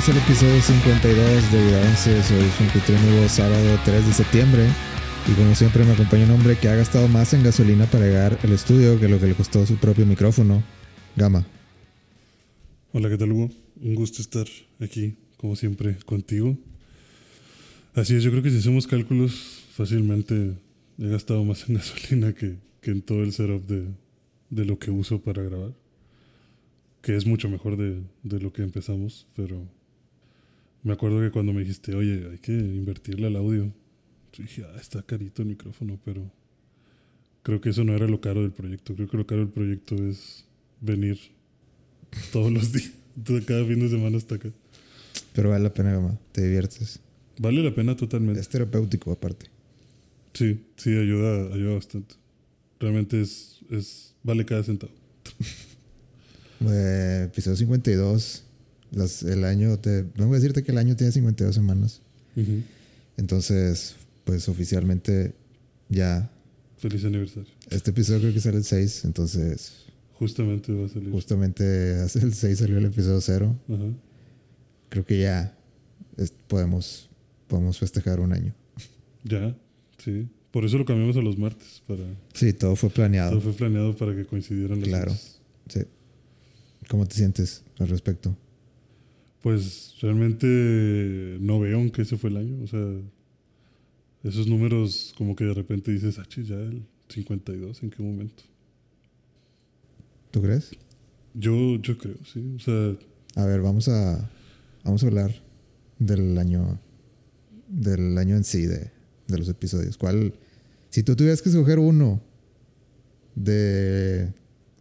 Bienvenidos al episodio 52 de 11. Soy su anfitrión Hugo, sábado 3 de septiembre. Y como siempre me acompaña un hombre que ha gastado más en gasolina para llegar al estudio que lo que le costó su propio micrófono. Gama. Hola, ¿qué tal Hugo? Un gusto estar aquí, como siempre, contigo. Así es, yo creo que si hacemos cálculos, fácilmente he gastado más en gasolina que, que en todo el setup de, de lo que uso para grabar que es mucho mejor de, de, lo que empezamos, pero me acuerdo que cuando me dijiste, oye, hay que invertirle al audio, dije, ah, está carito el micrófono, pero creo que eso no era lo caro del proyecto. Creo que lo caro del proyecto es venir todos los días, cada fin de semana hasta acá. Pero vale la pena, mamá, te diviertes. Vale la pena totalmente. Es terapéutico aparte. Sí, sí, ayuda, ayuda bastante. Realmente es, es vale cada centavo. Eh, episodio 52. Las, el año, te, vengo a decirte que el año tiene 52 semanas. Entonces, pues oficialmente ya. Feliz aniversario. Este episodio creo que sale el 6, entonces. Justamente va a salir. Justamente hace el 6 salió el episodio 0. Creo que ya podemos, podemos festejar un año. Ya, sí. Por eso lo cambiamos a los martes. Para, sí, todo fue planeado. Todo fue planeado para que coincidieran las Claro, sí. ¿Cómo te sientes al respecto? Pues realmente no veo en qué ese fue el año. O sea, esos números como que de repente dices, ah, ya el 52, ¿en qué momento? ¿Tú crees? Yo, yo creo, sí. O sea... A ver, vamos a, vamos a hablar del año, del año en sí, de, de los episodios. ¿Cuál, si tú tuvieras que escoger uno de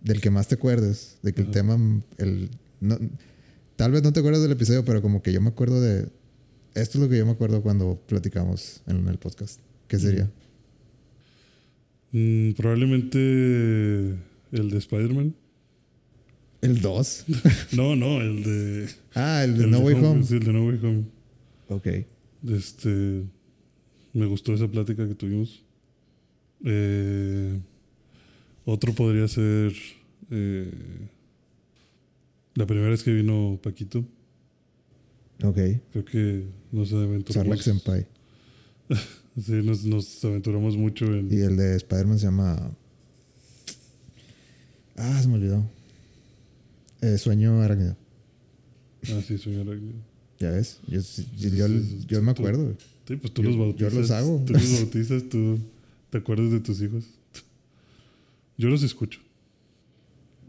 del que más te acuerdes, de que el tema, el, no, tal vez no te acuerdas del episodio, pero como que yo me acuerdo de, esto es lo que yo me acuerdo cuando platicamos en el podcast. ¿Qué sería? Mm, probablemente el de Spider-Man. ¿El 2? no, no, el de... Ah, el de No Way Home. Sí, el de No Way Home. Ok. Este... Me gustó esa plática que tuvimos. Eh... Otro podría ser eh, la primera vez que vino Paquito. Ok. Creo que nos aventuramos. Sarlac Senpai. sí, nos, nos, aventuramos mucho en. Y el de Spider-Man se llama. Ah, se me olvidó. Eh, sueño arácnido. Ah, sí, sueño arácnido. Ya ves, yo, yo, yo, me acuerdo. Sí, pues tú los bautizas. Yo los hago. Tú los bautizas, tú te acuerdas de tus hijos. Yo los escucho.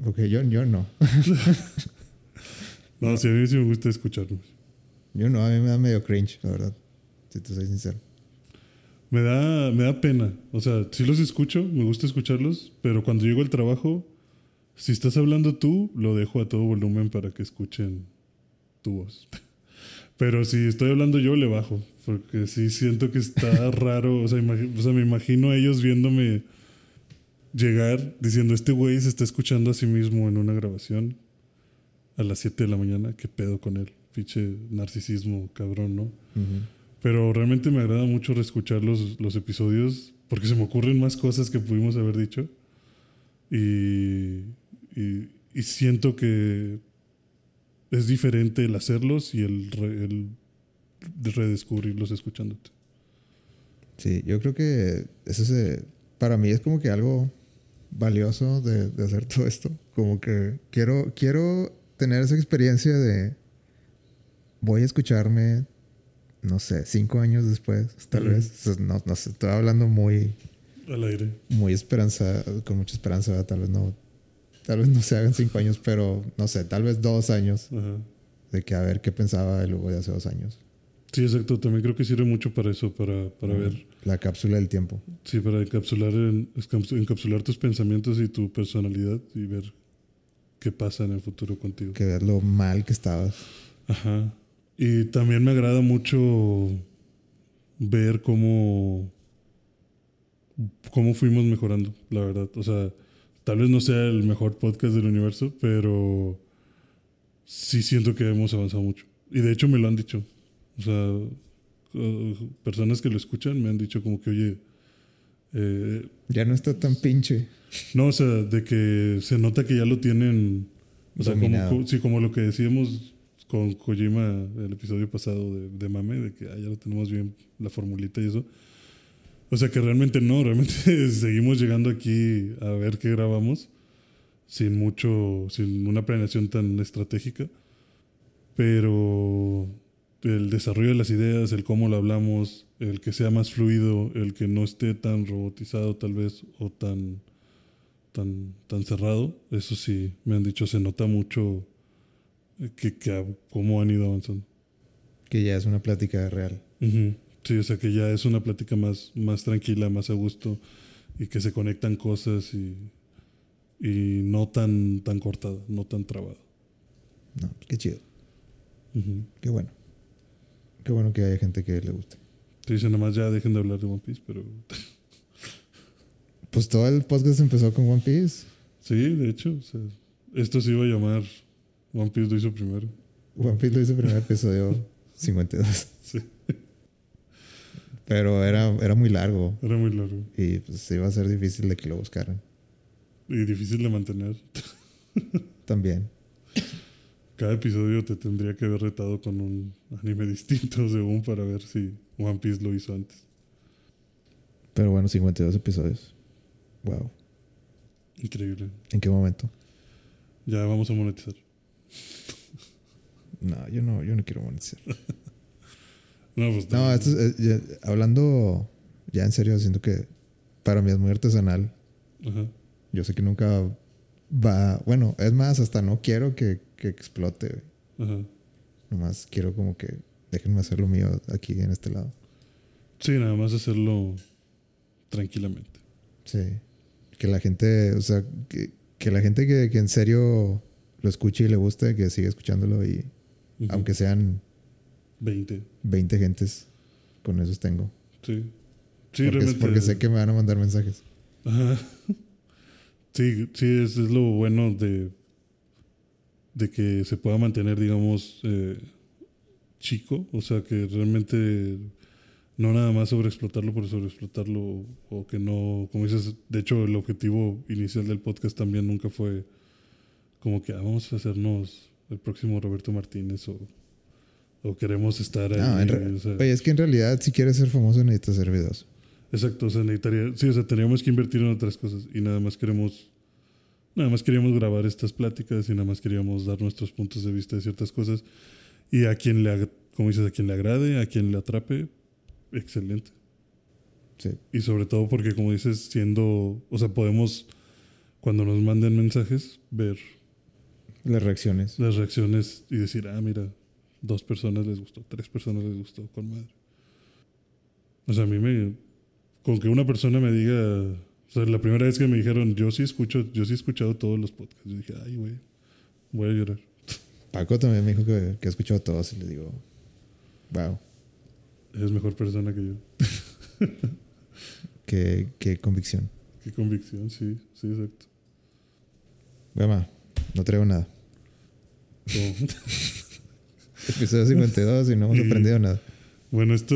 Ok, yo, yo no. no, sí, a mí sí me gusta escucharlos. Yo no, a mí me da medio cringe, la verdad. Si te soy sincero. Me da, me da pena. O sea, sí los escucho, me gusta escucharlos, pero cuando llego al trabajo, si estás hablando tú, lo dejo a todo volumen para que escuchen tu voz. Pero si estoy hablando yo, le bajo, porque sí siento que está raro. O sea, o sea me imagino a ellos viéndome llegar diciendo, este güey se está escuchando a sí mismo en una grabación a las 7 de la mañana, qué pedo con él, pinche narcisismo, cabrón, ¿no? Pero realmente me agrada mucho reescuchar los, los episodios porque se me ocurren más cosas que pudimos haber dicho y, y, siento que es diferente el hacerlos y el, el redescubrirlos escuchándote. Sí, yo creo que eso se, para mí es como que algo valioso de, de, hacer todo esto. Como que quiero, quiero tener esa experiencia de voy a escucharme, no sé, cinco años después, tal vez. No, no sé, estoy hablando muy... Al aire. Muy esperanza, con mucha esperanza, tal vez no. Tal vez no se hagan cinco años, pero no sé, tal vez dos años. De que a ver qué pensaba el Hugo de hace dos años. Sí, exacto. También creo que sirve mucho para eso, para, para ver. La cápsula del tiempo. Sí, para encapsular, encapsular tus pensamientos y tu personalidad y ver qué pasa en el futuro contigo. Que ver lo mal que estabas. Ajá. Y también me agrada mucho ver cómo, cómo fuimos mejorando, la verdad. O sea, tal vez no sea el mejor podcast del universo, pero sí siento que hemos avanzado mucho. Y de hecho me lo han dicho. O sea, personas que lo escuchan me han dicho como que, oye... Eh, ya no está tan pinche. No, o sea, de que se nota que ya lo tienen... O sea, como, sí, como lo que decíamos con Kojima el episodio pasado de, de Mame, de que ah, ya lo tenemos bien, la formulita y eso. O sea que realmente no, realmente seguimos llegando aquí a ver qué grabamos sin mucho, sin una planeación tan estratégica. Pero el desarrollo de las ideas, el cómo lo hablamos, el que sea más fluido, el que no esté tan robotizado tal vez o tan, tan, tan cerrado, eso sí, me han dicho, se nota mucho que, que cómo han ido avanzando. Que ya es una plática real. Ujú. Sí, o sea que ya es una plática más, más tranquila, más a gusto y que se conectan cosas y, y no tan, tan cortada, no tan trabada. No, qué chido. Qué bueno. Qué bueno que haya gente que le guste. Te dicen nada más ya dejen de hablar de One Piece, pero Pues todo el podcast empezó con One Piece. sí, de hecho, o sea, esto se iba a llamar One Piece lo hizo primero. One Piece lo hizo el primer episodio 52. Sí, Pero era, era muy largo era muy largo y pues iba a ser difícil de que lo buscaran. y difícil de mantener. También. Cada episodio te tendría que haber retado con un anime distinto según para ver si One Piece lo hizo antes. Pero bueno, 52 episodios. Wow. Increíble. ¿En qué momento? Ya vamos a monetizar. No, yo no, yo no quiero monetizar. No, pues No, esto es- eh, ya- hablando ya en serio, siento que para mí es muy artesanal. Ajá. Yo sé que nunca va. Bueno, es más, hasta no quiero que, que explote. güey. Ajá. Nomás quiero como que déjenme hacer lo mío aquí en este lado. Sí, nada más hacerlo tranquilamente. Sí. Que la gente, o sea, que, que la gente que, que en serio lo escuche y le guste, que siga escuchándolo y Ujú. aunque sean 20. 20 gentes, con esos tengo. Sí. Sí, porque, realmente. porque sé que me van a mandar mensajes. Ajá. Sí, sí, es, es lo bueno de, de que se pueda mantener, digamos, eh, chico. O sea, que realmente no nada más sobreexplotarlo por sobreexplotarlo o que no, como dices, de hecho el objetivo inicial del podcast también nunca fue como que ah, vamos a hacernos el próximo Roberto Martínez o, o queremos estar ahí. No, en re- o sea, Oye, es que en realidad, si quieres ser famoso, necesitas hacer videos. Exacto, o sea, necesitaría, sí, o sea, teníamos que invertir en otras cosas y nada más queremos, nada más queríamos grabar estas pláticas y nada más queríamos dar nuestros puntos de vista de ciertas cosas y a quien le, como dices, a quien le agrade, a quien le atrape, excelente. Sí. Y sobre todo porque, como dices, siendo, o sea, podemos, cuando nos manden mensajes, ver Las reacciones. las reacciones y decir, ah, mira, dos personas les gustó, tres personas les gustó, con madre. O sea, a mí me. Con que una persona me diga. O sea, la primera vez que me dijeron, yo sí escucho, yo sí he escuchado todos los podcasts. Yo dije, ay, güey, voy a llorar. Paco también me dijo que, que ha escuchado todos y le digo, wow, Eres mejor persona que yo. qué, qué convicción. Qué convicción, sí, sí, exacto. Gama, no traigo nada. Episodio 52 y no hemos Y- aprendido nada. bueno, esto,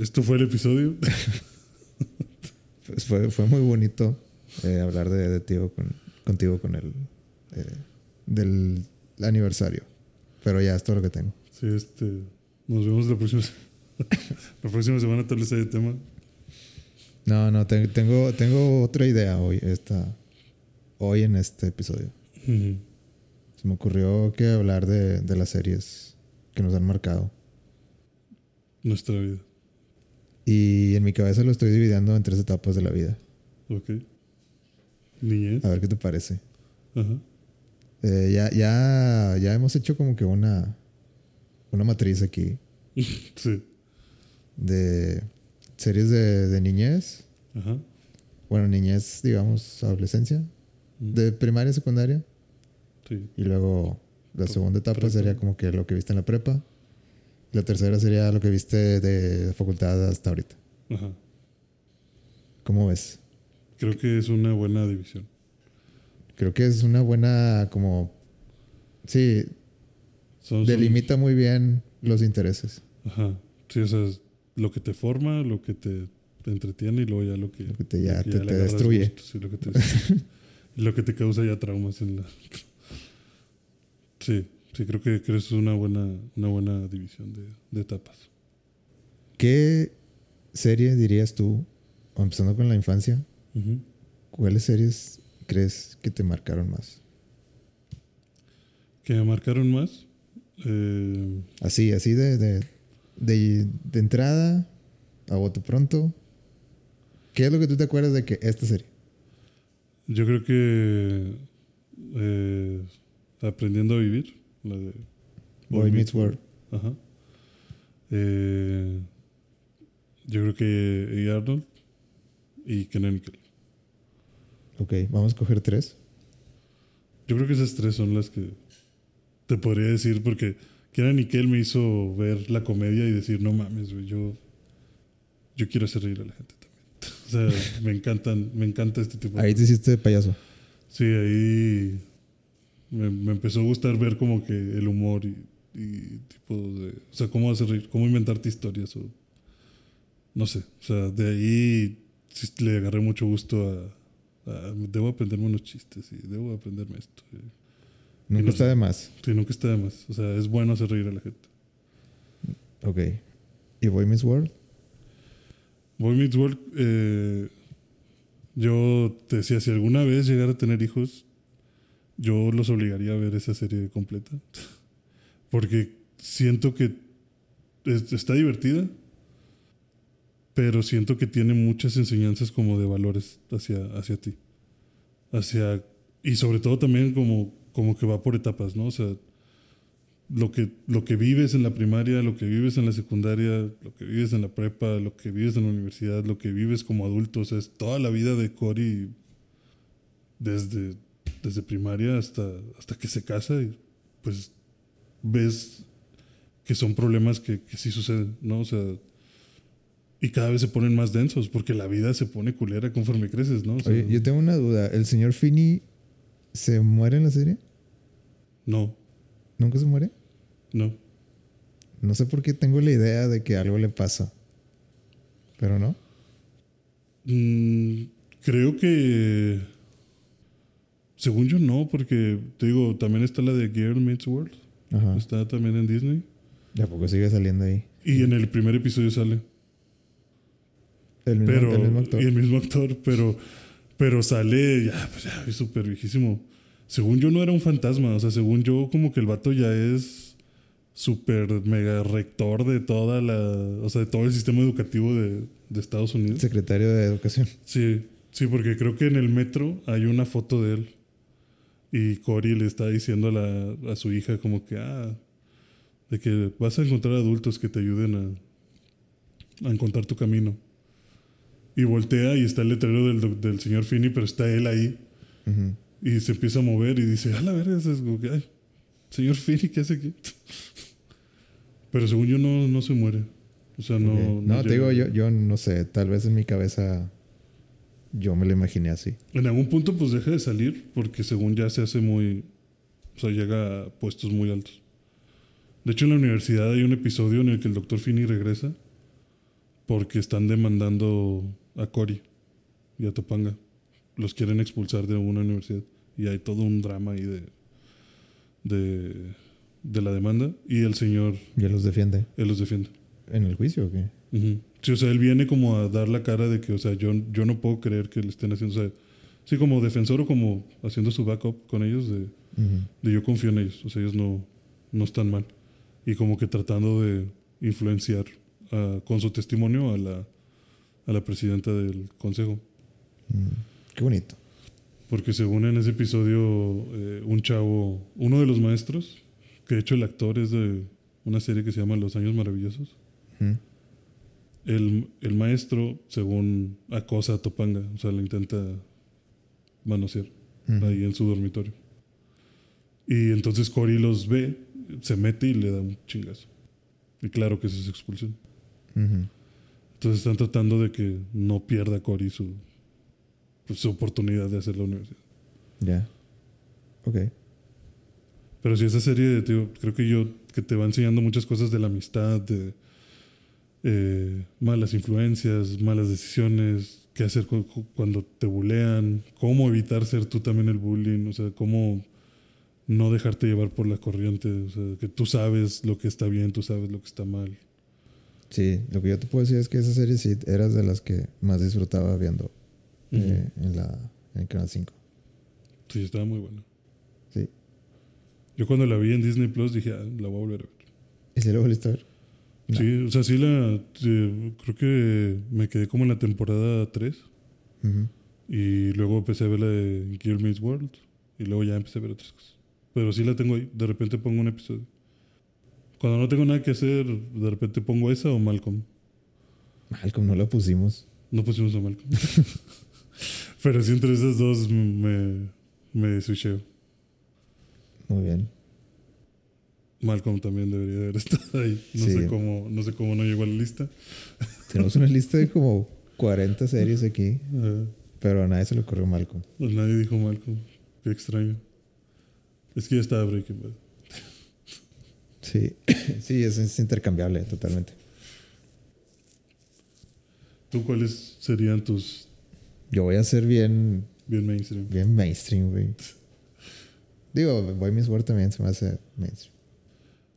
esto fue el episodio. Pues fue, fue muy bonito eh, hablar de, de tío con, contigo con el eh, del aniversario. Pero ya es todo lo que tengo. Sí, este. Nos vemos la próxima, la próxima semana, tal vez hay tema. No, no, te- tengo, tengo otra idea hoy, esta, hoy en este episodio. Se me ocurrió que hablar de, de las series que nos han marcado. Nuestra vida. Y en mi cabeza lo estoy dividiendo en tres etapas de la vida. Ok. Niñez. A ver qué te parece. Ajá. Eh, ya, ya, ya hemos hecho como que una, una matriz aquí Sí. de series de, de niñez. Ajá. Bueno, niñez, digamos, adolescencia. Mm. De primaria, secundaria. Sí. Y luego la segunda etapa prepa. sería como que lo que viste en la prepa. La tercera sería lo que viste de facultad hasta ahorita. Ajá. ¿Cómo ves? Creo que es una buena división. Creo que es una buena como... Sí, Son- son- delimita muy bien los intereses. Ajá. Sí, o sea, es lo que te forma, lo que te, te entretiene y luego ya lo que, Lo que te- ya que te- destruye. gusto, sí, lo, que te, lo que te causa ya traumas en la. Sí, Sí, creo que, creo que es una buena, una buena división de, de etapas. ¿Qué serie dirías tú, empezando con la infancia, cuáles series crees que te marcaron más? Que me marcaron más. eh, Así, así de, de, de, de entrada, a bote pronto. ¿Qué es lo que tú te acuerdas de que esta serie? yo creo que eh, Aprendiendo a Vivir, la de Boy Meets World. Ajá. Eh, yo creo que. Arnold y Nickel. Ok, vamos a coger tres. Yo creo que esas tres son las que te podría decir porque Kenan Nickel me hizo ver la comedia y decir, no mames, güey, yo, yo quiero hacer reír a la gente también. O sea, me encantan, me encanta este tipo de Ahí te hiciste payaso. Sí, ahí me, me empezó a gustar ver como que el humor y, y tipo de... O sea, cómo hacer reír, cómo inventarte historias o... No sé, o sea, de ahí sí le agarré mucho gusto a... a- debo aprenderme unos chistes y debo aprenderme esto. y- Nunca no está sé. de más. Sí, nunca está de más. O sea, es bueno hacer reír a la gente. Ok. ¿Y Boy Meets World? Boy Meets World, eh, yo te decía, si alguna vez llegara a tener hijos, yo los obligaría a ver esa serie completa. Porque siento que es- está divertida, pero siento que tiene muchas enseñanzas como de valores hacia, hacia ti. Hacia, y sobre todo también como, como que va por etapas, ¿no? O sea, lo que, lo que vives en la primaria, lo que vives en la secundaria, lo que vives en la prepa, lo que vives en la universidad, lo que vives como adulto, o sea, es toda la vida de Cory desde, desde primaria hasta, hasta que se casa y pues ves que son problemas que, que sí suceden, ¿no? O sea, y cada vez se ponen más densos porque la vida se pone culera conforme creces, ¿no? O sea, Oye, yo tengo una duda. ¿El señor Finney se muere en la serie? No, ¿Nunca se muere? no. No sé por qué tengo la idea de que algo le pasa. Pero no. Mm, creo que. Según yo, no, porque te digo, también está la de Girl Meets World. Ajá. Está también en Disney. ¿Y a poco sigue saliendo ahí? Y en el primer episodio sale. El mismo, pero, el mismo actor. Y el mismo actor, pero, pero sale ya, pues ya, es súper viejísimo. Según yo, no era un fantasma. O sea, según yo, como que el vato ya es súper mega rector de toda la. O sea, de todo el sistema educativo de, de Estados Unidos. Secretario de Educación. Sí, sí, porque creo que en el metro hay una foto de él. Y Cory le está diciendo a, la- a su hija como que, ah, de que vas a encontrar adultos que te ayuden a, a encontrar tu camino. Y voltea y está el letrero del, del señor Finney, pero está él ahí. Y se empieza a mover y dice, a la verga, es como que, ay, señor Finney, ¿qué hace aquí? Pero según yo no, no se muere. O sea, no... Ok. No, te digo, yo, yo no sé. Tal vez en mi cabeza yo me lo imaginé así. En algún punto pues deja de salir porque según ya se hace muy... O sea, llega a puestos muy altos. De hecho, en la universidad hay un episodio en el que el doctor Finney regresa porque están demandando a Cory y a Topanga. Los quieren expulsar de una universidad. Y hay todo un drama ahí de, de, de la demanda. Y el señor, Ya los defiende. él los defiende. ¿En el juicio o qué? Ujú. Sí, o sea, él viene como a dar la cara de que, o sea, yo, yo no puedo creer que le estén haciendo, o sea, sí, como defensor o como haciendo su backup con ellos, de, de yo confío en ellos, o sea, ellos no, no están mal. Y como que tratando de influenciar ah, con su testimonio a la, a la presidenta del consejo. Mm. Qué bonito. Porque según en ese episodio, eh, un chavo, uno de los maestros, que de hecho el actor es de una serie que se llama Los Años Maravillosos, Ujú. El, el maestro, según acosa a Topanga, o sea, le intenta manosear ahí en su dormitorio. Y entonces Cory los ve, se mete y le da un chingazo. Y claro que eso es expulsión. Ujú. Entonces están tratando de que no pierda Cory su, pues, su oportunidad de hacer la universidad. Ya. Ok. Pero sí, esa serie, tío, creo que yo, que te va enseñando muchas cosas de la amistad, de eh, malas influencias, malas decisiones, qué hacer cu- cu- cuando te bulean, cómo evitar ser tú también el bullying, o sea, cómo no dejarte llevar por la corriente. O sea, que tú sabes lo que está bien, tú sabes lo que está mal. Sí, lo que yo te puedo decir es que esa serie sí eras de las que más disfrutaba viendo eh, en, la, en el Canal 5. Sí, estaba muy buena. Sí. Yo cuando la vi en Disney Plus dije, ah, la voy a volver a ver. ¿Y si la volviste a ver? No. Sí, o sea, sí la. eh, creo que me quedé como en la temporada 3. Ujú. Y luego empecé a ver la de Gear Meets World. Y luego ya empecé a ver otras cosas. Pero sí la tengo ahí. De repente pongo un episodio. Cuando no tengo nada que hacer, de repente pongo esa o Malcolm. Malcolm, no la pusimos. No pusimos a Malcolm. Pero sí entre esas dos me, me switcheo. Muy bien. Malcolm también debería haber estado ahí. No, Sí. sé cómo, no sé cómo no llegó a la lista. Tenemos una lista de como 40 series aquí, pero a nadie se le ocurrió Malcolm. pues nadie dijo Malcolm. Qué extraño. Es que ya estaba Breaking Bad. Sí, sí, es, es intercambiable totalmente. ¿Tú cuáles serían tus Yo voy a ser bien, bien mainstream? bien mainstream, güey. Digo, Boy Miss World también se me hace mainstream.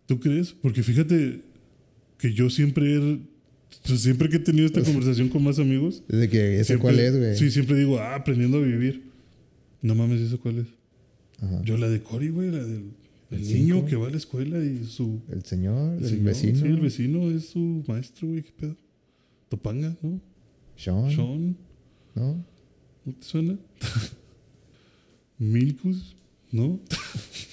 ¿Tú crees? Porque fíjate que yo siempre he- sea, siempre que he tenido esta conversación con más amigos, Desde que ese cuál es, güey. Sí, siempre digo, ah, aprendiendo a vivir. No mames, ¿eso cuál es? Ajá. Yo la de Cory, güey, la del el ¿El niño que va a la escuela y su El señor, el, señor, vecino. Sí, el vecino es su maestro, güey, qué pedo. Topanga, ¿no? Sean, Sean, ¿no? ¿no te suena? Milkus, ¿no?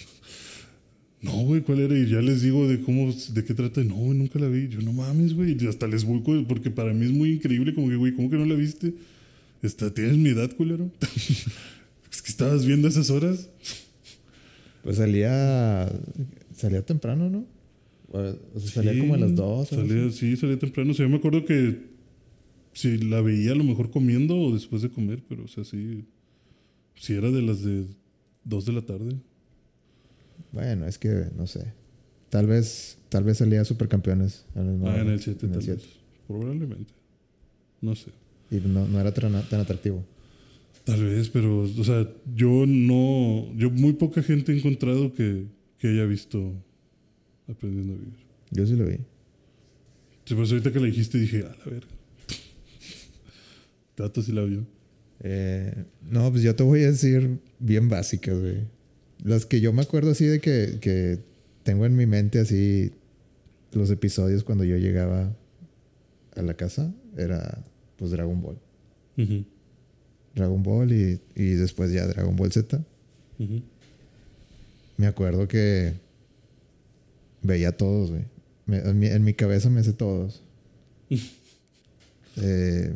No, güey, ¿cuál era? Y ya les digo de cómo, de qué trata. No, güey, nunca la vi. Yo, no mames, güey. Y hasta les voy, güey, porque para mí es muy increíble. Como que, güey, ¿cómo que no la viste? Está, ¿Tienes mi edad, culero? es que estabas viendo esas horas. Pues salía, salía temprano, ¿no? O sea, salía Sí, como a las dos. Salía, sí, salía temprano. O sea, yo me acuerdo que si la veía a lo mejor comiendo o después de comer, pero, o sea, sí. Sí, era de las de dos de la tarde. Bueno, es que no sé. Tal vez, tal vez salía Supercampeones en el, ah, en el 7 7 tal vez. Probablemente. No sé. Y no, no era tan, tan atractivo. Tal vez, pero, o sea, yo no. Yo muy poca gente he encontrado que, que haya visto aprendiendo a vivir. Yo sí lo vi. Sí, pues ahorita que la dijiste dije, a la verga. Tato sí la vio. Eh, no, pues yo te voy a decir bien básicas, güey. Las que yo me acuerdo así de que, que tengo en mi mente así los episodios cuando yo llegaba a la casa era pues Dragon Ball. Dragon Ball y, y después ya Dragon Ball Z. Me acuerdo que veía todos, güey. Me- En mi, en mi cabeza me sé todos. Eh,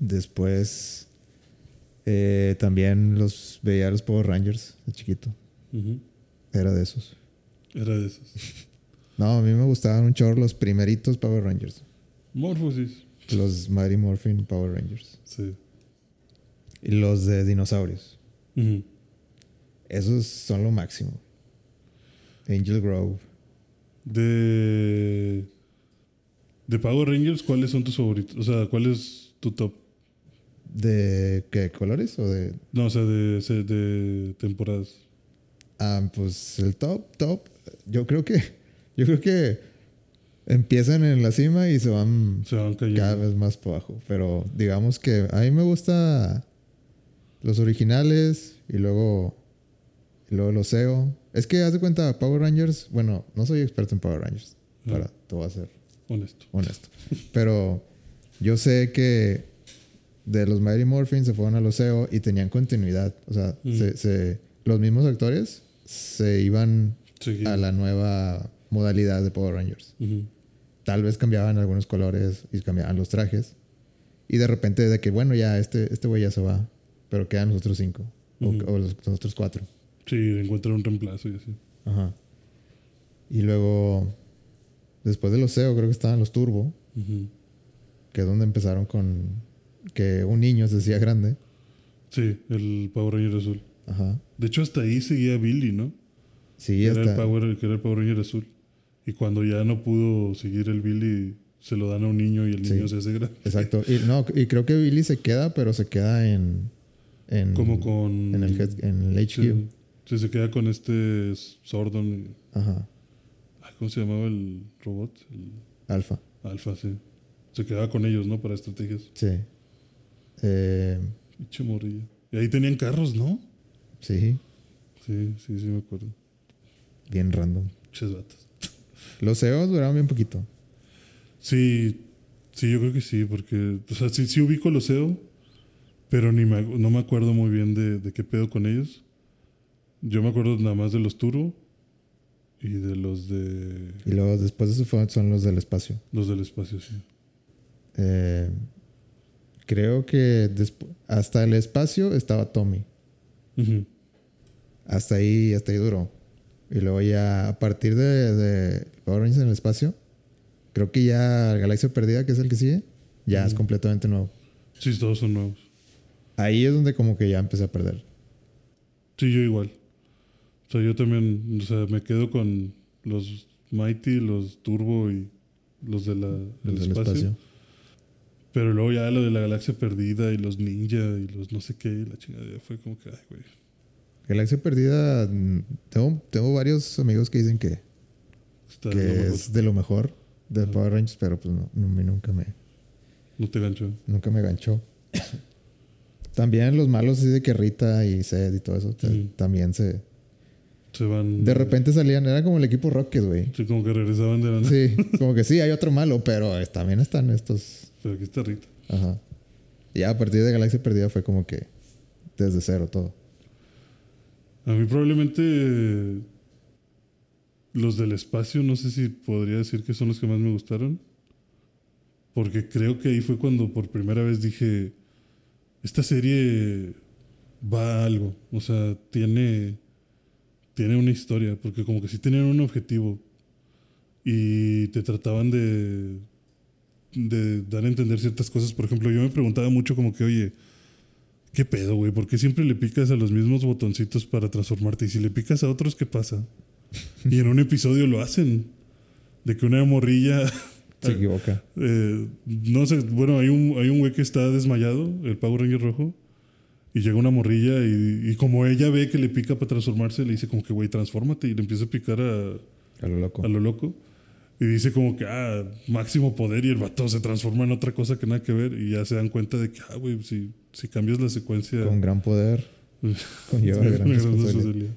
después eh, también los veía los Power Rangers de chiquito. Era de esos. Era de esos. No, a mí me gustaban un chorro los primeritos Power Rangers. Morphosis. Los Mighty Morphin Power Rangers. Sí. Y los de dinosaurios. Esos son lo máximo. Angel Grove. De. De Power Rangers, ¿cuáles son tus favoritos? O sea, ¿cuál es tu top? ¿De qué colores? ¿O de.? No, o sea, de, de temporadas. Ah, pues el top, top. Yo creo que. Yo creo que empiezan en la cima y se van Se van cada vez más por abajo. Pero digamos que a mí me gusta los originales y luego, y luego los SEO. Es que haz de cuenta, Power Rangers, bueno, no soy experto en Power Rangers, Ah. para a ser Honesto. honesto. Pero yo sé que de los Mighty Morphin se fueron a los SEO y tenían continuidad. O sea, Mm. se- se- los mismos actores se iban Seguí. a la nueva modalidad de Power Rangers. Tal vez cambiaban algunos colores y cambiaban los trajes. Y de repente de que, bueno, ya este este güey ya se va, pero quedan los otros cinco. O- o, los, los otros cuatro. Sí, encuentran un reemplazo y así. Ajá. Y luego, después de los SEO, creo que estaban los Turbo, que es donde empezaron con que un niño se hacía grande. Sí, el Power Ranger azul. Ajá. De hecho, hasta ahí seguía Billy, ¿no? Sí, que, era el hasta. Power, que era el Power Ranger azul. Y cuando ya no pudo seguir el Billy, se lo dan a un niño y el Sí. niño se hace grande. Exacto. Y, no, y creo que Billy se queda, pero se queda en. en Como con. En el, en el HQ. Sí. Sí, se queda con este Sordon. Ajá. ay, ¿Cómo se llamaba el robot? El Alfa. Alfa, sí. Se quedaba con ellos, ¿no? Para estrategias. Sí. Eh, Pinche morrillo. Y ahí tenían carros, ¿no? sí. Sí, sí, sí me acuerdo. Bien random. Pinches vatos. Los EOs duraron bien poquito. Sí, sí, yo creo que sí, porque, o sea, sí, sí ubico los SEO, pero ni me, no me acuerdo muy bien de, de qué pedo con ellos. Yo me acuerdo nada más de los Turbo y de los de Y luego después de eso son los del espacio. los del espacio, sí. Eh, creo que hasta el espacio estaba Tommy. Hasta ahí, hasta ahí duró. Y luego ya a partir de, de Power Rangers en el espacio, creo que ya Galaxia Perdida, que es el que sigue, ya es completamente nuevo. Sí, todos son nuevos. Ahí es donde como que ya empecé a perder. Sí, yo igual. O sea, yo también, o sea, me quedo con los Mighty, los Turbo y los de la, del del espacio. espacio. Pero luego ya lo de la galaxia perdida y los ninja y los no sé qué, y la chingada fue como que, ay, güey. Galaxia Perdida, mm, tengo, tengo varios amigos que dicen que, Está que mejor. es de lo mejor de. Power Rangers, pero pues no, no, a mí nunca me, No te gancho. nunca me ganchó. También los malos así de que Rita y Zed y todo eso, te- también se... Se van. De repente salían, era como el equipo Rocket, güey. Sí, como que regresaban de la. Sí, como que sí, hay otro malo, pero también están estos. Pero aquí está Rita. Ajá. Y ya a partir de Galaxia Perdida fue como que desde cero todo. A mí probablemente los del espacio, no sé si podría decir que son los que más me gustaron. Porque creo que ahí fue cuando por primera vez dije, esta serie va a algo. O sea, tiene, tiene una historia. Porque como que sí tenían un objetivo. Y te trataban de, de dar a entender ciertas cosas. Por ejemplo, yo me preguntaba mucho como que, oye, ¿Qué pedo, güey? ¿Por qué siempre le picas a los mismos botoncitos para transformarte? Y si le picas a otros, ¿qué pasa? Y en un episodio lo hacen. De que una morrilla. Se equivoca. eh, no sé, bueno, hay un, hay un güey que está desmayado, el Power Ranger rojo. Y llega una morrilla y, y como ella ve que le pica para transformarse, le dice como que, güey, transfórmate. Y le empieza a picar a, A lo loco. a lo loco. Y dice como que, ah, máximo poder y el vato se transforma en otra cosa que nada que ver. Y ya se dan cuenta de que, ah, güey, si, si cambias la secuencia... Con gran poder. Conlleva gran gran responsabilidad. responsabilidad.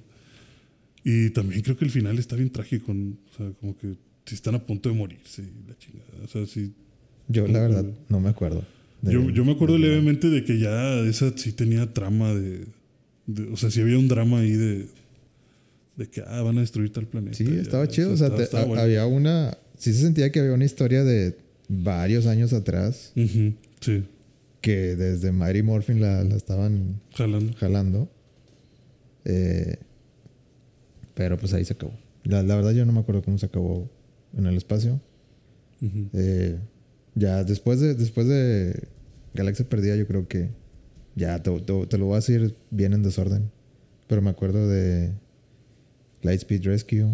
Y también creo que el final está bien trágico. ¿no? O sea, como que si están a punto de morirse la chingada. O sea, sí. Yo, la verdad, que- no me acuerdo. de- Yo, yo me acuerdo levemente de que ya esa sí tenía trama de, de- O sea, sí había un drama ahí de. De que ah, van a destruir tal planeta. Sí, ya, estaba chido. O sea, estaba- te- estaba ha- bueno. había una. Sí se sentía que había una historia de varios años atrás Sí, que desde Mighty Morphin la, la estaban jalando. jalando. Eh, pero pues ahí se acabó. La, la verdad, yo no me acuerdo cómo se acabó en el espacio. Eh, ya después de, después de Galaxia Perdida, yo creo que ya te, te- te lo voy a decir bien en desorden. Pero me acuerdo de Lightspeed Rescue,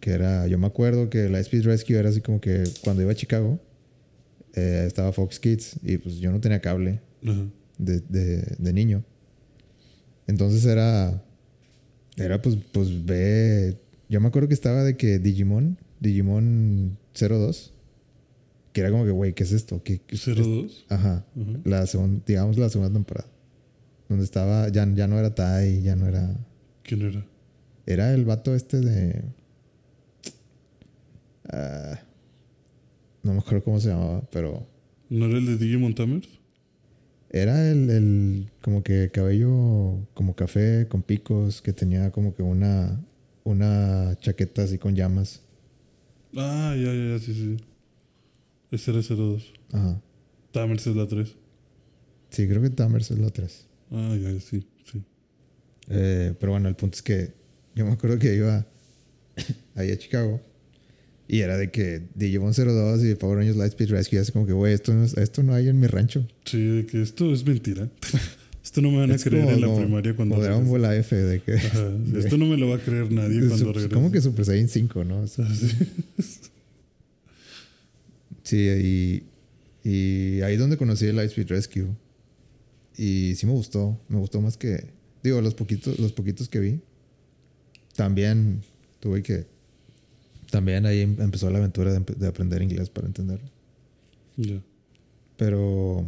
que era, yo me acuerdo que Lightspeed Rescue era así como que cuando iba a Chicago, eh, estaba Fox Kids y pues yo no tenía cable Ajá. de, de- de niño. Entonces era, era pues, pues ve, yo me acuerdo que estaba de que Digimon, Digimon 02, que era como que, güey, ¿qué es esto? ¿Qué, qué es- 02. Ajá, Ujú. la segunda, digamos la segunda temporada. Donde estaba, ya, ya no era Tai, ya no era... ¿Quién era? Era el vato este de... ah, no me acuerdo cómo se llamaba, pero... ¿No era el de Digimon Tamers? Era el, el como que cabello como café con picos, que tenía como que una, una chaqueta así con llamas. Ah, ya, ya, ya, sí, sí. Ese era 02. Ajá. Tamers es la 3. Sí, creo que Tamers es la 3. Ah, ya, sí, sí. Eh, pero bueno, el punto es que yo me acuerdo que iba ahí a Chicago y era de que Digimon 02 y Power Rangers Lightspeed Rescue, así como que, güey, esto no, es- esto no hay en mi rancho. Sí, de que esto es mentira. esto no me van a Es creer en la primaria cuando Dragon. Ball AF, de que... Ajá, de- Esto no me lo va a creer nadie cuando su- regrese. como que Super Saiyan 5, ¿no? Ah, sí. Sí, y, y ahí es donde conocí el Lightspeed Rescue. Y sí me gustó. Me gustó más que, Digo, los poquitos, los poquitos que vi. También tuve que. También ahí em- empezó la aventura de, aprender inglés para entenderlo. Ya. Pero.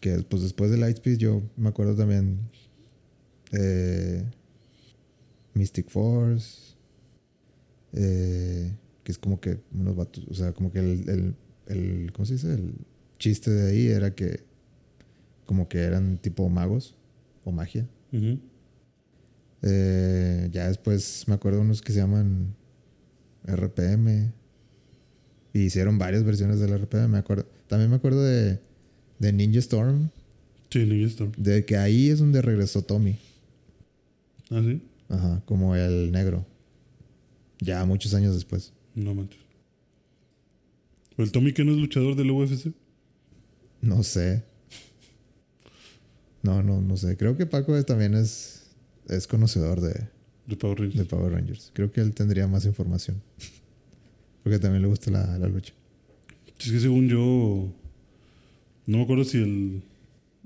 Que pues después de Lightspeed, yo me acuerdo también. eh, Mystic Force. eh, que es como que unos vatos. O sea, como que el, el, el- ¿Cómo se dice? El chiste de ahí era que. Como que eran tipo magos o magia. Eh, ya después me acuerdo unos que se llaman RPM. Y hicieron varias versiones del RPM. Me acuerdo. También me acuerdo de, de Ninja Storm. Sí, Ninja Storm. De que ahí es donde regresó Tommy. Ah, sí. Ajá, como el negro. Ya muchos años después. No manches. ¿El Tommy que no es luchador del UFC? No sé. No, no, no sé. Creo que Paco también es, es conocedor de, De Power Rangers. de Power Rangers. Creo que él tendría más información. Porque también le gusta la, la lucha. Es que según yo. No me acuerdo si el.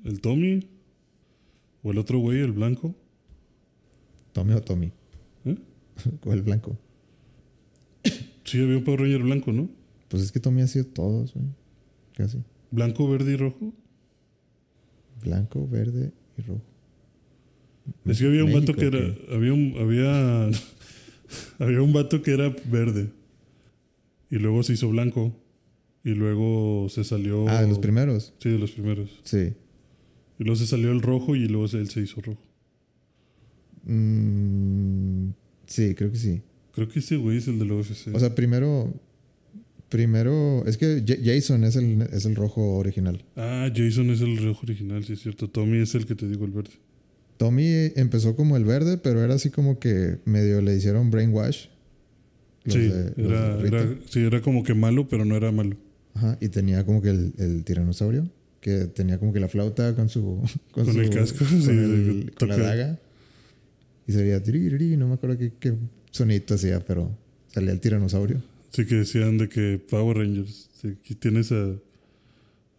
El Tommy. O el otro güey, el blanco. Tommy o Tommy. ¿Eh? o el blanco. Sí, había un Power Ranger blanco, ¿no? Pues es que Tommy ha sido todos, güey. Casi. Blanco, verde y rojo. Blanco, verde y rojo. Es que había un México, vato que era. Había un. Había. había un vato que era verde. Y luego se hizo blanco. Y luego se salió. Ah, de los primeros. Sí, de los primeros. Sí. Y luego se salió el rojo y luego él se hizo rojo. Mm, sí, creo que sí. Creo que ese güey es el del UFC. O sea, primero. Primero. Es que Ja- Jason es el, es el rojo original. ah, Jason es el rojo original, sí es cierto. Tommy es el que te digo, el verde. Tommy empezó como el verde, pero era así como que medio le hicieron brainwash. Sí, de- era, sí, era como que malo, pero no era malo. Ajá, y tenía como que el, el tiranosaurio, que tenía como que la flauta con su. Con, Con su- el casco, con, sí, el- con la daga. Y salía. No me acuerdo qué, qué sonito hacía, pero salía el tiranosaurio. Sí que decían de que Power Rangers. sí, Aquí tienes a,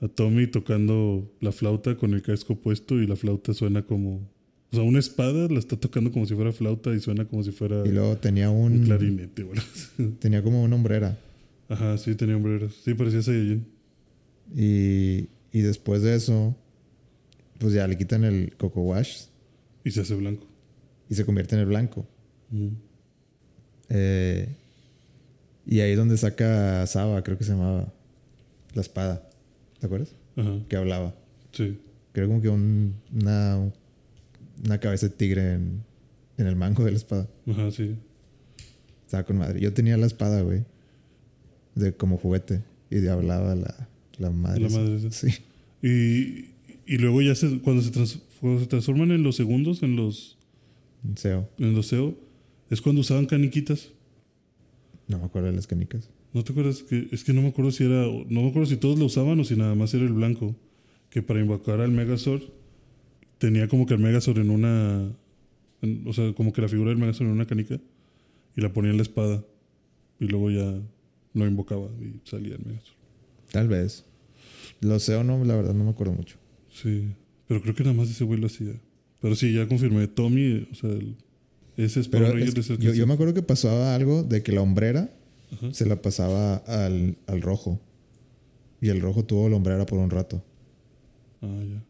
a Tommy tocando la flauta con el casco puesto y la flauta suena como... O sea, una espada la está tocando como si fuera flauta y suena como si fuera Y luego tenía un un. clarinete. güey. Tenía como una hombrera. Ajá, sí, tenía hombreras. Sí, parecía Saiyajin. Y, y después de eso, pues ya le quitan el Coco Wash Y se hace blanco. y se convierte en el blanco. Mm. Eh, y ahí es donde saca Saba, creo que se llamaba. La espada. ¿Te acuerdas? Ajá, Que hablaba. sí. Creo como que un- una, una cabeza de tigre en, en el mango de la espada. Ajá, sí. Estaba con madre. Yo tenía la espada, güey. De como juguete. Y de hablaba la, la madre. La madre esa. Sí. Y, y luego ya se, cuando, se trans- cuando se transforman en los segundos, en los, Seo. en los SEO, es cuando usaban caniquitas. No me acuerdo de las canicas. ¿No te acuerdas? que Es que no me acuerdo si era. No me acuerdo si todos lo usaban o si nada más era el blanco. Que para invocar al Megazord tenía como que el Megazord en una. en- o sea, como que la figura del Megazord en una canica. Y la ponía en la espada. Y luego ya lo invocaba y salía el Megazord. Tal vez. Los Seo no, la verdad no me acuerdo mucho. Sí. Pero creo que nada más ese güey lo hacía. Pero sí, ya confirmé. Tommy, o sea, el- ese es Pero es- es el yo, me acuerdo que pasaba algo de que la hombrera Ajá. se la pasaba al, al rojo. Y el rojo tuvo la hombrera por un rato. Ah, ya.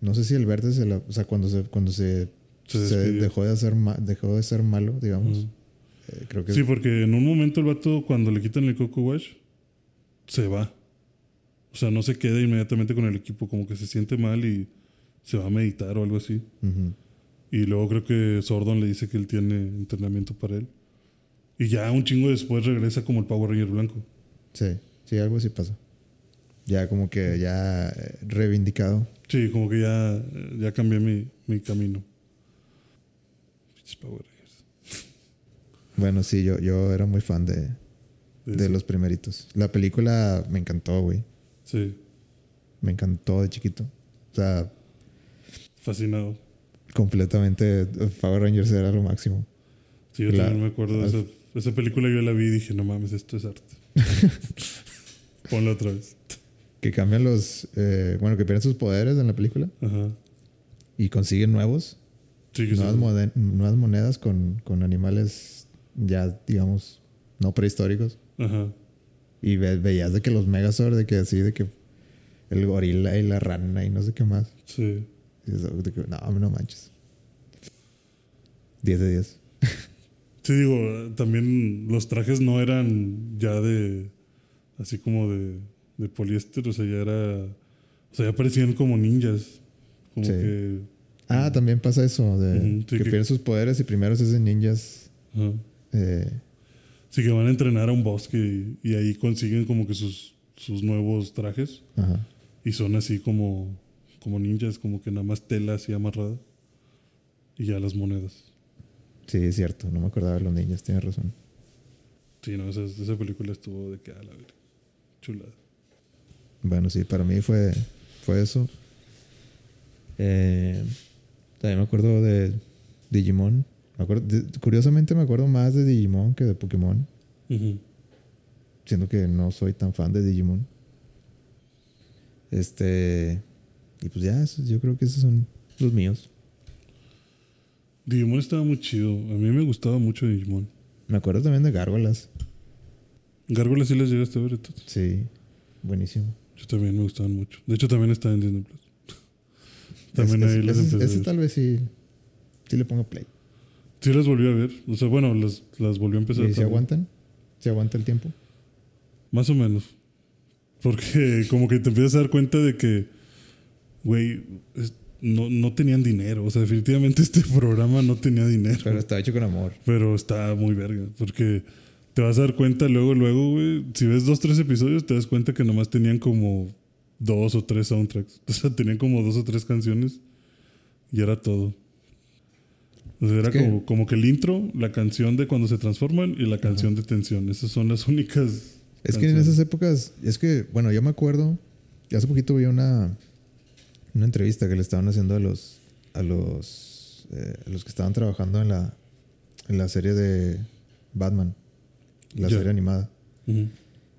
No sé si el verde se la... O sea, cuando se, cuando se, Se se despidió. dejó, de hacer ma- dejó de ser malo, digamos. Eh, creo que... Sí, porque en un momento el vato, cuando le quitan el Coco Wash, se va. O sea, no se queda inmediatamente con el equipo, como que se siente mal y se va a meditar o algo así. Y luego creo que Sordon le dice que él tiene entrenamiento para él. Y ya un chingo después regresa como el Power Ranger blanco. Sí, sí, algo así pasa. Ya como que ya eh, reivindicado. Sí, como que ya, ya cambié mi, mi camino. Bueno, sí, yo, yo era muy fan de, De los primeritos. La película me encantó, güey. Sí, Me encantó de chiquito. O sea, fascinado. completamente Power Rangers era lo máximo. Sí, yo La- también me acuerdo de esa, esa película. Yo la vi y dije, no mames, esto es arte. Ponla otra vez. Que cambian los... eh, bueno, que pierden sus poderes en la película. Ajá. y consiguen nuevos, Sí, nuevas, sí. nuevas monedas con, con animales ya, digamos, no prehistóricos. Ajá. Y ve- veías de que los Megazord, de que así, de que el gorila y la rana y no sé qué más. Sí. Y eso, de que, no, no manches. 10 de 10. Sí, digo, también los trajes no eran ya de. Así como de, de poliéster, o sea, ya era. O sea, ya parecían como ninjas. Como Sí. que. Ah, también pasa eso, de Ujú, sí, que, que- pierden sus poderes y primero se hacen ninjas. Eh, Sí, que van a entrenar a un bosque y, y ahí consiguen como que sus, sus nuevos trajes. ajá. Y son así como, como ninjas, como que nada más tela así amarrada. Y ya las monedas. Sí, es cierto. No me acordaba de los ninjas, tienes razón. Sí, no, esa, esa película estuvo de que a la verga. Chulada. Bueno, sí, para mí fue, fue eso. Eh, también me acuerdo de Digimon. Me acuerdo- de- curiosamente me acuerdo más de Digimon que de Pokémon. Ujú. Siendo que no soy tan fan de Digimon. Este. Y pues ya, yo creo que esos son los míos. Digimon estaba muy chido. A mí me gustaba mucho Digimon. Me acuerdo también de Gárgolas. Gárgolas sí las llegaste a ver entonces. Sí, buenísimo. Yo también me gustaban mucho. De hecho, también está en Disney Plus. También ahí las ese, empecé tal vez sí, sí le pongo play. Sí las volví a ver. O sea, bueno, las, las volví a empezar. ¿Y se aguantan? ¿Se aguanta el tiempo? Más o menos. Porque como que te empiezas a dar cuenta de que, güey, es- no, no tenían dinero. O sea, definitivamente este programa no tenía dinero. Pero está hecho con amor. Pero está muy verga. Porque te vas a dar cuenta luego, luego, güey. Si ves dos, tres episodios, te das cuenta que nomás tenían como dos o tres soundtracks. O sea, tenían como dos o tres canciones. Y era todo. O sea, era como, como que el intro, la canción de cuando se transforman y la canción de tensión. Esas son las únicas. Es que en esas épocas, es que, bueno, yo me acuerdo, hace poquito vi una, una entrevista que le estaban haciendo a los, a los, eh, a los que estaban trabajando en la, en la serie de Batman, la serie animada. Ujú.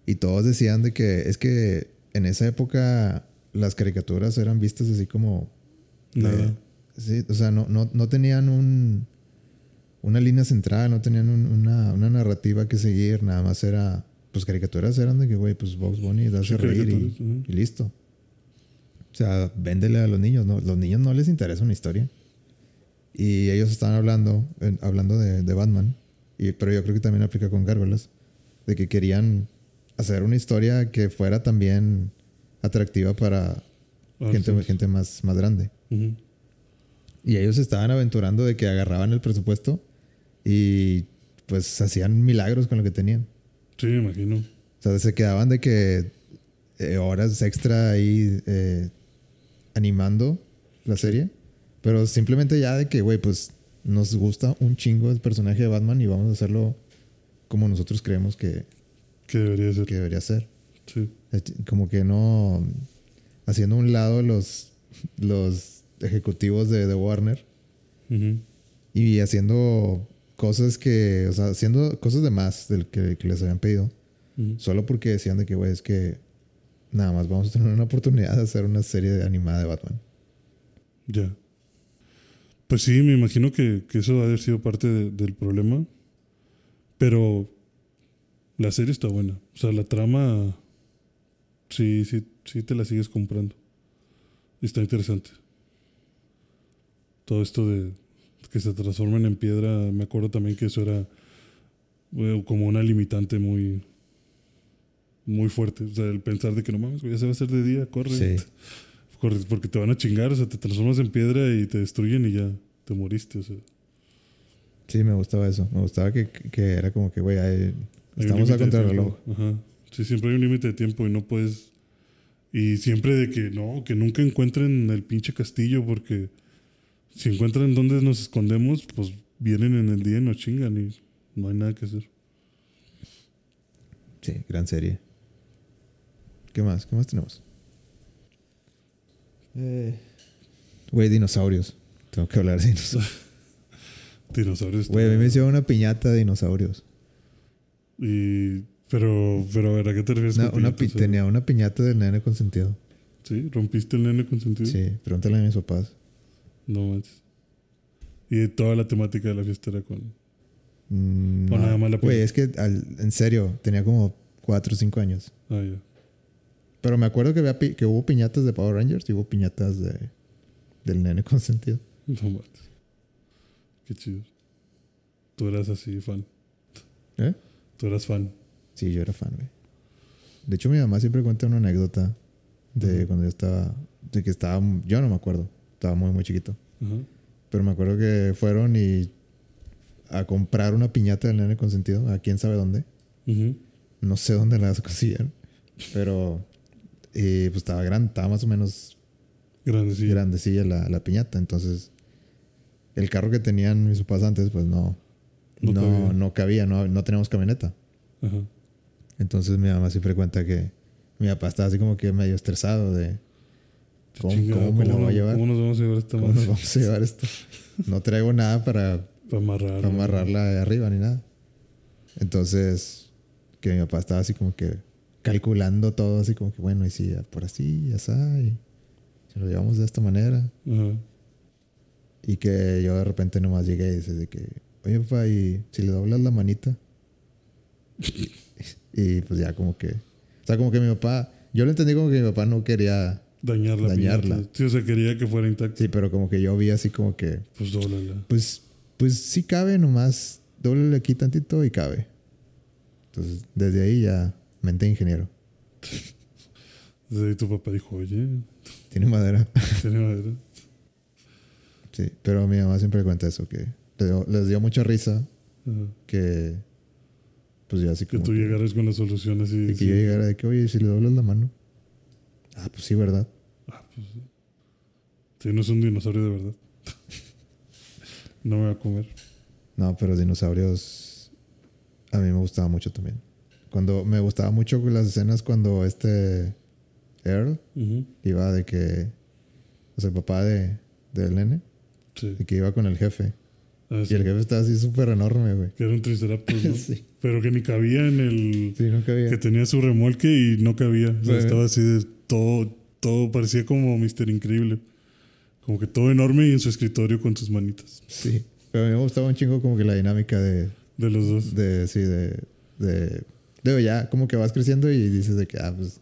Y todos decían de que es que en esa época las caricaturas eran vistas así como... Nada. sí, o sea, no, no, no tenían un, una línea central, no tenían un- una, una narrativa que seguir, nada más era... Pues caricaturas eran de que, güey, pues Box Bunny da Sí, hace reír y, caricaturas, ujú. y listo. O sea, véndele a los niños, ¿no? Los niños no les interesa una historia. Y ellos estaban hablando, hablando de, de Batman, y, pero yo creo que también aplica con Gárgolas, de que querían hacer una historia que fuera también atractiva para Ah, gente, sí. gente más, más grande. Ujú. Y ellos estaban aventurando de que agarraban el presupuesto y pues hacían milagros con lo que tenían. Sí, me imagino. O sea, se quedaban de que eh, horas extra ahí eh, animando la serie. Pero simplemente ya de que, güey, pues nos gusta un chingo el personaje de Batman y vamos a hacerlo como nosotros creemos que, Que debería ser. que debería ser. Sí. Como que no haciendo un lado los, los ejecutivos de, de Warner y haciendo cosas que, o sea, haciendo cosas de más del que, que les habían pedido. Solo porque decían de que, güey, es que nada más vamos a tener una oportunidad de hacer una serie de animada de Batman. Ya. Pues sí, me imagino que, que eso va a haber sido parte de- del problema. Pero la serie está buena. O sea, la trama. Sí, sí, sí te la sigues comprando. Y está interesante. Todo esto de que se transformen en piedra, me acuerdo también que eso era como una limitante muy muy fuerte. O sea, el pensar de que no mames, ya se va a hacer de día, corre. Sí. Porque te van a chingar, o sea, te transformas en piedra y te destruyen y ya te moriste. O sea, Sí, me gustaba eso. Me gustaba que, que era como que, güey, estamos a contrarreloj. Ajá. Sí, siempre hay un límite de tiempo y no puedes. Y siempre de que no, que nunca encuentren el pinche castillo, porque si encuentran dónde nos escondemos, pues vienen en el día y nos chingan y no hay nada que hacer. Sí, gran serie. ¿Qué más? ¿Qué más tenemos? Eh, Güey, dinosaurios. Tengo que hablar de dinosaurios. Dinosaurios. Güey, a mí me hicieron una piñata de dinosaurios. Y. Pero, pero a ver, ¿a qué te refieres? Una, una piñata? pi- tenía una piñata del nene consentido. ¿Sí? ¿Rompiste el nene consentido? Sí, pregúntale a mis papás. No manches. Y toda la temática de la fiesta era con. Mm, O no. nada más la Güey, es que al- en serio, tenía como 4 o 5 años. Ah, ya. Pero me acuerdo que, había pi- que hubo piñatas de Power Rangers y hubo piñatas de, del nene consentido. No manches. Qué chido. Tú eras así fan. ¿Eh? Tú eras fan. Sí, yo era fan, güey. De hecho, mi mamá siempre cuenta una anécdota de cuando yo estaba... De que estaba... Yo no me acuerdo. Estaba muy, muy chiquito. Pero me acuerdo que fueron y... A comprar una piñata del nene consentido. A quién sabe dónde. Ujú. No sé dónde las consiguieron. Pero... Y pues estaba grande. Estaba más o menos Grande, sí. grandecilla la, la piñata. Entonces... El carro que tenían mis papás antes, pues no... No No, cabía. no cabía. No, no teníamos camioneta. Ajá. Entonces mi mamá siempre cuenta que mi papá estaba así como que medio estresado de ¿Cómo- Chingado, cómo me la no- voy a llevar? ¿Cómo nos vamos a llevar esta cómo nos vamos a llevar esto. No traigo nada para, Para amarrar. para amarrarla de arriba ni nada. Entonces, que mi papá estaba así como que calculando todo, así como que bueno, y si por así, ya está, y si lo llevamos de esta manera. Y que yo de repente nomás llegué y dice de que, oye papá, y si le doblas la manita. y pues ya como que, o sea, como que mi papá, yo lo entendí como que mi papá no quería, Dañar la Dañarla. piñata. Sí, o sea, quería que fuera intacta. sí, pero como que yo vi así como que, Pues dóblala. pues, pues sí cabe nomás, doble aquí tantito y cabe. Entonces, desde ahí ya, mente de ingeniero. Desde ahí tu papá dijo, oye, Tiene madera. tiene madera. Sí, pero mi mamá siempre cuenta eso, que les dio, les dio mucha risa Ajá. que, pues yo así Que tú llegaras con las soluciones y... Que sí. yo llegara de que, oye, si le doblas la mano. Ah, pues sí, ¿verdad? Ah, pues sí. Sí, no es un dinosaurio de verdad. no me va a comer. No, pero dinosaurios a mí me gustaba mucho también. Cuando me gustaba mucho las escenas cuando este Earl iba de que, o sea, el papá de, del nene, Sí. y que iba con el jefe. Ah, Y sí. el jefe estaba así súper enorme, güey. Que era un triceratops, ¿no? Sí. Pero que ni cabía en el... Sí, nunca había. Que tenía su remolque y no cabía. O sea, estaba así de todo... Todo parecía como Mister Increíble. Como que todo enorme y en su escritorio con sus manitas. Sí. Pero a mí me gustaba un chingo como que la dinámica de, De los dos. de sí, de, de, digo, ya como que vas creciendo y dices de que, ah, pues,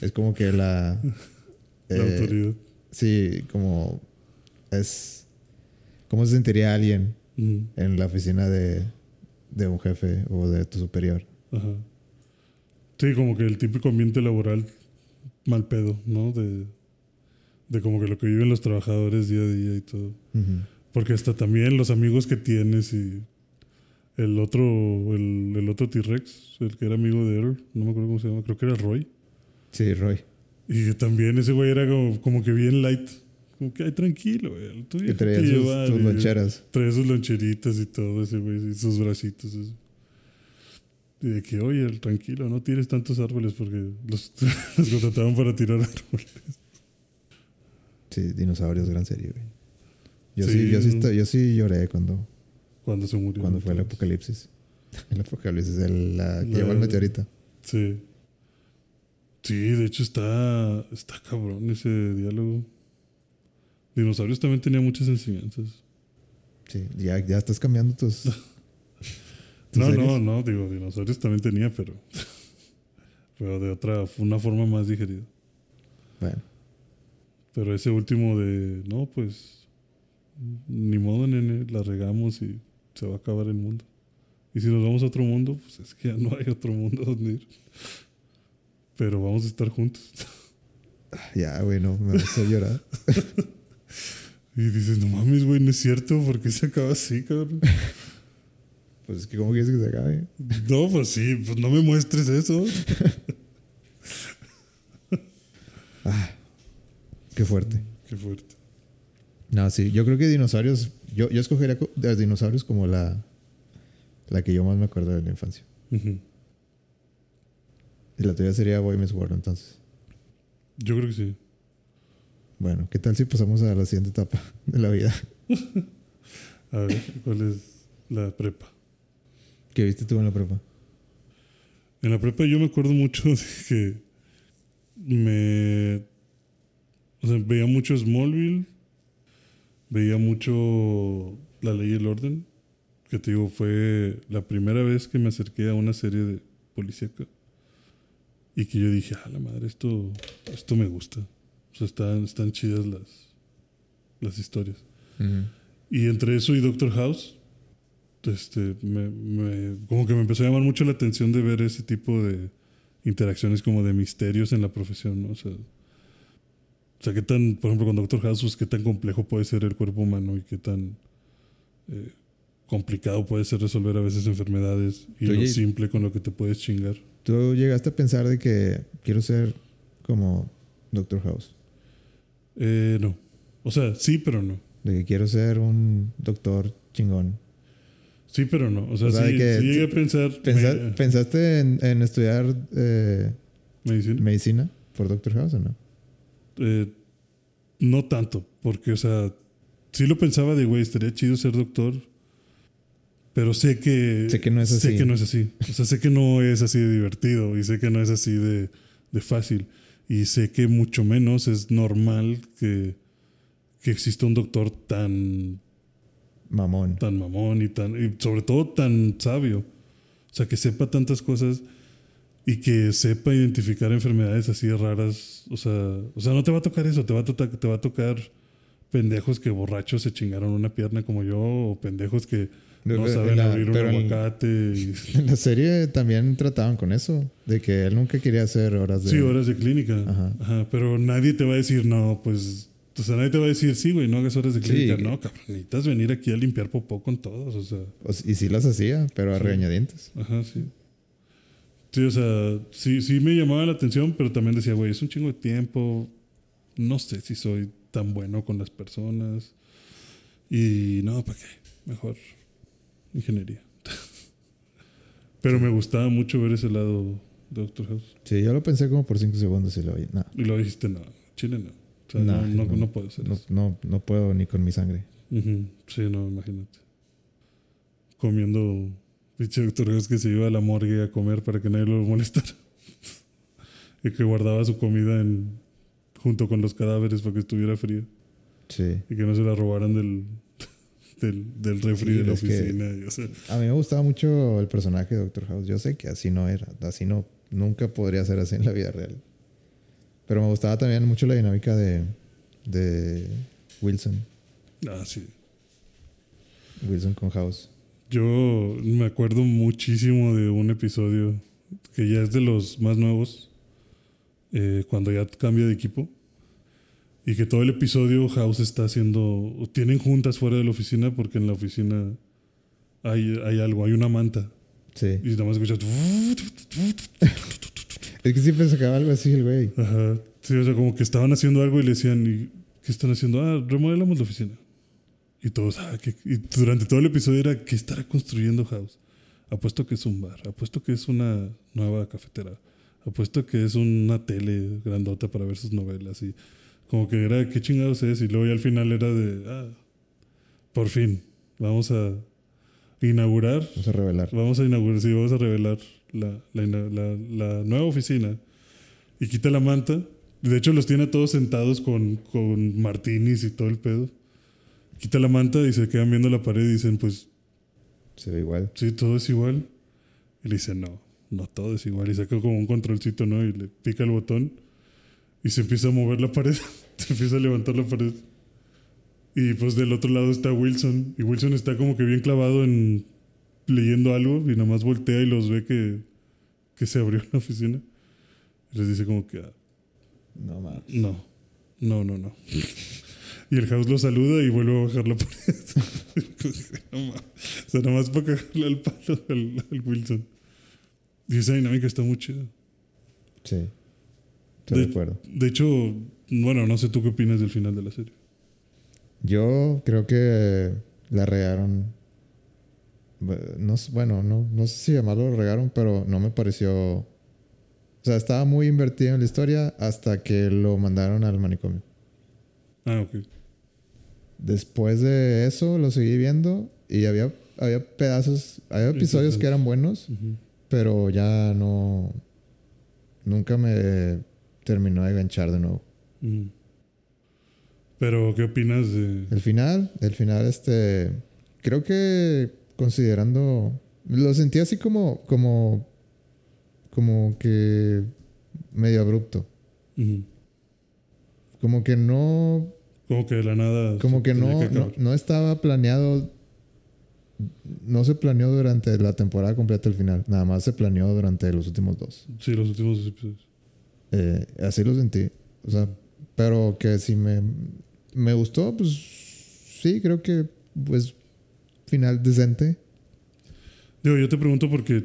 es como que la... La eh, autoridad. Sí, como es... ¿Cómo se sentiría alguien Ujú. en la oficina de, de un jefe o de tu superior? Ajá. Sí, como que el típico ambiente laboral mal pedo, ¿no? De, de como que lo que viven los trabajadores día a día y todo. Porque hasta también los amigos que tienes y el otro, el, el otro T-Rex, el que era amigo de Earl, no me acuerdo cómo se llama, creo que era Roy. Sí, Roy. Y también ese güey era como, como que bien light. Como que, ay, tranquilo, güey. Que traía sus, lleva", sus loncheras. Traía sus loncheritas y todo ese güey, y sus bracitos. eso. Y de que, oye, tranquilo, no tires tantos árboles porque los, los contrataban para tirar árboles. Sí, dinosaurios, gran serie, güey. Yo sí, Sí. yo, sí yo sí lloré cuando, Cuando se murió. cuando fue el apocalipsis. El apocalipsis, el, la, que La- llevó el meteorito. Sí. Sí, de hecho está, está cabrón ese diálogo. Dinosaurios también tenía muchas enseñanzas. Sí, ya, ya estás cambiando tus... tus No, series. no, no, digo, dinosaurios también tenía, pero. Pero de otra, una forma más digerida. Bueno, Pero ese último de, no, pues, ni modo, nene, la regamos y se va a acabar el mundo. Y si nos vamos a otro mundo, pues es que ya no hay otro mundo donde ir. Pero vamos a estar juntos. ya, güey, no, me vas a hacer llorar. Y dices, no mames, güey, no es cierto, ¿por qué se acaba así, cabrón? Pues es que, ¿cómo quieres que se acabe? No, pues sí, pues no me muestres eso. Qué fuerte. Qué fuerte. No, sí, yo creo que dinosaurios, yo, yo escogería los dinosaurios como la, la que yo más me acuerdo de la infancia. Y la tuya sería Boy Meets World, entonces. Yo creo que sí. Bueno, ¿qué tal si pasamos a la siguiente etapa de la vida? A ver, ¿cuál es la prepa? ¿Qué viste tú en la prepa? En la prepa yo me acuerdo mucho de que me... O sea, veía mucho Smallville. Veía mucho La Ley y el Orden, que te digo, fue la primera vez que me acerqué a una serie de policíaca. Y que yo dije, ah, la madre, esto, esto me gusta. O sea, están, están chidas las, las historias. Ujú. Y entre eso y Doctor House, este, me, me- como que me empezó a llamar mucho la atención de ver ese tipo de interacciones como de misterios en la profesión, ¿no? O sea, o sea, qué tan, por ejemplo, con Doctor House, qué tan complejo puede ser el cuerpo humano y qué tan eh, complicado puede ser resolver a veces enfermedades y lo simple con lo que te puedes chingar. ¿Tú llegaste a pensar de que quiero ser como Doctor House? Eh, no. O sea, sí, pero no. De que quiero ser un doctor chingón. Sí, pero no. O sea, O sea, sí, que- sí llegué a pensar. Pensa- me- ¿Pensaste en, en estudiar eh, medicina. medicina por Doctor House o no? Eh, no tanto, porque, o sea, sí lo pensaba de, güey, estaría chido ser doctor, pero sé que... Sé que no es Sé así. que no es así. O sea, sé que no es así de divertido y sé que no es así de, de fácil. Y sé que mucho menos es normal que, que exista un doctor tan, Mamón. tan mamón y, tan, y sobre todo tan sabio. O sea, que sepa tantas cosas y que sepa identificar enfermedades así de raras. O sea, o sea no te va a tocar eso, te va a, tocar te va a tocar pendejos que borrachos se chingaron una pierna como yo o pendejos que no saben en la- abrir un en- aguacate. y- En la serie también trataban con eso, de que él nunca quería hacer horas de... Sí, horas de clínica. Ajá. Ajá, Pero nadie te va a decir, no, pues. O sea, nadie te va a decir, sí, güey, no hagas horas de Sí. clínica. No, cabrón, necesitas venir aquí a limpiar popó con todos. O sea, O y sí las hacía, pero a Sí. regañadientes. ajá, sí. Sí, o sea, sí, sí me llamaba la atención, pero también decía, güey, es un chingo de tiempo. No sé si soy tan bueno con las personas. Y no, ¿para qué? Mejor ingeniería. pero me gustaba mucho ver ese lado de Doctor House. Sí, yo lo pensé como por cinco segundos y lo oí. No, Y lo dijiste, no, Chile no. O sea, Nah, no, no, no. puedo hacer no, eso. no, no puedo ni con mi sangre. Sí, no, imagínate. Comiendo pinche Doctor House que se iba a la morgue a comer para que nadie lo molestara. y que guardaba su comida en, junto con los cadáveres para que estuviera fría. Sí. Y que no se la robaran del, del, del refri Sí, de la oficina. y, o sea, A mí me gustaba mucho el personaje de Doctor House. Yo sé que así no era. Así no... Nunca podría ser así en la vida real. Pero me gustaba también mucho la dinámica de... De Wilson. ah, sí. Wilson con House. Yo me acuerdo muchísimo de un episodio que ya es de los más nuevos, eh, cuando ya cambia de equipo. Y que todo el episodio House está haciendo. Tienen juntas fuera de la oficina porque en la oficina hay, hay algo, hay una manta. Sí. Y nada más escuchas. Es que siempre sacaba algo así el güey. Ajá. Sí, o sea, como que estaban haciendo algo y le decían, ¿y ¿qué están haciendo? Ah, remodelamos la oficina. Y todos, ah, ¿qué? Y durante todo el episodio era, ¿qué estará construyendo House? Apuesto que es un bar, apuesto que es una nueva cafetera, apuesto que es una tele grandota para ver sus novelas. Y como que era, ¿qué chingados es? Y luego ya al final era de, ah, por fin, vamos a inaugurar Vamos a revelar. Vamos a inaugurar, sí, vamos a revelar la, la, ina- la- la nueva oficina. Y quita la manta. De hecho, los tiene a todos sentados con, con martinis y todo el pedo. Quita la manta y se quedan viendo la pared y dicen, pues, Se ve igual. sí, todo es igual. Y le dice, no, no todo es igual. Y saca como un controlcito, ¿no? Y le pica el botón y se empieza a mover la pared. se empieza a levantar la pared. Y pues del otro lado está Wilson. Y Wilson está como que bien clavado en leyendo algo y nada más voltea y los ve que, que se abrió la oficina. Y les dice como que, ah, No mames. no, no, no, no. Y el house lo saluda y vuelve a bajar la pared. O sea, nada más para cagarle al palo al, al Wilson. Y esa dinámica está muy chida. Sí. Estoy de, De- acuerdo. De hecho, bueno, no sé tú qué opinas del final de la serie. Yo creo que la regaron. Bu- No, bueno, no, no sé si llamarlo regaron, pero no me pareció. O sea, estaba muy invertido en la historia hasta que lo mandaron al manicomio. Ah, ok. Después de eso lo seguí viendo y había, había pedazos, había episodios que eran buenos, pero ya no. Nunca me terminó de enganchar de nuevo. Pero, ¿qué opinas de...? El final, el final, este... Creo que considerando... Lo sentí así como... Como... Como que... Medio abrupto. Como que no... Como que de la nada... Como que no, no estaba planeado. No se planeó durante la temporada completa el final. Nada más se planeó durante los últimos dos. Sí, los últimos dos episodios. Eh, así lo sentí. O sea, pero que si me, me gustó, pues sí, creo que pues final decente. Digo, yo te pregunto porque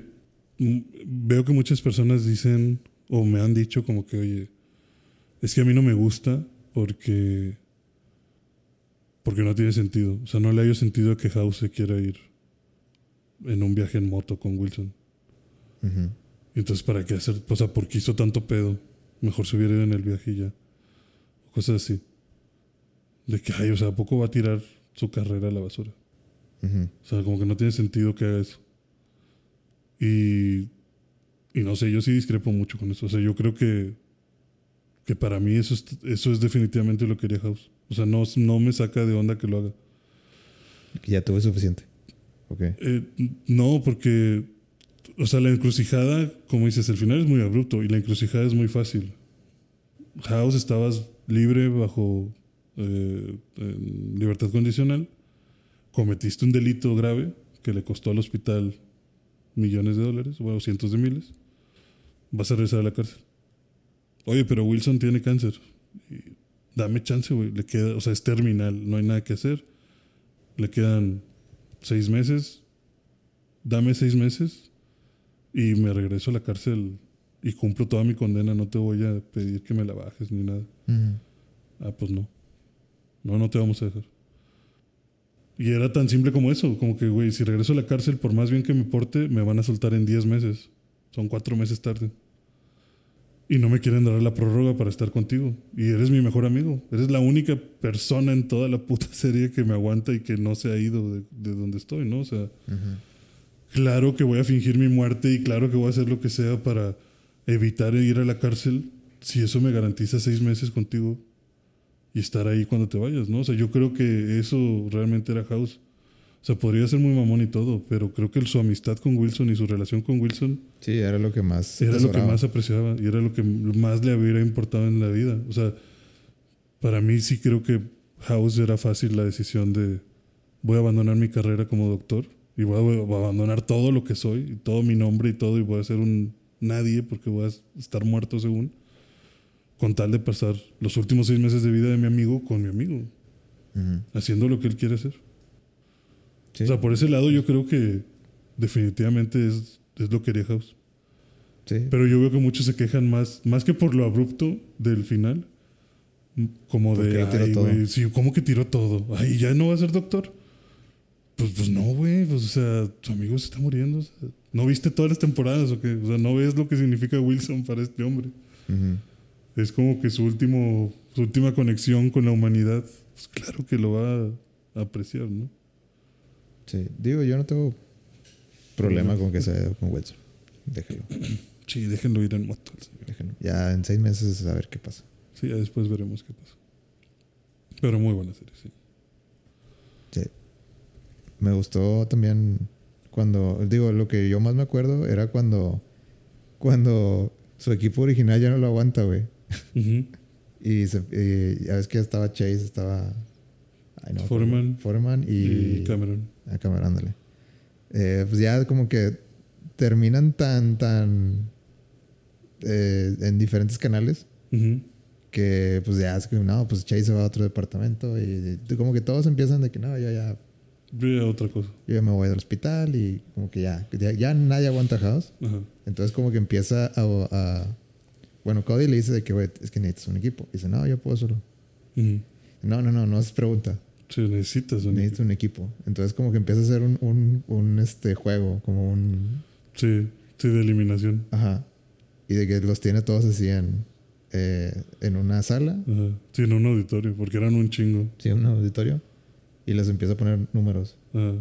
mm, veo que muchas personas dicen o me han dicho como que, oye, es que a mí no me gusta porque porque no tiene sentido. O sea, no le hallo sentido que House se quiera ir en un viaje en moto con Wilson. Entonces, ¿para qué hacer? O sea, ¿por qué hizo tanto pedo? Mejor se hubiera ido en el viaje y ya. O cosas así. De que, ay, o sea, ¿a poco va a tirar su carrera a la basura? O sea, como que no tiene sentido que haga eso. Y, y no sé, yo sí discrepo mucho con eso. O sea, yo creo que, que para mí eso es, eso es definitivamente lo que haría House. O sea, no, no me saca de onda que lo haga. Ya tuve suficiente. Ok. Eh, no, porque, o sea, la encrucijada, como dices, el final es muy abrupto y la encrucijada es muy fácil. House estabas libre bajo eh, en libertad condicional, cometiste un delito grave que le costó al hospital millones de dólares, bueno, cientos de miles, vas a regresar a la cárcel. Oye, pero Wilson tiene cáncer. Y dame chance, güey. Le queda, o sea, es terminal, no hay nada que hacer. Le quedan seis meses. Dame seis meses y me regreso a la cárcel y cumplo toda mi condena. No te voy a pedir que me la bajes ni nada. Ah, pues no. No, no te vamos a dejar. Y era tan simple como eso, como que, güey, si regreso a la cárcel, por más bien que me porte, me van a soltar en 10 meses. Son cuatro meses tarde. Y no me quieren dar la prórroga para estar contigo. Y eres mi mejor amigo. Eres la única persona en toda la puta serie que me aguanta y que no se ha ido de, de donde estoy, ¿no? O sea, Ujú. claro que voy a fingir mi muerte y claro que voy a hacer lo que sea para evitar ir a la cárcel si eso me garantiza seis meses contigo y estar ahí cuando te vayas, ¿no? O sea, yo creo que eso realmente era House. O sea, podría ser muy mamón y todo, pero creo que su amistad con Wilson y su relación con Wilson Sí, era lo que más. era lo que más apreciaba y era lo que más le hubiera importado en la vida. O sea, para mí sí creo que House era fácil la decisión de voy a abandonar mi carrera como doctor y voy a, voy a abandonar todo lo que soy, y todo mi nombre y todo, y voy a ser un nadie porque voy a estar muerto según, con tal de pasar los últimos seis meses de vida de mi amigo con mi amigo, Ujú. haciendo lo que él quiere hacer. Sí. O sea, por ese lado yo creo que definitivamente es, es lo que haría House. sí. Pero yo veo que muchos se quejan más, más que por lo abrupto del final, como Porque de, ay, todo". güey, sí, ¿cómo que tiró todo? Ay, ¿ya no va a ser doctor? Pues, pues no, güey, pues, o sea, tu amigo se está muriendo. o sea, ¿No viste todas las temporadas o qué? O sea, ¿no ves lo que significa Wilson para este hombre? Es como que su, último, su última conexión con la humanidad, pues claro que lo va a apreciar, ¿no? Sí. Digo, yo no tengo problema con que se haya ido con Wilson. Déjalo, Sí, déjenlo ir en moto. Ya en seis meses a ver qué pasa. Sí, ya después veremos qué pasa. Pero muy buena serie, sí. Sí. Me gustó también cuando, digo, lo que yo más me acuerdo era cuando, cuando su equipo original ya no lo aguanta, güey. Ujú. Y, se- y ya ves que estaba Chase, estaba... ay, no. Foreman. Foreman y... y Cameron. A cámara, ándale. Eh, pues ya como que terminan tan, tan... eh, en diferentes canales Ujú. que pues ya es que no, pues Chase se va a otro departamento y, y como que todos empiezan de que no, yo ya, Yo ya otra cosa. yo ya me voy del hospital y como que ya, ya, ya nadie aguanta House. Ajá. Entonces como que empieza a, a- Bueno, Cody le dice de que, güey, es que necesitas un equipo. Y dice, no, yo puedo solo. Ujú. No, no, no, no es pregunta. Sí, necesitas un Necesito un equipo. Entonces como que empieza a hacer un, un, un, este, juego, como un... Sí, sí, de eliminación. Ajá. Y de que los tiene todos así en, eh, en una sala, Ajá. Sí, en un auditorio, porque eran un chingo. sí, un auditorio, y les empieza a poner números. Ajá.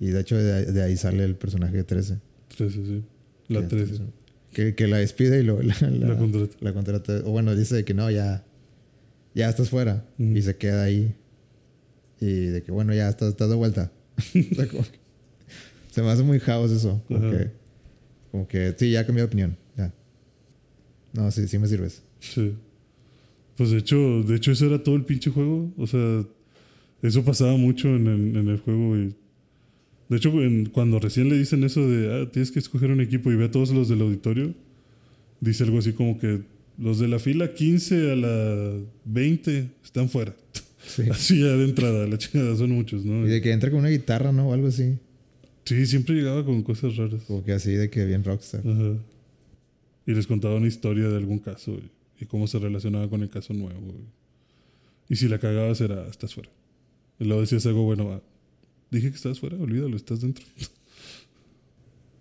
Y de hecho de, de ahí sale el personaje 13. 13, sí. La Que- 13. Que, que la despide y lo, la, la, La contrata. la contrata. O bueno, dice que no, ya, ya estás fuera. Y se queda ahí. Y de que, bueno, ya estás, estás de vuelta. O sea, como que- se me hace muy house eso. Como que, como que, sí, ya cambié de opinión. Ya. No, sí, sí me sirves. Sí. Pues de hecho, de hecho, eso era todo el pinche juego. O sea, eso pasaba mucho en el, en el juego, güey. De hecho, en- cuando recién le dicen eso de, ah, tienes que escoger un equipo y ve a todos los del auditorio, dice algo así como que los de la fila 15 a la 20 están fuera. Sí. Así ya de entrada, la chingada, son muchos, ¿no? Y de que entra con una guitarra, ¿no? O algo así. Sí, siempre llegaba con cosas raras. Como que así de que bien rockstar. Ajá. Y les contaba una historia de algún caso y, cómo se relacionaba con el caso nuevo. Y si la cagabas era, estás fuera. Y luego decías algo bueno, va, dije que estás fuera, olvídalo, estás dentro.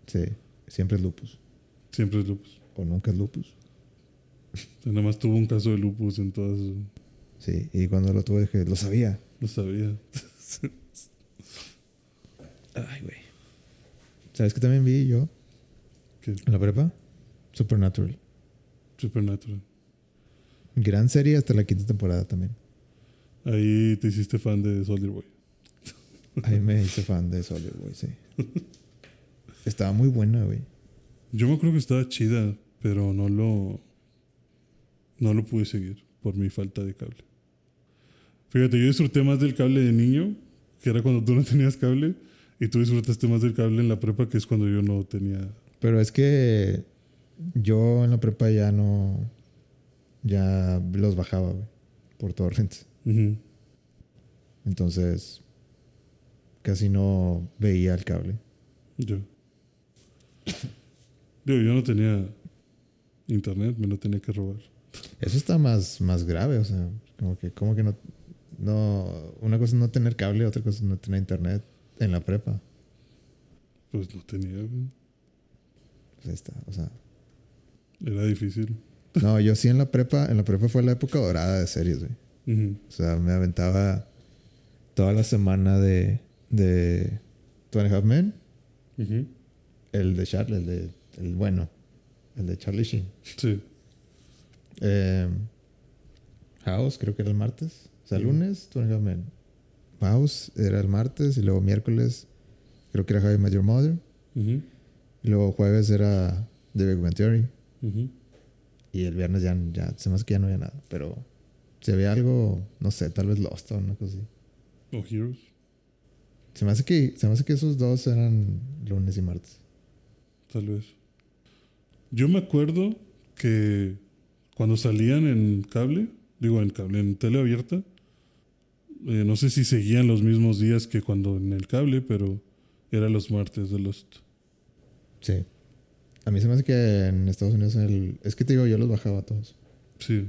Sí. Siempre es lupus. Siempre es lupus. O nunca es lupus. Nada más tuvo un caso de lupus en todas. Sí. Y cuando lo tuve dije, lo sabía. Lo sabía. Ay, güey. ¿Sabes qué también vi yo que en la prepa? Supernatural. Supernatural. Gran serie hasta la quinta temporada también. Ahí te hiciste fan de Soldier Boy. Ahí me hice fan de Soldier Boy, sí. Estaba muy buena, güey. Yo me acuerdo que estaba chida, pero no lo. No lo pude seguir por mi falta de cable. Fíjate, yo disfruté más del cable de niño, que era cuando tú no tenías cable, y tú disfrutaste más del cable en la prepa, que es cuando yo no tenía. Pero es que yo en la prepa ya no. Ya los bajaba, güey. Por torrents. Ujú. Entonces. Casi no veía el cable. Yo. Digo, yo no tenía internet, me lo tenía que robar. Eso está más, más grave, o sea, como que, como que no, no. Una cosa es no tener cable, otra cosa es no tener internet en la prepa. Pues no tenía, güey. Pues ahí está, o sea. Era difícil. No, yo sí en la prepa, en la prepa fue la época dorada de series, güey. O sea, me aventaba toda la semana de, de Two and a Half Men, el de Charlie, el de, el bueno, el de Charlie Sheen. Sí. Eh, House, creo que era el martes. Sea, lunes, Two and a Half Men. House era el martes y luego miércoles, creo que era How I Met Your Mother. Y luego jueves era The Big Bang Theory. Y el viernes ya, ya se me hace que ya no había nada. Pero si había algo, no sé, tal vez Lost o una cosa así. O Heroes. Se me hace que, se me hace que esos dos eran lunes y martes. Tal vez. Yo me acuerdo que cuando salían en cable, digo en cable, en tele abierta, eh, no sé si seguían los mismos días que cuando en el cable, pero era los martes de Lost. Sí. A mí se me hace que en Estados Unidos el, es que te digo, yo los bajaba todos. Sí,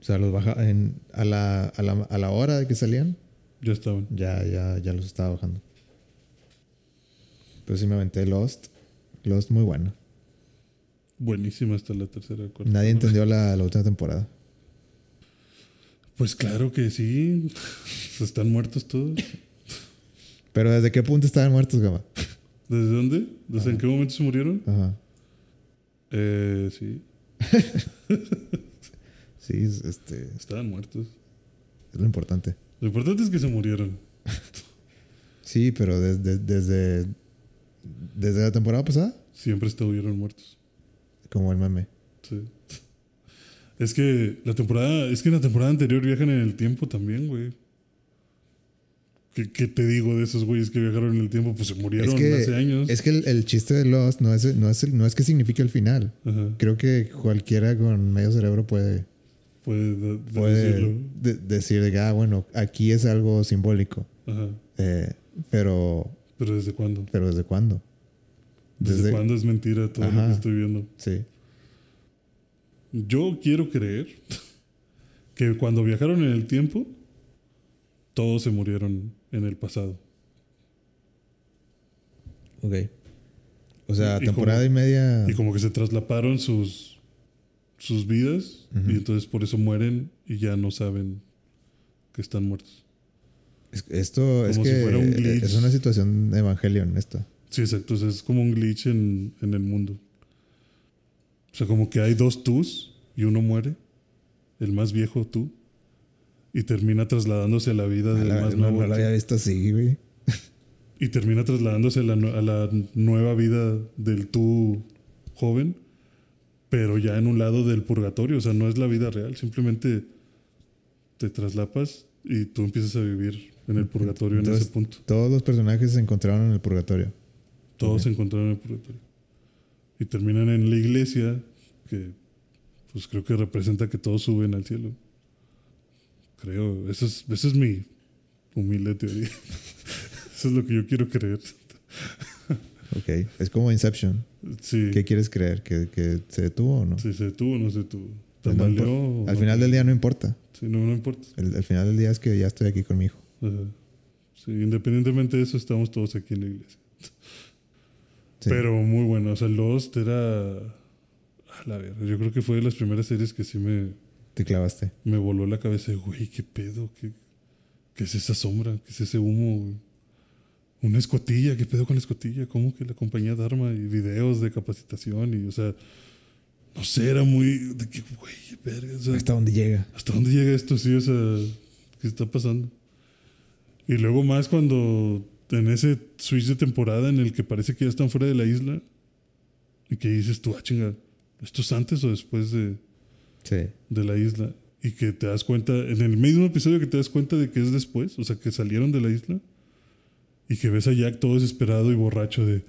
O sea, los bajaba en, a, la, a, la, a la hora de que salían, ya estaban. ya, ya, ya los estaba bajando. Pero sí me aventé Lost. Lost muy buena. Buenísima hasta la tercera. cuarta. Nadie entendió la, la última temporada. Pues claro que sí. Están muertos todos. Pero ¿desde qué punto estaban muertos, Gama? ¿Desde dónde? ¿Desde en qué momento se murieron? Ajá. Eh, sí, Sí, es- este, estaban muertos. es lo importante. Lo importante es que se murieron. Sí, pero desde, desde, desde la temporada pasada, Siempre estuvieron muertos. como el meme. Sí. Es que la temporada, es que en la temporada anterior viajan en el tiempo también, güey. ¿Qué, qué te digo de esos güeyes que viajaron en el tiempo? Pues se murieron Es que, hace años. es que el, el chiste de Lost no es, no, es, no es que signifique el final. Ajá. Creo que cualquiera con medio cerebro puede, Puede, de- de puede decirlo. de- decir ah, bueno, aquí es algo simbólico. Ajá. Eh, pero, Pero ¿desde cuándo? pero ¿desde cuándo? ¿Desde, Desde- cuándo es mentira todo lo que estoy viendo? Sí. Yo quiero creer que cuando viajaron en el tiempo, todos se murieron en el pasado. Ok. O sea, Y- temporada como- y media. Y como que se traslaparon sus, sus vidas y entonces por eso mueren y ya no saben que están muertos. Es- Esto es Como si que fuera un glitch. es una situación Evangelion esto. Sí, exacto. o sea, es como un glitch en, en el mundo. O sea, como que hay dos tús y uno muere. El más viejo tú. y termina trasladándose a la vida A del la- más nuevo. no lo había visto así, güey. Y termina trasladándose a la, a la nueva vida del tú joven, pero ya en un lado del purgatorio. O sea, no es la vida real, simplemente te traslapas y tú empiezas a vivir en el purgatorio en ese punto. Todos los personajes se encontraron en el purgatorio. Todos se encontraron en el purgatorio. Y terminan en la iglesia, que pues creo que representa que todos suben al cielo. Creo, esa es, esa es mi humilde teoría. Eso es lo que yo quiero creer. Ok. Es como Inception. Sí. ¿Qué quieres creer? ¿Que, que se detuvo o no? Si se detuvo o no se detuvo. Pues no ¿Tambaleó impor- o Al no? final del día no importa. Sí, no, no importa. El, el final del día es que ya estoy aquí con mi hijo. Ajá. Sí, independientemente de eso, estamos todos aquí en la iglesia. Sí. Pero muy bueno. O sea, Lost era. A la verga. Yo creo que fue de las primeras series que sí me, Te clavaste. me voló la cabeza. Güey, ¿qué pedo? ¿Qué, qué es esa sombra? ¿Qué es ese humo? güey? Una escotilla. ¿Qué pedo con la escotilla? ¿Cómo que la compañía Dharma? Y videos de capacitación. Y, o sea, no sé, era muy. De que, güey, verga. o sea, ¿Hasta dónde llega? ¿Hasta dónde llega esto? Sí, o sea, ¿qué está pasando? Y luego más cuando en ese switch de temporada en el que parece que ya están fuera de la isla y que dices tú, ah, chinga, ¿esto es antes o después de, Sí. de la isla? Y que te das cuenta, en el mismo episodio que te das cuenta de que es después, o sea, que salieron de la isla y que ves a Jack todo desesperado y borracho de,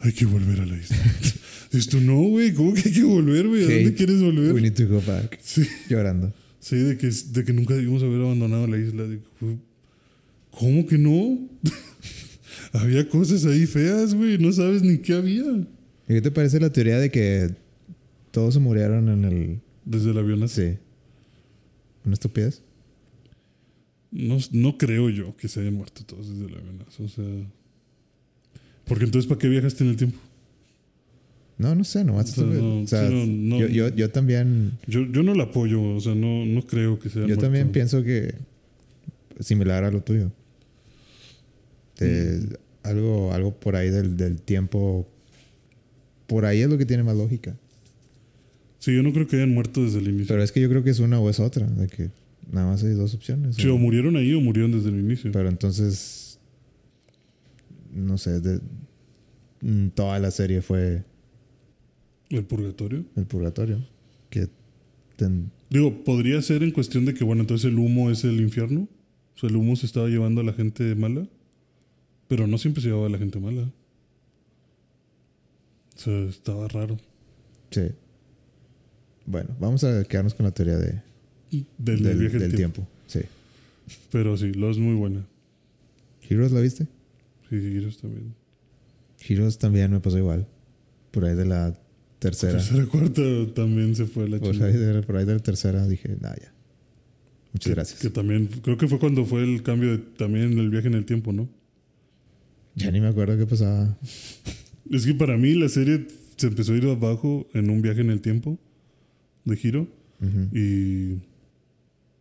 hay que volver a la isla. Dices tú, no, güey, ¿cómo que hay que volver, güey? ¿A dónde quieres volver? We need to go back. Sí. Llorando. Sí, de que, de que nunca debimos haber abandonado la isla. De ¿Cómo que no? Había cosas ahí feas, güey. No sabes ni qué había. ¿Y qué te parece la teoría de que todos se murieron en el... Desde el avión así. Sí. ¿Una estupidez? No, no creo yo que se hayan muerto todos desde el avión. O sea. Porque entonces, ¿para qué viajaste en el tiempo? No, no sé, nomás O sea, no, o sea, sí, no, no. yo, yo, yo también... Yo, yo no la apoyo. O sea, no, no creo que se hayan Yo muerto. también pienso que similar a lo tuyo. De Mm. Algo, algo por ahí del, del tiempo. Por ahí es lo que tiene más lógica. Sí, yo no creo que hayan muerto desde el inicio. Pero es que yo creo que es una o es otra. De que nada más hay dos opciones. Sí, o- o murieron ahí o murieron desde el inicio. Pero entonces. No sé. de- mm, toda la serie fue El purgatorio. el purgatorio. Que ten- Digo, podría ser en cuestión de que, bueno, entonces el humo es el infierno. O sea, el humo se estaba llevando a la gente mala. Pero no siempre se llevaba a la gente mala. O sea, estaba raro. sí. Bueno, vamos a quedarnos con la teoría de, Del, del, viaje del tiempo. tiempo. Sí. Pero sí, lo es muy buena. ¿Heroes la viste? Sí, Heroes también. Heroes también me pasó igual. Por ahí de la tercera. Tercera, cuarta también se fue la Por ahí, de, por ahí de la tercera dije, nada, ya. Muchas Que- gracias. Que también, creo que fue cuando fue el cambio de, también el viaje en el tiempo, ¿no? Ya ni me acuerdo qué pasaba. Es que para mí la serie se empezó a ir abajo en un viaje en el tiempo de giro y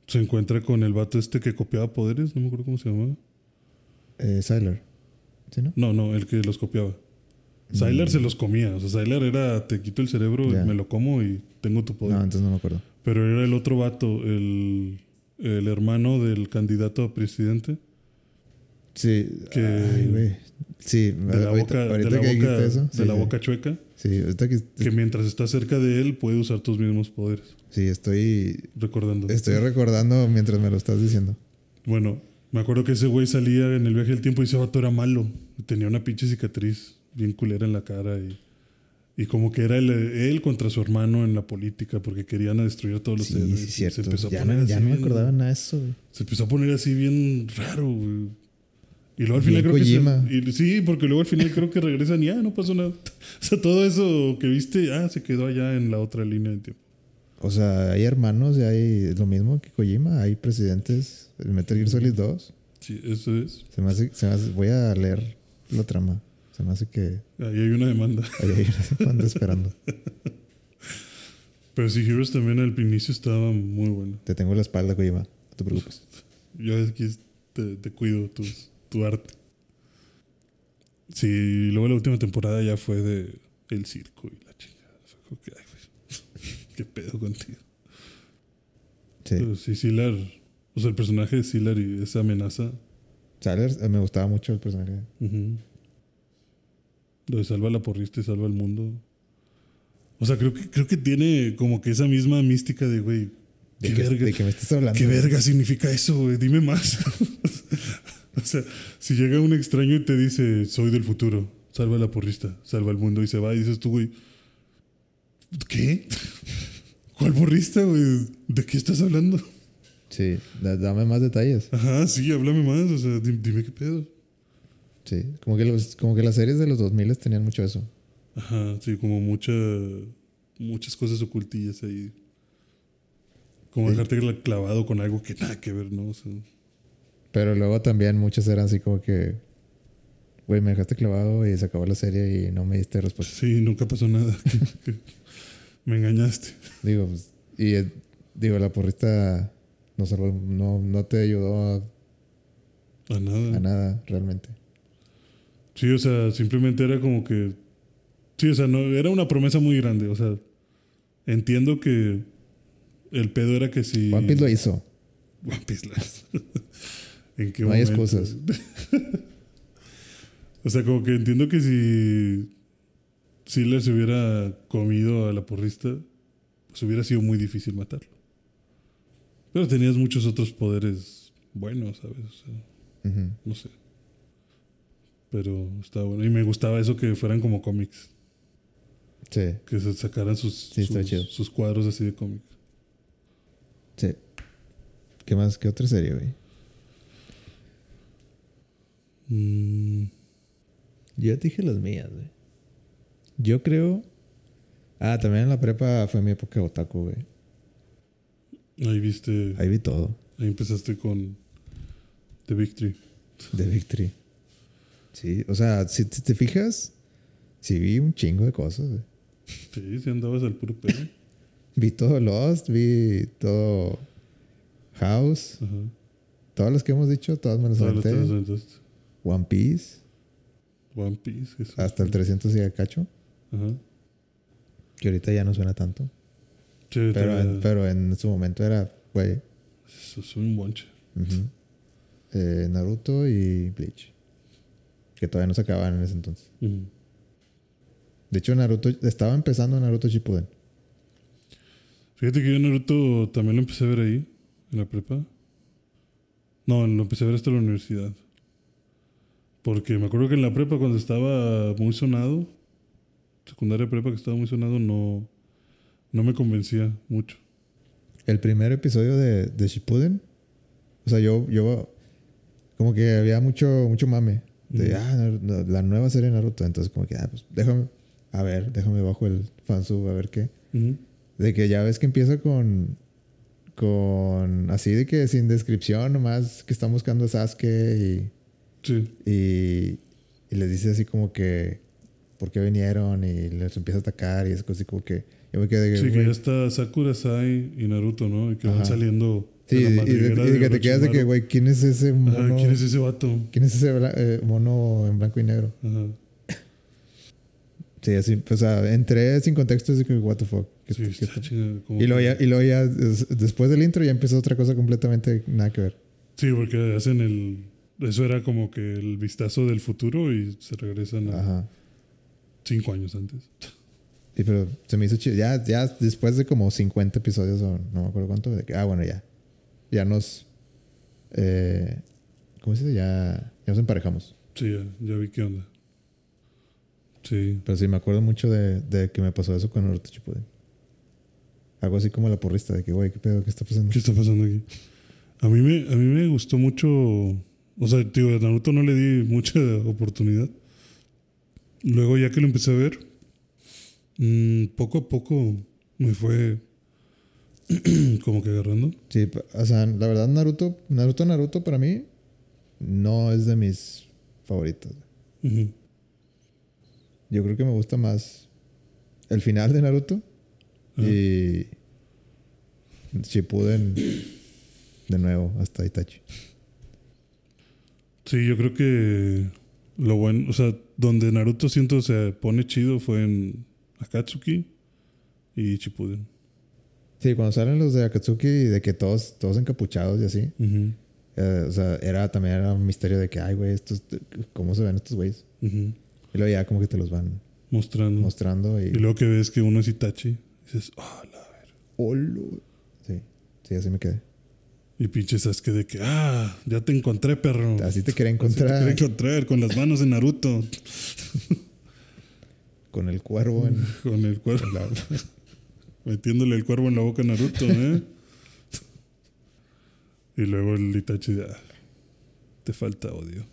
se encuentra con el vato este que copiaba poderes, no me acuerdo cómo se llamaba. Eh, Sylar. ¿Sí, no? No, no, el que los copiaba. Sylar se los comía, o sea, Sylar era te quito el cerebro, me lo como y tengo tu poder. No, entonces no me acuerdo. Pero era el otro vato, el, el hermano del candidato a presidente. Sí. Que- Ay, güey. Sí, De la ahorita, boca, ahorita de la que boca, dijiste eso. de sí, la sí. boca chueca, Sí, ahorita que. que mientras está cerca de él puede usar tus mismos poderes. Sí, estoy. Recordando. Estoy recordando mientras me lo estás diciendo. Bueno, me acuerdo que ese güey salía en el viaje del tiempo y ese vato era malo. Tenía una pinche cicatriz bien culera en la cara y, y como que era él contra su hermano en la política porque querían destruir a todos los Sí, héroes. sí, cierto. Se empezó a Ya, poner no, ya así no me acordaba nada de eso, güey. Se empezó a poner así bien raro, güey. Y luego al final creo Kojima. que se, y- sí, porque luego al final creo que regresan y ya no pasó nada. O sea, todo eso que viste ya se quedó allá en la otra línea de tiempo. O sea, hay hermanos y hay lo mismo que Kojima. Hay presidentes. El Metal Gear Solid 2. Sí, eso es. Se me hace, se me hace- voy a leer la trama. Se me hace que Ahí hay una demanda. ahí hay una banda esperando. Pero sí, Heroes también al inicio estaba muy bueno. Te tengo la espalda, Kojima. No te preocupes. Yo aquí te, te cuido tus- tu arte. Sí, y luego la última temporada ya fue de el circo y la chingada. Fue que, ay, güey, ¿Qué pedo contigo? Sí. Pero sí, la, O sea, el personaje de Ziller y esa amenaza. Sailor, eh, me gustaba mucho el personaje. ujú. Lo de salva la porrista y salva al mundo. O sea, creo que, creo que tiene como que esa misma mística de, güey, ¿De ¿qué verga? de me estás hablando? ¿Qué verga significa eso, güey? Dime más. o sea, si llega un extraño y te dice, soy del futuro, salva a la porrista, salva al mundo y se va, y dices tú, güey, ¿qué? ¿Cuál porrista, güey? ¿De qué estás hablando? Sí, da- dame más detalles. Ajá, sí, háblame más, o sea, di- dime qué pedo. Sí, como que, los, como que las series de los 2000 tenían mucho eso. Ajá, sí, como mucha, muchas cosas ocultillas ahí. Como Sí. dejarte clavado con algo que nada que ver, ¿no? O sea, Pero luego también muchas eran así como que, güey, me dejaste clavado y se acabó la serie y no me diste respuesta. sí, nunca pasó nada. Me engañaste. Digo, pues, y eh, digo, la porrista no, salvó- no, no te ayudó a, A nada. a nada realmente. Sí, o sea, simplemente era como que. Sí, o sea, no, era una promesa muy grande. O sea, entiendo que el pedo era que si. One Piece lo hizo. One Piece las- ¿En qué No hay momento? excusas. o sea, como que entiendo que si. Si les hubiera comido a la porrista, pues hubiera sido muy difícil matarlo. Pero tenías muchos otros poderes buenos, ¿sabes? O sea, no sé. Pero estaba bueno. Y me gustaba eso que fueran como cómics. Sí, Que se sacaran sus, Sí, sus, sus cuadros así de cómic. sí. ¿Qué más? ¿Qué otra serie, güey? Mm, Yo ya te dije las mías, güey. Yo creo. Ah, también en la prepa fue mi época de otaku, güey. ahí viste. Ahí vi todo. Ahí empezaste con The Victory. De Victory. Sí, o sea, si te, te fijas, sí vi un chingo de cosas, güey. Sí, si andabas al puro pedo. Vi todo Lost, vi todo House, Ajá. todas las que hemos dicho, todas me las Todas las aventé. todas las aventaste. One Piece, One Piece. eso. hasta el 300 y de cacho, Ajá. que ahorita ya no suena tanto. Sí, Pero en, pero en su momento era, güey, Eso es un bonche. ujú. Eh, Naruto y Bleach. Que todavía no se acababan en ese entonces. Ujú. De hecho, Naruto, estaba empezando Naruto Shippuden. Fíjate que yo Naruto también lo empecé a ver ahí, en la prepa. No, lo empecé a ver hasta la universidad. Porque me acuerdo que en la prepa cuando estaba muy sonado, secundaria prepa que estaba muy sonado, no, no me convencía mucho. El primer episodio de, de Shippuden, o sea, yo, yo, como que había mucho, mucho mame. De, ah, no, la nueva serie de Naruto. Entonces, como que, ah, pues déjame, a ver, déjame bajo el fansub, a ver qué. Ujú. De que ya ves que empieza con, con, así de que sin descripción, nomás que están buscando a Sasuke Sí, y, y, y les dice así como que, ¿por qué vinieron? Y les empieza a atacar y es así como que, yo me quedé, sí, que ya está Sakura, Sai y Naruto, ¿no? Y que van Ajá. saliendo Sí, de y, de, madriguera y de que te quedas de que, güey, ¿quién es ese Ajá, mono? ¿Quién es ese vato? ¿Quién es ese eh, mono en blanco y negro? Ajá. Sí, así, o sea, entré sin contexto, así que, what the fuck. ¿Qué- Sí, qué está chingada, y luego ya, y luego ya des- después del intro ya empezó otra cosa completamente nada que ver. Sí, porque hacen el... Eso era como que el vistazo del futuro y se regresan a Ajá. cinco años antes. Sí, pero se me hizo chido. Ya, ya después de como 50 episodios o no me acuerdo cuánto, de que, ah, bueno, ya. Ya nos... Eh, ¿Cómo se dice? Ya, ya nos emparejamos. Sí, ya, ya vi qué onda. Sí. Pero sí, me acuerdo mucho de, de que me pasó eso con Naruto Shippuden. Algo así como la porrista, de que, güey, ¿qué pedo? ¿Qué está pasando? ¿Qué está pasando aquí? A mí me, a mí me gustó mucho. O sea, a Naruto no le di mucha oportunidad. Luego, ya que lo empecé a ver, mm, poco a poco me fue como que agarrando. Sí, o sea, la verdad, Naruto, Naruto, Naruto para mí no es de mis favoritos. Yo creo que me gusta más el final de Naruto Ajá. y Shippuden de nuevo hasta Itachi. Sí, yo creo que lo bueno, o sea, donde Naruto siento se pone chido fue en Akatsuki y Shippuden. Sí, cuando salen los de Akatsuki y de que todos, todos encapuchados y así. Eh, o sea, era también era un misterio de que, ay, güey, estos, ¿cómo se ven estos güeyes? Y luego ya como que te los van Mostrando. mostrando y... Y luego que ves que uno es Itachi, dices, ah, la ver. ¡Holo! Sí, sí, así me quedé. Y pinche Sasuke de que, ah, ya te encontré, perro. Así te quería Así te encontrar quería encontrar con las manos en Naruto. con el cuervo en... Con el cuervo. en la- Metiéndole el cuervo en la boca a Naruto, ¿eh? y luego el Itachi de, ah, te falta odio.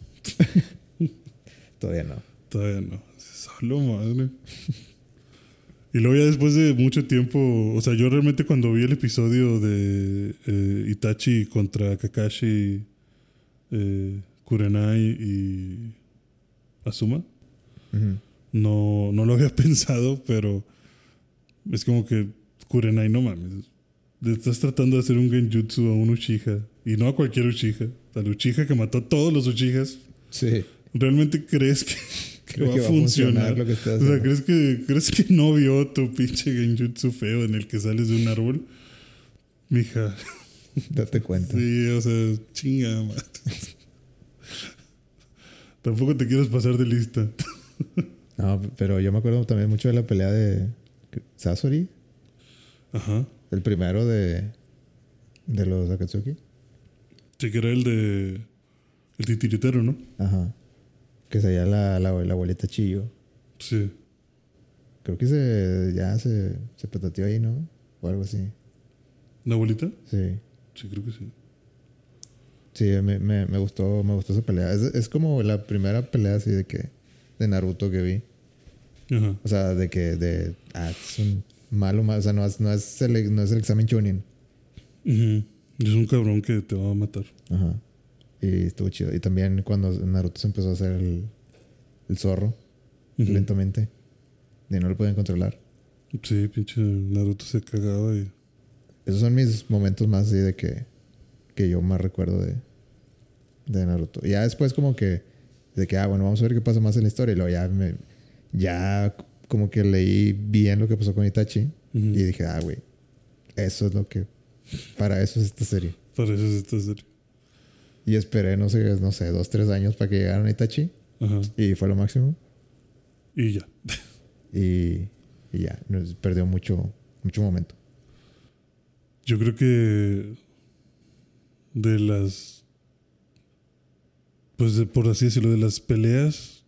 Todavía no. Todavía no. Solo madre. Y luego ya después de mucho tiempo, o sea, yo realmente cuando vi el episodio de eh, Itachi contra Kakashi, eh, Kurenai y Asuma, no, no lo había pensado, pero es como que Kurenai, no mames. Estás tratando de hacer un genjutsu a un Uchiha. Y no a cualquier Uchiha. Al Uchiha que mató a todos los Uchihas. Sí. ¿Realmente crees que, que va, que a funcionar? lo que estás O sea, haciendo. ¿crees que, ¿crees que no vio tu pinche genjutsu feo en el que sales de un árbol? Mija, Date cuenta. sí, o sea, chinga. Tampoco te quieres pasar de lista. No, pero yo me acuerdo también mucho de la pelea de Sasori. Ajá. El primero de... De los Akatsuki. Sí, que era el de. El titiritero, ¿no? Ajá. Que sería la, la, la abuelita Chillo. Sí. Creo que se... Ya se... Se petateó ahí, ¿no? O algo así. ¿La abuelita? Sí. Sí, creo que sí. Sí, me, me, me gustó, me gustó esa pelea. Es, es como la primera pelea así de que de Naruto que vi. Ajá. O sea, de que de ah, es un malo, malo. O sea, no es, no es el, no es el examen Chunin. Ujú. Y Es un cabrón que te va a matar. Ajá. Y estuvo chido. Y también cuando Naruto se empezó a hacer el, el zorro lentamente. Y no lo podían controlar. Sí, pinche Naruto se cagaba y. Esos son mis momentos más así de que, que yo más recuerdo de, de Naruto. Y ya después como que, de que, ah, bueno, vamos a ver qué pasa más en la historia. Y luego ya, me, ya como que leí bien lo que pasó con Itachi. Y dije, ah, güey, eso es lo que, para eso es esta serie. Para eso es esta serie. Y esperé, no sé, no sé, dos, tres años para que llegaran a Itachi. Ajá. Y fue lo máximo. Y ya. Y, y ya, nos perdió mucho, mucho momento. Yo creo que de las, pues de- por así decirlo, de las peleas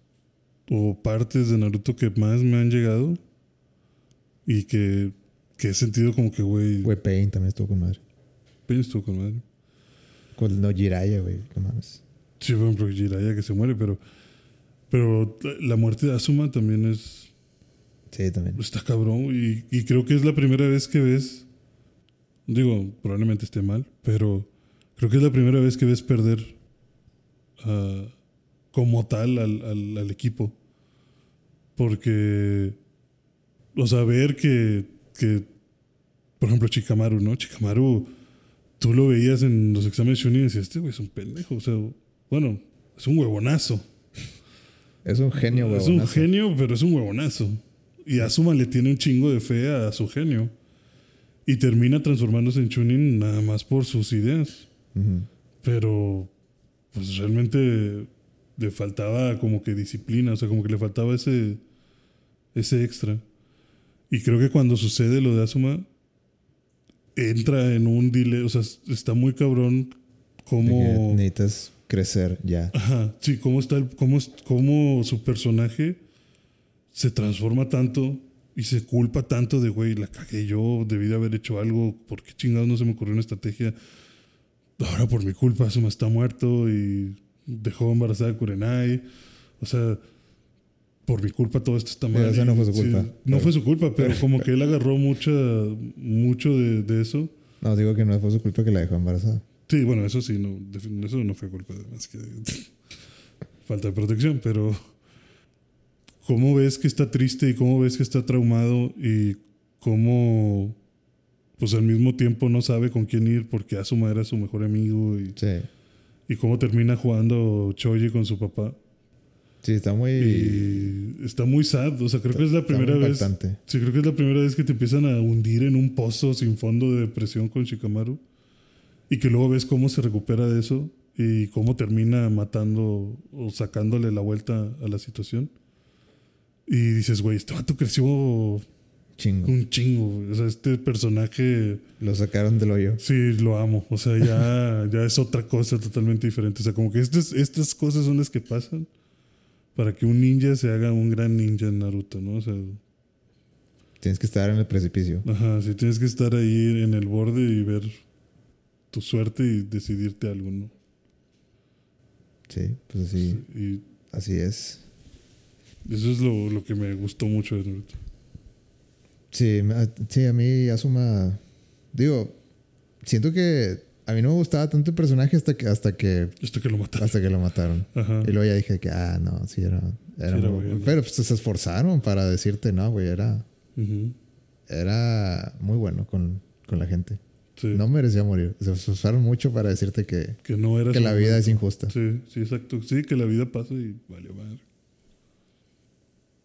o partes de Naruto que más me han llegado y que, que he sentido como que, güey, Güey, Pain también estuvo con madre. pienso con madre. No Jiraiya, güey, no mames. Sí, por ejemplo, Jiraiya que se muere, pero, pero la muerte de Asuma también es, Sí, también. está cabrón y, y creo que es la primera vez que ves, digo, probablemente esté mal, pero creo que es la primera vez que ves perder ah, como tal al, al- al equipo. Porque, o sea, ver que, que, por ejemplo, Chikamaru, ¿no? Chikamaru, tú lo veías en los exámenes Chunin y decías, este güey es un pendejo, o sea, bueno, es un huevonazo. Es un genio, güey. Es un genio, pero es un huevonazo. Y Asuma le tiene un chingo de fe a su genio. Y termina transformándose en Chunin nada más por sus ideas. Pero, pues realmente le faltaba como que disciplina, o sea, como que le faltaba ese, ese extra. Y creo que cuando sucede lo de Asuma, entra en un delay, o sea, está muy cabrón como... Necesitas crecer ya. Ajá, sí, cómo está el, cómo, cómo su personaje se transforma tanto y se culpa tanto de, güey, la cagué yo, debí de haber hecho algo, ¿por qué chingados no se me ocurrió una estrategia? Ahora por mi culpa Asuma está muerto y dejó embarazada a Kurenai. O sea, por mi culpa todo esto está mal. Pero eso no fue su Sí, culpa. no Pero- fue su culpa, pero como que él agarró mucha, mucho de, de eso. No, digo que no fue su culpa que la dejó embarazada. Sí, bueno, eso sí, no, eso no fue culpa de más que falta de protección, pero ¿cómo ves que está triste y cómo ves que está traumado y cómo pues al mismo tiempo no sabe con quién ir porque Asuma era su mejor amigo y, Sí. y cómo termina jugando Choji con su papá? Sí, está muy. Y está muy sad. O sea, creo que es la está primera vez. Sí, creo que es la primera vez que te empiezan a hundir en un pozo sin fondo de depresión con Shikamaru. Y que luego ves cómo se recupera de eso y cómo termina matando o sacándole la vuelta a la situación. Y dices, güey, este vato creció Chingo. un chingo. O sea, este personaje, Lo sacaron del hoyo. sí, lo amo. O sea, ya, ya es otra cosa totalmente diferente. O sea, como que estas, estas cosas son las que pasan para que un ninja se haga un gran ninja en Naruto, ¿no? O sea, Tienes que estar en el precipicio. Ajá, si tienes que estar ahí en el borde y ver tu suerte y decidirte algo, ¿no? Sí, pues así, Y así es. eso es lo, lo que me gustó mucho de Naruto. Sí, sí, a mí Asuma. Digo, siento que a mí no me gustaba tanto el personaje hasta que, hasta que, Hasta que lo mataron. hasta que lo mataron. Ajá. Y luego ya dije que, ah, no, sí era. era Sí era muy- bueno. pero pues se esforzaron para decirte, no, güey, era, era muy bueno con, con la gente. Sí. No merecía morir. Se esforzaron mucho para decirte que, que no era que la vida es injusta. Sí, sí, exacto. Sí, que la vida pasa y vale, madre.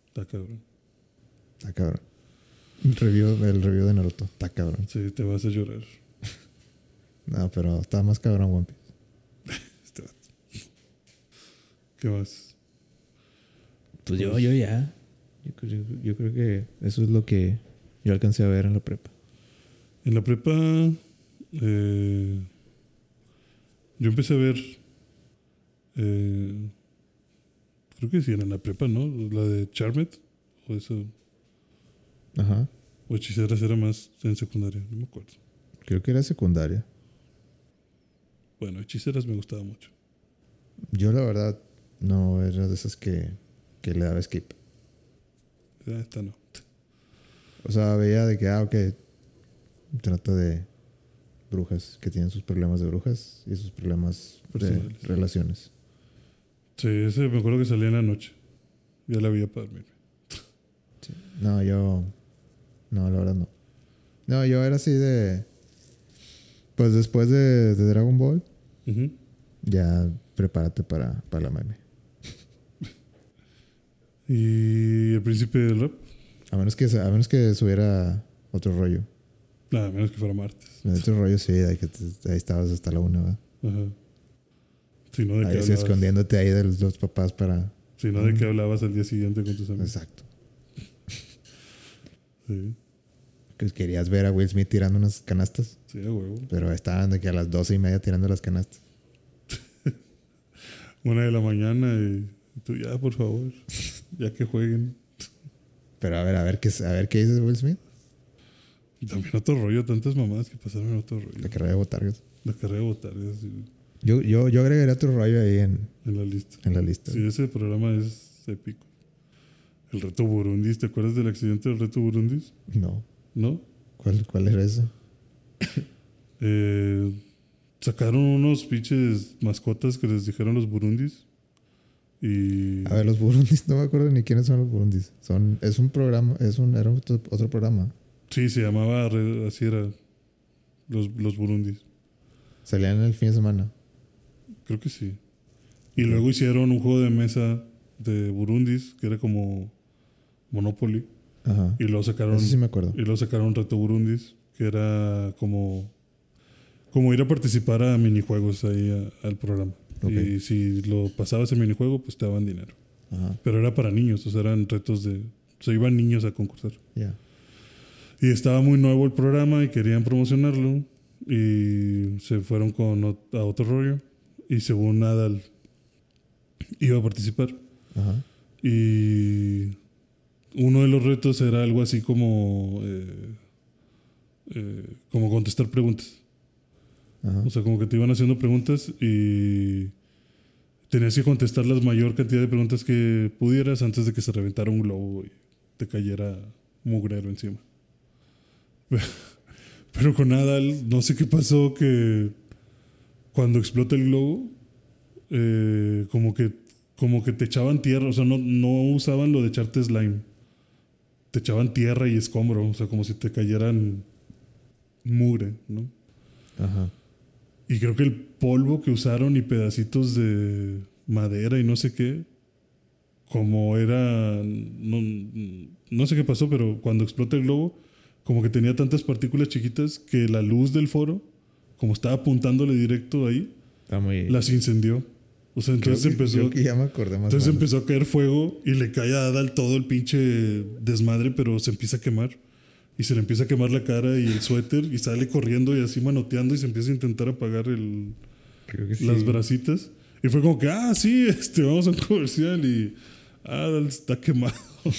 Está cabrón. Está cabrón. El review, el review de Naruto. Está cabrón. Sí, te vas a llorar. No, pero está más cabrón One Piece. Este. ¿Qué más? Pues yo, yo ya. Yo, creo- yo creo que eso es lo que yo alcancé a ver en la prepa. En la prepa, eh, yo empecé a ver, eh, creo que sí era en la prepa, ¿no? La de Charmed, o eso, Ajá. o Hechiceras era más en secundaria, no me acuerdo. Creo que era secundaria. Bueno, Hechiceras me gustaba mucho. Yo la verdad no era de esas que, que le daba skip. Ah, esta no. O sea, veía de que, ah, ok, trata de brujas que tienen sus problemas de brujas y sus problemas de relaciones. Sí, ese me acuerdo que salía en la noche. Ya la veía para dormirme. No, yo. No, la verdad no. No, yo era así de. Pues después de, de Dragon Ball, ya prepárate para, para la meme. Y el príncipe del rap, A menos que, a menos que subiera otro rollo. nada menos que fuera martes. Otro rollo sí, de que te- ahí estabas hasta la una, ¿verdad? Ajá. Si no, de Ahí sí, escondiéndote ahí de los dos papás para. si no de que hablabas al día siguiente con tus amigos. Exacto. Sí, Que querías ver a Will Smith tirando unas canastas, sí, huevo. pero estaban de que a las doce y media tirando las canastas. Una de la mañana y tú ya, por favor, ya que jueguen. Pero a ver, a ver qué, a ver qué dice Will Smith. Y también otro rollo, tantas mamadas que pasaron en otro rollo. La carrera de botargas. La carrera de botargas sí, Yo, yo, yo agregaría otro rollo ahí en, en la lista. en la lista. Sí, ese programa es épico. El reto Burundis, ¿te acuerdas del accidente del reto Burundis? No. ¿No? ¿Cuál, ¿Cuál era eso? Eh, sacaron unos pinches mascotas que les dijeron los Burundis. Y. A ver, los burundis, no me acuerdo ni quiénes son los burundis. Son, es un programa, es un, era otro, otro programa. Sí, se llamaba, así era. Los, los Burundis. Salían el fin de semana. Creo que sí. Y luego hicieron un juego de mesa de Burundis, que era como Monopoly. Ajá. Y luego sacaron. Eso sí me acuerdo. Y luego sacaron Reto Burundis, que era como, como ir a participar a minijuegos ahí a- al programa. Ok. Y si lo pasabas en minijuego, pues te daban dinero. Ajá. Pero era para niños, o sea, eran retos de... O sea, iban niños a concursar. Ya. Y estaba muy nuevo el programa y querían promocionarlo. Y se fueron con a otro rollo. Y según Nadal iba a participar. Ajá. Y uno de los retos era algo así como, eh, eh, como contestar preguntas. Ajá. O sea, como que te iban haciendo preguntas y tenías que contestar la mayor cantidad de preguntas que pudieras antes de que se reventara un globo y te cayera mugrero encima. Pero con Nadal, no sé qué pasó que cuando explota el globo, eh, como que como que te echaban tierra, o sea, no, no usaban lo de echarte slime. Te echaban tierra y escombro, o sea, como si te cayeran mugre, ¿no? Ajá. Y creo que el polvo que usaron y pedacitos de madera y no sé qué, como era, no, no sé qué pasó, pero cuando explota el globo, como que tenía tantas partículas chiquitas que la luz del foro, como estaba apuntándole directo ahí, Está muy. las incendió. O sea, entonces que- empezó, creo que ya me acordé más. entonces o menos. empezó a caer fuego y le cae a Adal todo el pinche desmadre, pero se empieza a quemar. Y se le empieza a quemar la cara y el suéter y sale corriendo y así manoteando y se empieza a intentar apagar el, Creo que sí. las bracitas. Y fue como que, ah, sí, este, vamos a un comercial y Adal está quemado.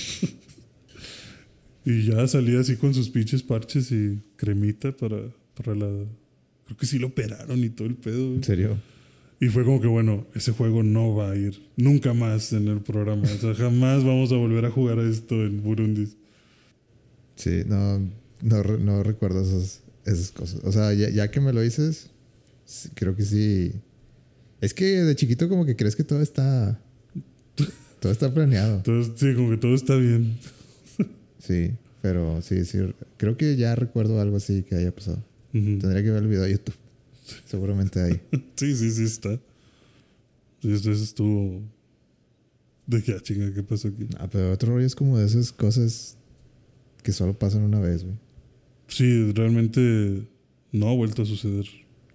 y ya salía así con sus pinches parches y cremita para, para la... Creo que sí lo operaron y todo el pedo. En serio. Y fue como que, bueno, ese juego no va a ir nunca más en el programa. O sea, jamás vamos a volver a jugar a esto en Burundi. Sí, no, no, no recuerdo esas, esas cosas. O sea, ya, ya que me lo dices, sí, creo que sí. Es que de chiquito como que crees que todo está... Todo está planeado. Entonces, sí, como que todo está bien. Sí, pero sí, sí. Creo que ya recuerdo algo así que haya pasado. Tendría que ver el video de YouTube. Seguramente ahí. Sí, sí, sí está. Sí, eso estuvo... De que, ah, chinga, ¿qué pasó aquí? Ah, pero otro rollo es como de esas cosas que solo pasan una vez, güey. Sí, realmente no ha vuelto a suceder.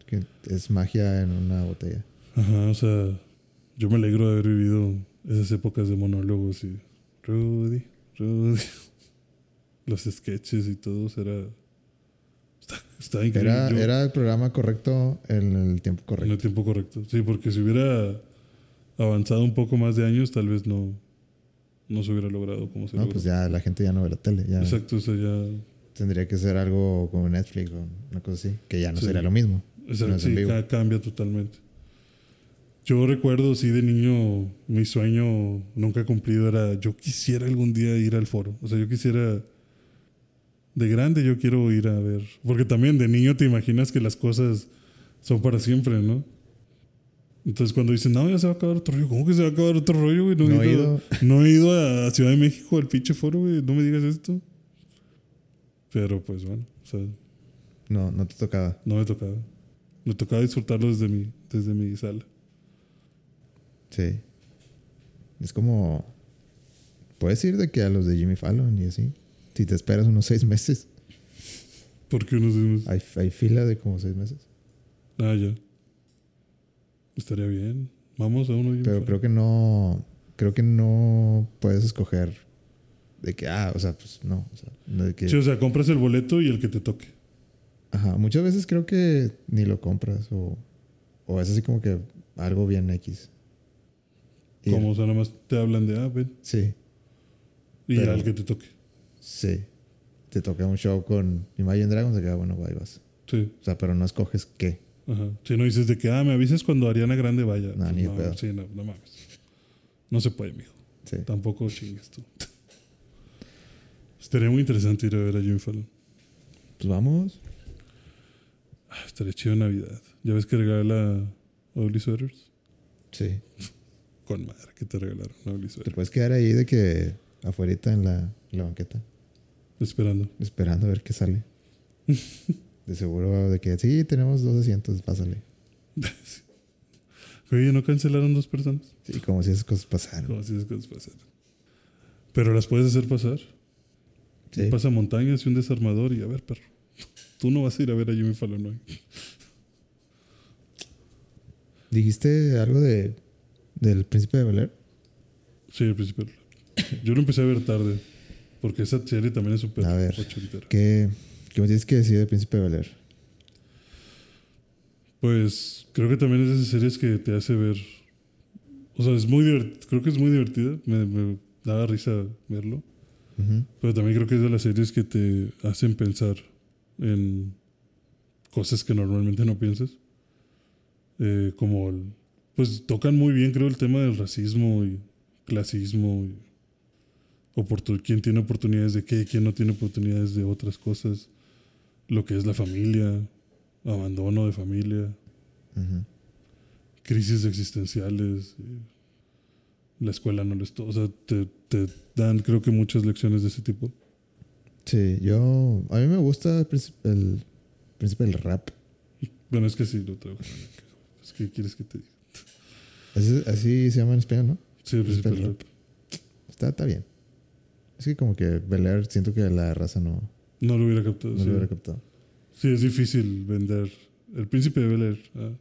Que es magia en una botella. Ajá, o sea, yo me alegro de haber vivido esas épocas de monólogos y Rudy, Rudy. Los sketches y todo, era. Está, está increíble. Era, Yo- era el programa correcto en el tiempo en correcto. el tiempo correcto. Sí, porque si hubiera avanzado un poco más de años, tal vez no, no se hubiera logrado como se No, logró. pues ya la gente ya no ve la tele. Ya Exacto, o sea, ya. tendría que ser algo como Netflix o una cosa así. Que ya no Sí. sería lo mismo. Exacto, No en sí, ca- cambia totalmente. Yo recuerdo, sí, de niño, mi sueño nunca cumplido era, yo quisiera algún día ir al foro. O sea, yo quisiera, de grande yo quiero ir a ver. Porque también de niño te imaginas que las cosas son para siempre, ¿no? Entonces cuando dicen, no, ya se va a acabar otro rollo, ¿cómo que se va a acabar otro rollo, güey? No he ido. no he ido a Ciudad de México al pinche foro, güey, no me digas esto. Pero pues bueno, o sea, No, no te tocaba. no me tocaba. Me tocaba disfrutarlo desde mi, desde mi sala. Sí. Es como. Puedes ir de que a los de Jimmy Fallon y así. Si te esperas unos seis meses. Porque unos decimos, Hay, hay fila de como seis meses. ah, ya. Estaría bien. Vamos a uno. bien Pero fuera. creo que no. Creo que no puedes escoger. De que, ah, o sea, pues no. O sea, no de que, Sí, o sea, compras el boleto y el que te toque. Ajá. Muchas veces creo que ni lo compras. O, o es así como que algo bien X. Como, o sea, nada más te hablan de, ah, ven. Sí, Y Pero- al que te toque. Sí. Te toca un show con Imagine Dragons, de que, ah, bueno, ahí vas. Sí. O sea, pero no escoges qué. Ajá. Si no dices de que, ah, me avisas cuando Ariana Grande vaya. No, Pues ni de pedo. Sí, no, no mames. No se puede, mijo. Sí. Tampoco chingues tú. Estaría muy interesante ir a ver a Jimmy Fallon. Pues vamos. Ah, estaría chido Navidad. ¿Ya ves que regala Ugly Sweaters? Sí. Con madre que te regalaron Ugly Te Sweater. puedes quedar ahí de que afuera en la, en la banqueta, Esperando. esperando a ver qué sale. De seguro de que sí, tenemos dos asientos, pásale. Oye, ¿no cancelaron dos personas? Sí, como si esas cosas pasaran. Como si esas cosas pasaran. Pero las puedes hacer pasar. Sí. Pasa montañas y un desarmador y a ver, perro. Tú no vas a ir a ver a Jimmy Fallon hoy. ¿Dijiste algo de del príncipe de Air? Sí, al principio. Yo lo empecé a ver tarde. Porque esa serie también es súper A ver. ochentera. ¿Qué, ¿Qué me tienes que decir del príncipe de Air? Pues creo que también es de esas series que te hace ver. O sea, es muy divertida. Creo que es muy divertida. Me, me daba risa verlo. Ujú. Pero también creo que es de las series que te hacen pensar en cosas que normalmente no piensas. Eh, como, el- pues tocan muy bien, creo, el tema del racismo y clasismo. Y quién tiene oportunidades de qué, quién no tiene oportunidades de otras cosas. Lo que es la familia, abandono de familia, Ujú. crisis existenciales. y la escuela no les... O sea, te, te dan, creo que muchas lecciones de ese tipo. Sí, yo. A mí me gusta el príncipe, el del rap. Bueno, es que sí, lo traigo. Es que quieres que te diga. Así, así se llama en español, ¿no? Sí, el Príncipe del del rap. está, está bien. Es que como que Bel Air, siento que la raza no, No lo hubiera captado. no sí. lo hubiera captado. Sí, es difícil vender. El príncipe de Bel Air. Ah,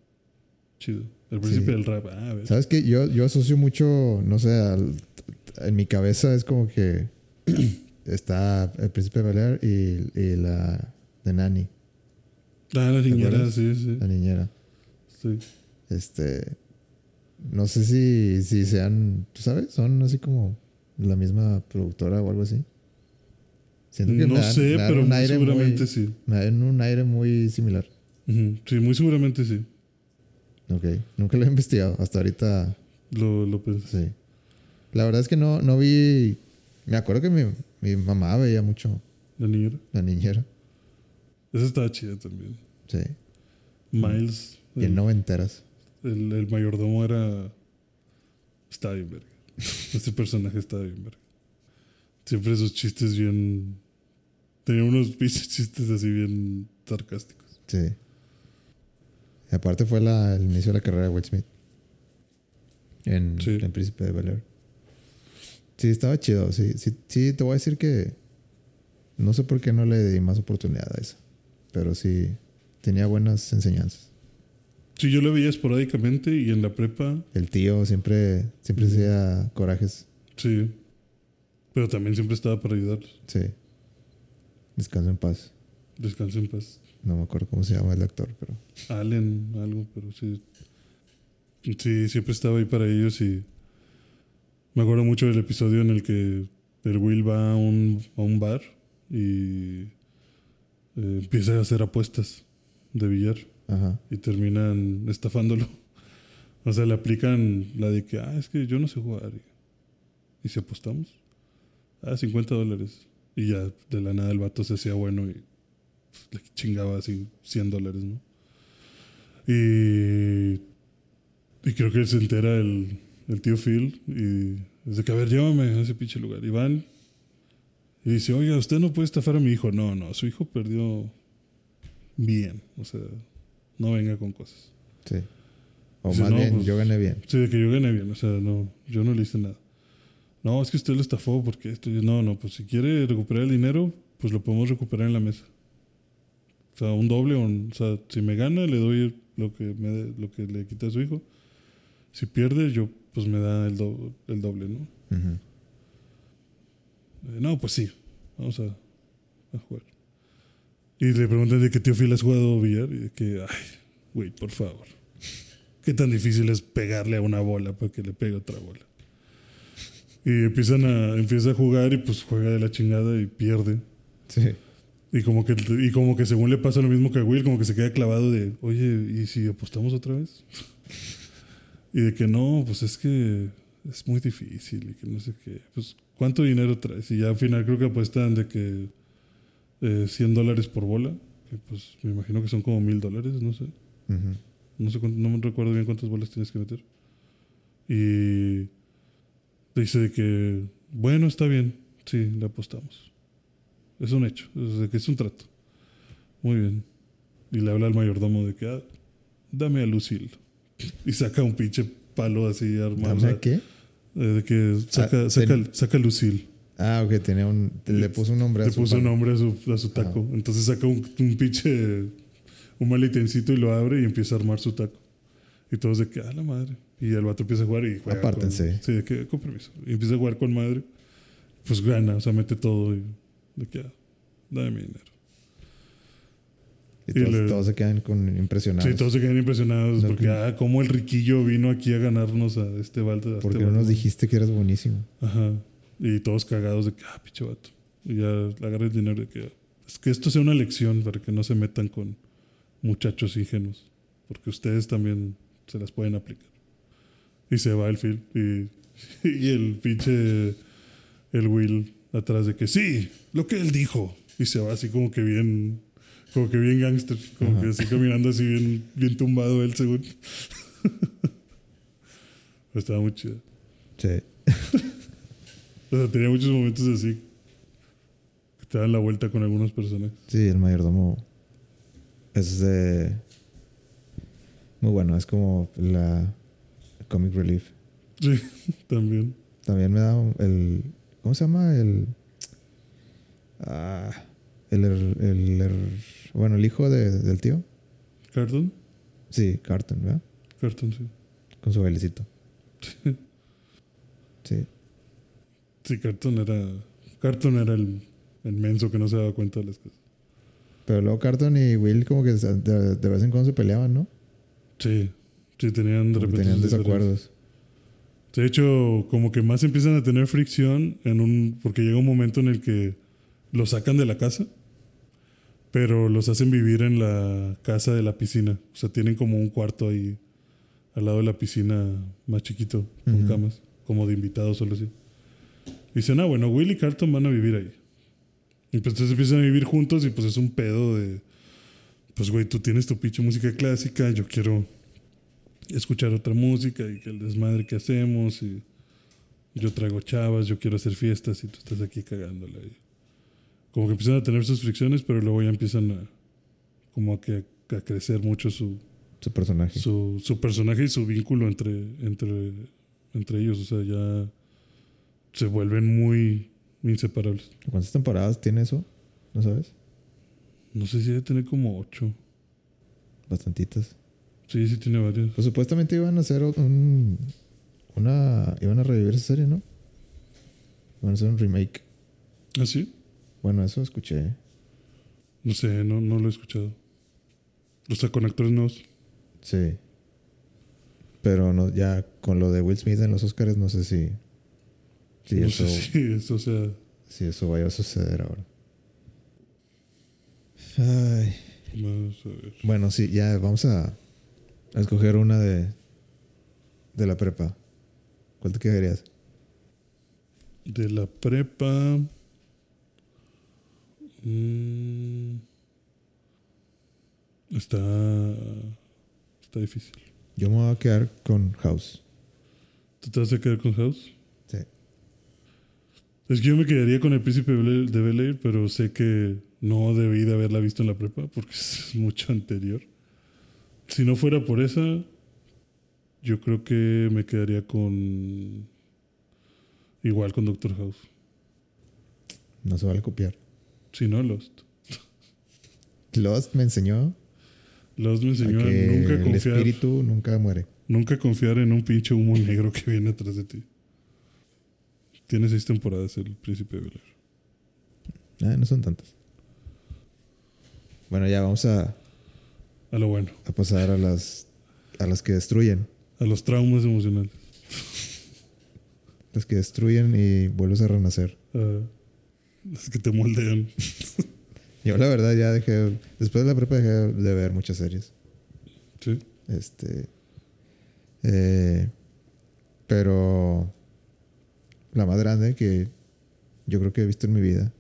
chido. El príncipe Sí. del rap. Ah, a ver. ¿Sabes qué? Yo, yo asocio mucho, no sé, al- en mi cabeza es como que está el príncipe de Bel Air y, y la de Nani, Ah, la niñera, sí, sí. la niñera. sí. Este. No sé si, si sean, ¿tú sabes? Son así como la misma productora o algo así. Siento que No dan- sé, pero un muy aire seguramente muy, sí. Me dan un aire muy similar. Sí, muy seguramente sí. Ok. Nunca lo he investigado. Hasta ahorita, Lo, lo pensé. sí. La verdad es que no, no vi. Me acuerdo que mi, mi mamá veía mucho La niñera. la niñera. Esa estaba chida también. Sí. Miles. Bien el, noventeras. el, el mayordomo era. Estaba bien verga. Este personaje estaba bien verga. Siempre esos chistes bien. Tenía unos pinches chistes así bien sarcásticos. Sí. Y aparte fue la, el inicio de la carrera de Will Smith. En, Sí. en Príncipe de Bel Air. Sí, estaba chido. Sí, sí, sí, te voy a decir que no sé por qué no le di más oportunidad a eso. Pero sí, tenía buenas enseñanzas. Sí, yo lo veía esporádicamente y en la prepa, El tío siempre, siempre hacía corajes. sí. Pero también siempre estaba para ayudarlos. Sí. Descanso en paz. Descansa en paz. No me acuerdo cómo se llama el actor, pero. Allen, algo, pero sí. Sí, siempre estaba ahí para ellos y me acuerdo mucho del episodio en el que el Will va a un, a un bar y eh, empieza a hacer apuestas de billar Ajá. y terminan estafándolo. O sea, le aplican la de que, ah, es que yo no sé jugar. Y, si apostamos, ah, 50 dólares. Y ya de la nada el vato se hacía bueno y pues, le chingaba así 100 dólares, ¿no? Y, y creo que se entera el, el tío Phil y dice que, a ver, llévame a ese pinche lugar. Y van y dice, oiga, usted no puede estafar a mi hijo. No, no, su hijo perdió bien. O sea, no venga con cosas. Sí. O Dice, más no, bien, pues- yo gané bien. Sí, de que yo gané bien, o sea, no, yo no le hice nada. No, es que usted lo estafó porque esto. No, no, pues si quiere recuperar el dinero, pues lo podemos recuperar en la mesa. O sea, un doble, o, un- o sea, si me gana, le doy lo que, me, de- lo que le quita a su hijo. Si pierde, yo, pues me da el, do- el doble, ¿no? Eh, no, pues sí, vamos a, a jugar. Y le preguntan de qué tío Phil has jugado billar y de que, ay, güey, por favor. ¿Qué tan difícil es pegarle a una bola para que le pegue otra bola? Y empiezan a, empieza a jugar y pues juega de la chingada y pierde. Sí. Y como que, y como que según le pasa lo mismo que a Will, como que se queda clavado de, oye, ¿y si apostamos otra vez? y de que no, pues es que es muy difícil y que no sé qué. Pues, ¿cuánto dinero traes? Y ya al final creo que apuestan de que eh, 100 dólares por bola, que pues me imagino que son como mil dólares, no sé. No sé no me recuerdo bien cuántas bolas tienes que meter. Y dice de que, bueno, está bien, sí, le apostamos. Es un hecho, es de que es un trato. Muy bien. Y le habla al mayordomo de que, ah, dame a Lucille. Y saca un pinche palo así armado. ¿Dame a qué? eh, de que saca, Ah, saca, ten- saca Lucille. Ah, ok, tenía un. Le puso un nombre a Le su puso palo. nombre a su, a su taco. Entonces saca un, un pinche. Un malitencito y lo abre y empieza a armar su taco. Y todos de que, ah, la madre. Y el vato empieza a jugar y juega. Apártense. Con, sí, de que, con permiso. Y empieza a jugar con madre. Pues gana, o sea, mete todo. Y de que, ah, dame mi dinero. Y y todos, le- todos se quedan con impresionados. Sí, todos se quedan impresionados No, porque, que- ah, cómo el riquillo vino aquí a ganarnos a este balde. a este Porque no nos dijiste que eras buenísimo. Ajá. Y todos cagados de que, ah, pinche vato. Y ya agarra el dinero de que, es que esto sea una lección para que no se metan con muchachos ingenuos. Porque ustedes también se las pueden aplicar. Y se va el Phil. Y, y el pinche, el Will atrás de que, sí, lo que él dijo. Y se va así como que bien, como que bien gangster. Como Ajá. que así caminando así bien, bien tumbado él según. Estaba muy chido. Sí. O sea, tenía muchos momentos así que te dan la vuelta con algunos personajes. Sí, el mayordomo es de... Muy bueno, es como la comic relief. Sí, también. También me da el. ¿Cómo se llama? El. Ah, el, el Bueno, el hijo de- del tío. Carton. Sí, Carton, ¿verdad? Carton, sí. Con su bailecito. Sí. Carton era. Carton era el, el menso que no se daba cuenta de las cosas. Pero luego Carton y Will, como que de, de vez en cuando se peleaban, ¿no? Sí. Sí, tenían de repente. tenían desacuerdos. De hecho, como que más empiezan a tener fricción en un. Porque llega un momento en el que los sacan de la casa, pero los hacen vivir en la casa de la piscina. O sea, tienen como un cuarto ahí al lado de la piscina más chiquito, con Ujú. camas, como de invitados solo así. Dicen, ah, bueno, Will y Carlton van a vivir ahí. Y pues entonces empiezan a vivir juntos y pues es un pedo de. Pues, güey, tú tienes tu pinche música clásica, yo quiero escuchar otra música y que el desmadre que hacemos y yo traigo chavas, yo quiero hacer fiestas y tú estás aquí cagándola. y como que empiezan a tener sus fricciones, pero luego ya empiezan a como a, que, a crecer mucho su, Su personaje. su, su personaje y su vínculo entre, entre, entre ellos. O sea, ya se vuelven muy inseparables. ¿Cuántas temporadas tiene eso? ¿No sabes? No sé si debe tener como ocho. Bastantitas. Sí, sí tiene varios. Pues supuestamente iban a hacer un. Una. Iban a revivir esa serie, ¿no? Iban a hacer un remake. ¿Ah, sí? Bueno, eso escuché. No sé, no, no lo he escuchado. O sea, con actores nuevos. Sí. Pero no, ya con lo de Will Smith en los Oscars, no sé si. Si no eso, sé si eso, sea, si eso vaya a suceder ahora. Ay. vamos a ver. Bueno, sí, ya vamos a, a escoger una de. De la prepa. ¿Cuál te quedarías? De la prepa. mm, está. Está difícil. Yo me voy a quedar con House. ¿Tú te vas a quedar con House? Es que yo me quedaría con el príncipe de Bel- Air, pero sé que no debí de haberla visto en la prepa porque es mucho anterior. Si no fuera por esa, yo creo que me quedaría con. Igual con Doctor House. No se vale copiar. Si no, Lost. Lost me enseñó Lost me enseñó a nunca el confiar. espíritu nunca muere. Nunca confiar en un pinche humo negro que viene atrás de ti. Tiene seis temporadas el príncipe de Bel. Ah, no son tantas. Bueno, ya vamos a, A lo bueno. a pasar a las a las que destruyen. A los traumas emocionales. Las que destruyen y vuelves a renacer. Las que te moldean. Yo la verdad ya dejé, después de la prepa dejé de ver muchas series. Sí. Este. eh, pero la más grande que yo creo que he visto en mi vida,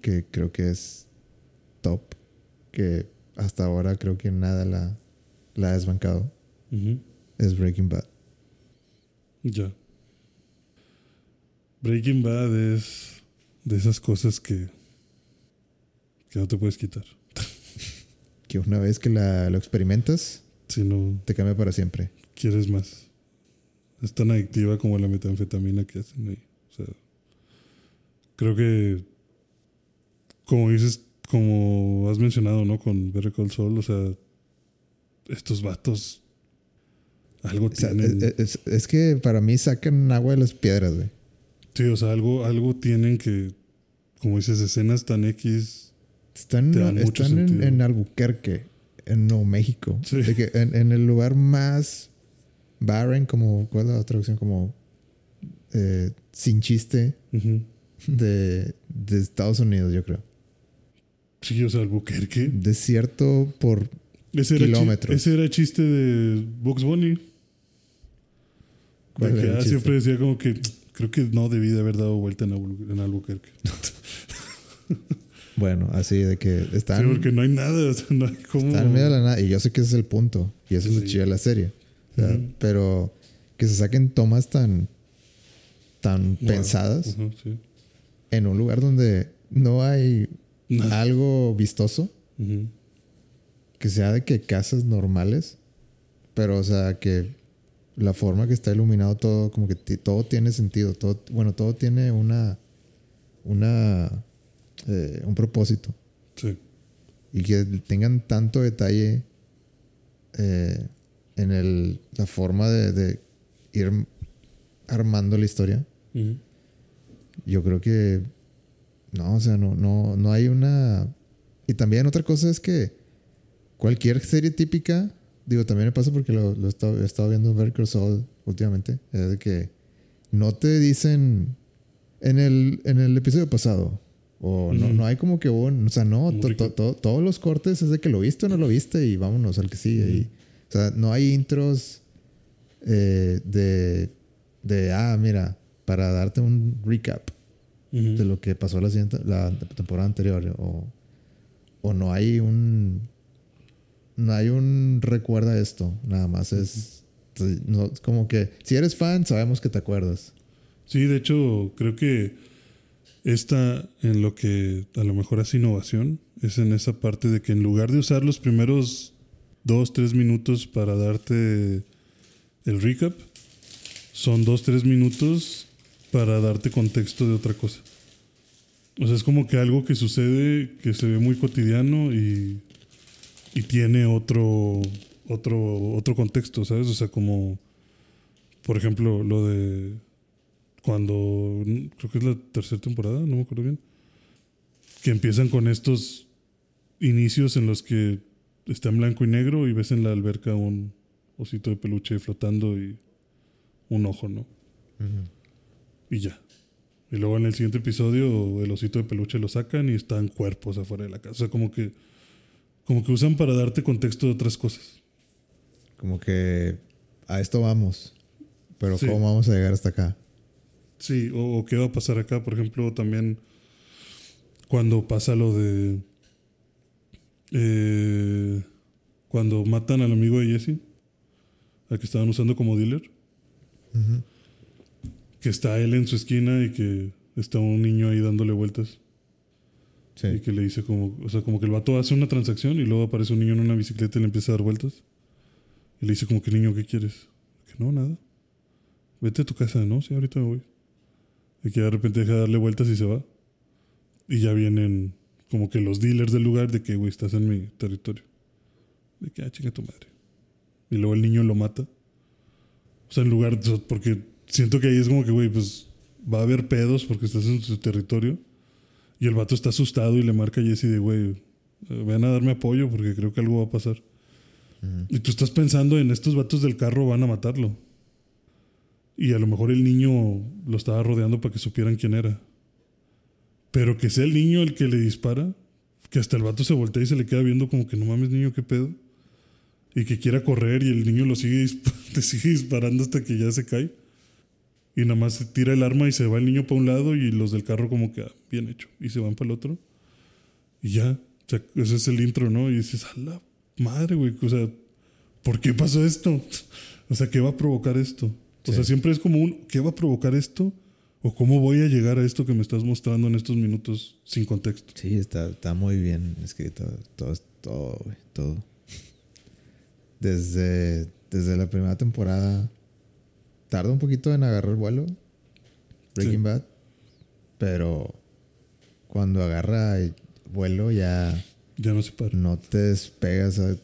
que creo que es top, que hasta ahora creo que nada la, la ha desbancado, es Breaking Bad. Ya. Breaking Bad es de esas cosas que, que no te puedes quitar. Que una vez que la, lo experimentas, Si no te cambia para siempre. quieres más. Es tan adictiva como la metanfetamina que hacen ahí. O sea, creo que, como dices, como has mencionado, ¿no? Con Better Call Saul, o sea, estos vatos algo O sea, tienen. es, es- es que para mí sacan agua de las piedras, güey. Sí, o sea, algo, algo tienen que, como dices, escenas tan X. Están, Te dan mucho están en, Albuquerque, en Nuevo México. Sí. De que en, en el lugar más barren, como, ¿cuál es la traducción? Como eh, sin chiste de, de Estados Unidos, yo creo. Sí, o sea, Albuquerque. Desierto por... Ese era, chi- Kilómetros. ese era chiste de Box Bunny. ¿cuál De que, el ah, siempre decía como que creo que no debí de haber dado vuelta en, Albu- en Albuquerque. Bueno, así de que Sí, están, porque no hay nada, o sea, no hay como... están en medio de la nada. Y yo sé que ese es el punto. Y eso es lo Sí. chido de la serie. Pero que se saquen tomas tan, tan Wow. pensadas sí. en un lugar donde no hay algo vistoso. Que sea de que casas normales, pero o sea que la forma que está iluminado todo, como que todo tiene sentido. Todo, bueno, todo tiene una. una eh, un propósito. Sí. Y que tengan tanto detalle eh, en el, la forma de, ir armando la historia. Yo creo que. No, o sea, no, no, no hay una. Y también otra cosa es que cualquier serie típica Digo, también me pasa porque lo, he, estado, viendo en Vertical Soul últimamente. Es de que no te dicen en el, en el episodio pasado. O no, no hay como que un. O sea, no, todos los cortes es de que lo viste o no lo viste y vámonos al que sigue. O sea, no hay intros eh, de, de. Ah, mira, para darte un recap de lo que pasó la, siguiente, la temporada anterior. O, o no hay un no hay un recuerda esto, nada más es no, como que si eres fan sabemos que te acuerdas. Sí, de hecho creo que esta en lo que a lo mejor hace innovación es en esa parte de que en lugar de usar los primeros dos, tres minutos para darte el recap, son dos, tres minutos para darte contexto de otra cosa. O sea, es como que algo que sucede que se ve muy cotidiano y y tiene otro, otro, otro contexto, ¿sabes? O sea, como, por ejemplo, lo de cuando, creo que es la tercera temporada, no me acuerdo bien, que empiezan con estos inicios en los que está en blanco y negro y ves en la alberca un osito de peluche flotando y un ojo, ¿no? Y ya. Y luego en el siguiente episodio el osito de peluche lo sacan y están cuerpos afuera de la casa. O sea, como que como que usan para darte contexto de otras cosas. Como que a esto vamos, pero ¿cómo vamos a llegar hasta acá? Sí, o, qué va a pasar acá, por ejemplo, también cuando pasa lo de... Eh, cuando matan al amigo de Jesse, al que estaban usando como dealer, que está él en su esquina y que está un niño ahí dándole vueltas. Y que le dice como, o sea, como que el vato hace una transacción y luego aparece un niño en una bicicleta y le empieza a dar vueltas. Y le dice como que niño, ¿qué quieres? Que no, nada. Vete a tu casa, ¿no? Sí, ahorita me voy. Y que de repente deja de darle vueltas y se va. Y ya vienen como que los dealers del lugar de que, güey, estás en mi territorio. De que, ah, chinga tu madre. Y luego el niño lo mata. O sea, en lugar, porque siento que ahí es como que, güey, pues va a haber pedos porque estás en su territorio. Y el vato está asustado y le marca a Jesse de, güey, ven a darme apoyo porque creo que algo va a pasar. Y tú estás pensando en estos vatos del carro van a matarlo. Y a lo mejor el niño lo estaba rodeando para que supieran quién era. Pero que sea el niño el que le dispara, que hasta el vato se voltea y se le queda viendo como que no mames niño, qué pedo. Y que quiera correr y el niño lo sigue, le sigue disparando hasta que ya se cae. Y nada más se tira el arma y se va el niño para un lado y los del carro como que, ah, bien hecho. Y se van para el otro. Y ya, o sea, ese es el intro, ¿no? Y dices, a la madre, güey. O sea, ¿por qué pasó esto? O sea, ¿qué va a provocar esto? O sea, siempre es como un, ¿qué va a provocar esto? ¿O cómo voy a llegar a esto que me estás mostrando en estos minutos sin contexto? Sí, está, está muy bien escrito. Todo, todo, todo. Desde, desde la primera temporada tarda un poquito en agarrar el vuelo. Breaking Bad. Pero cuando agarra el vuelo ya. Ya no se para. No te despegas. A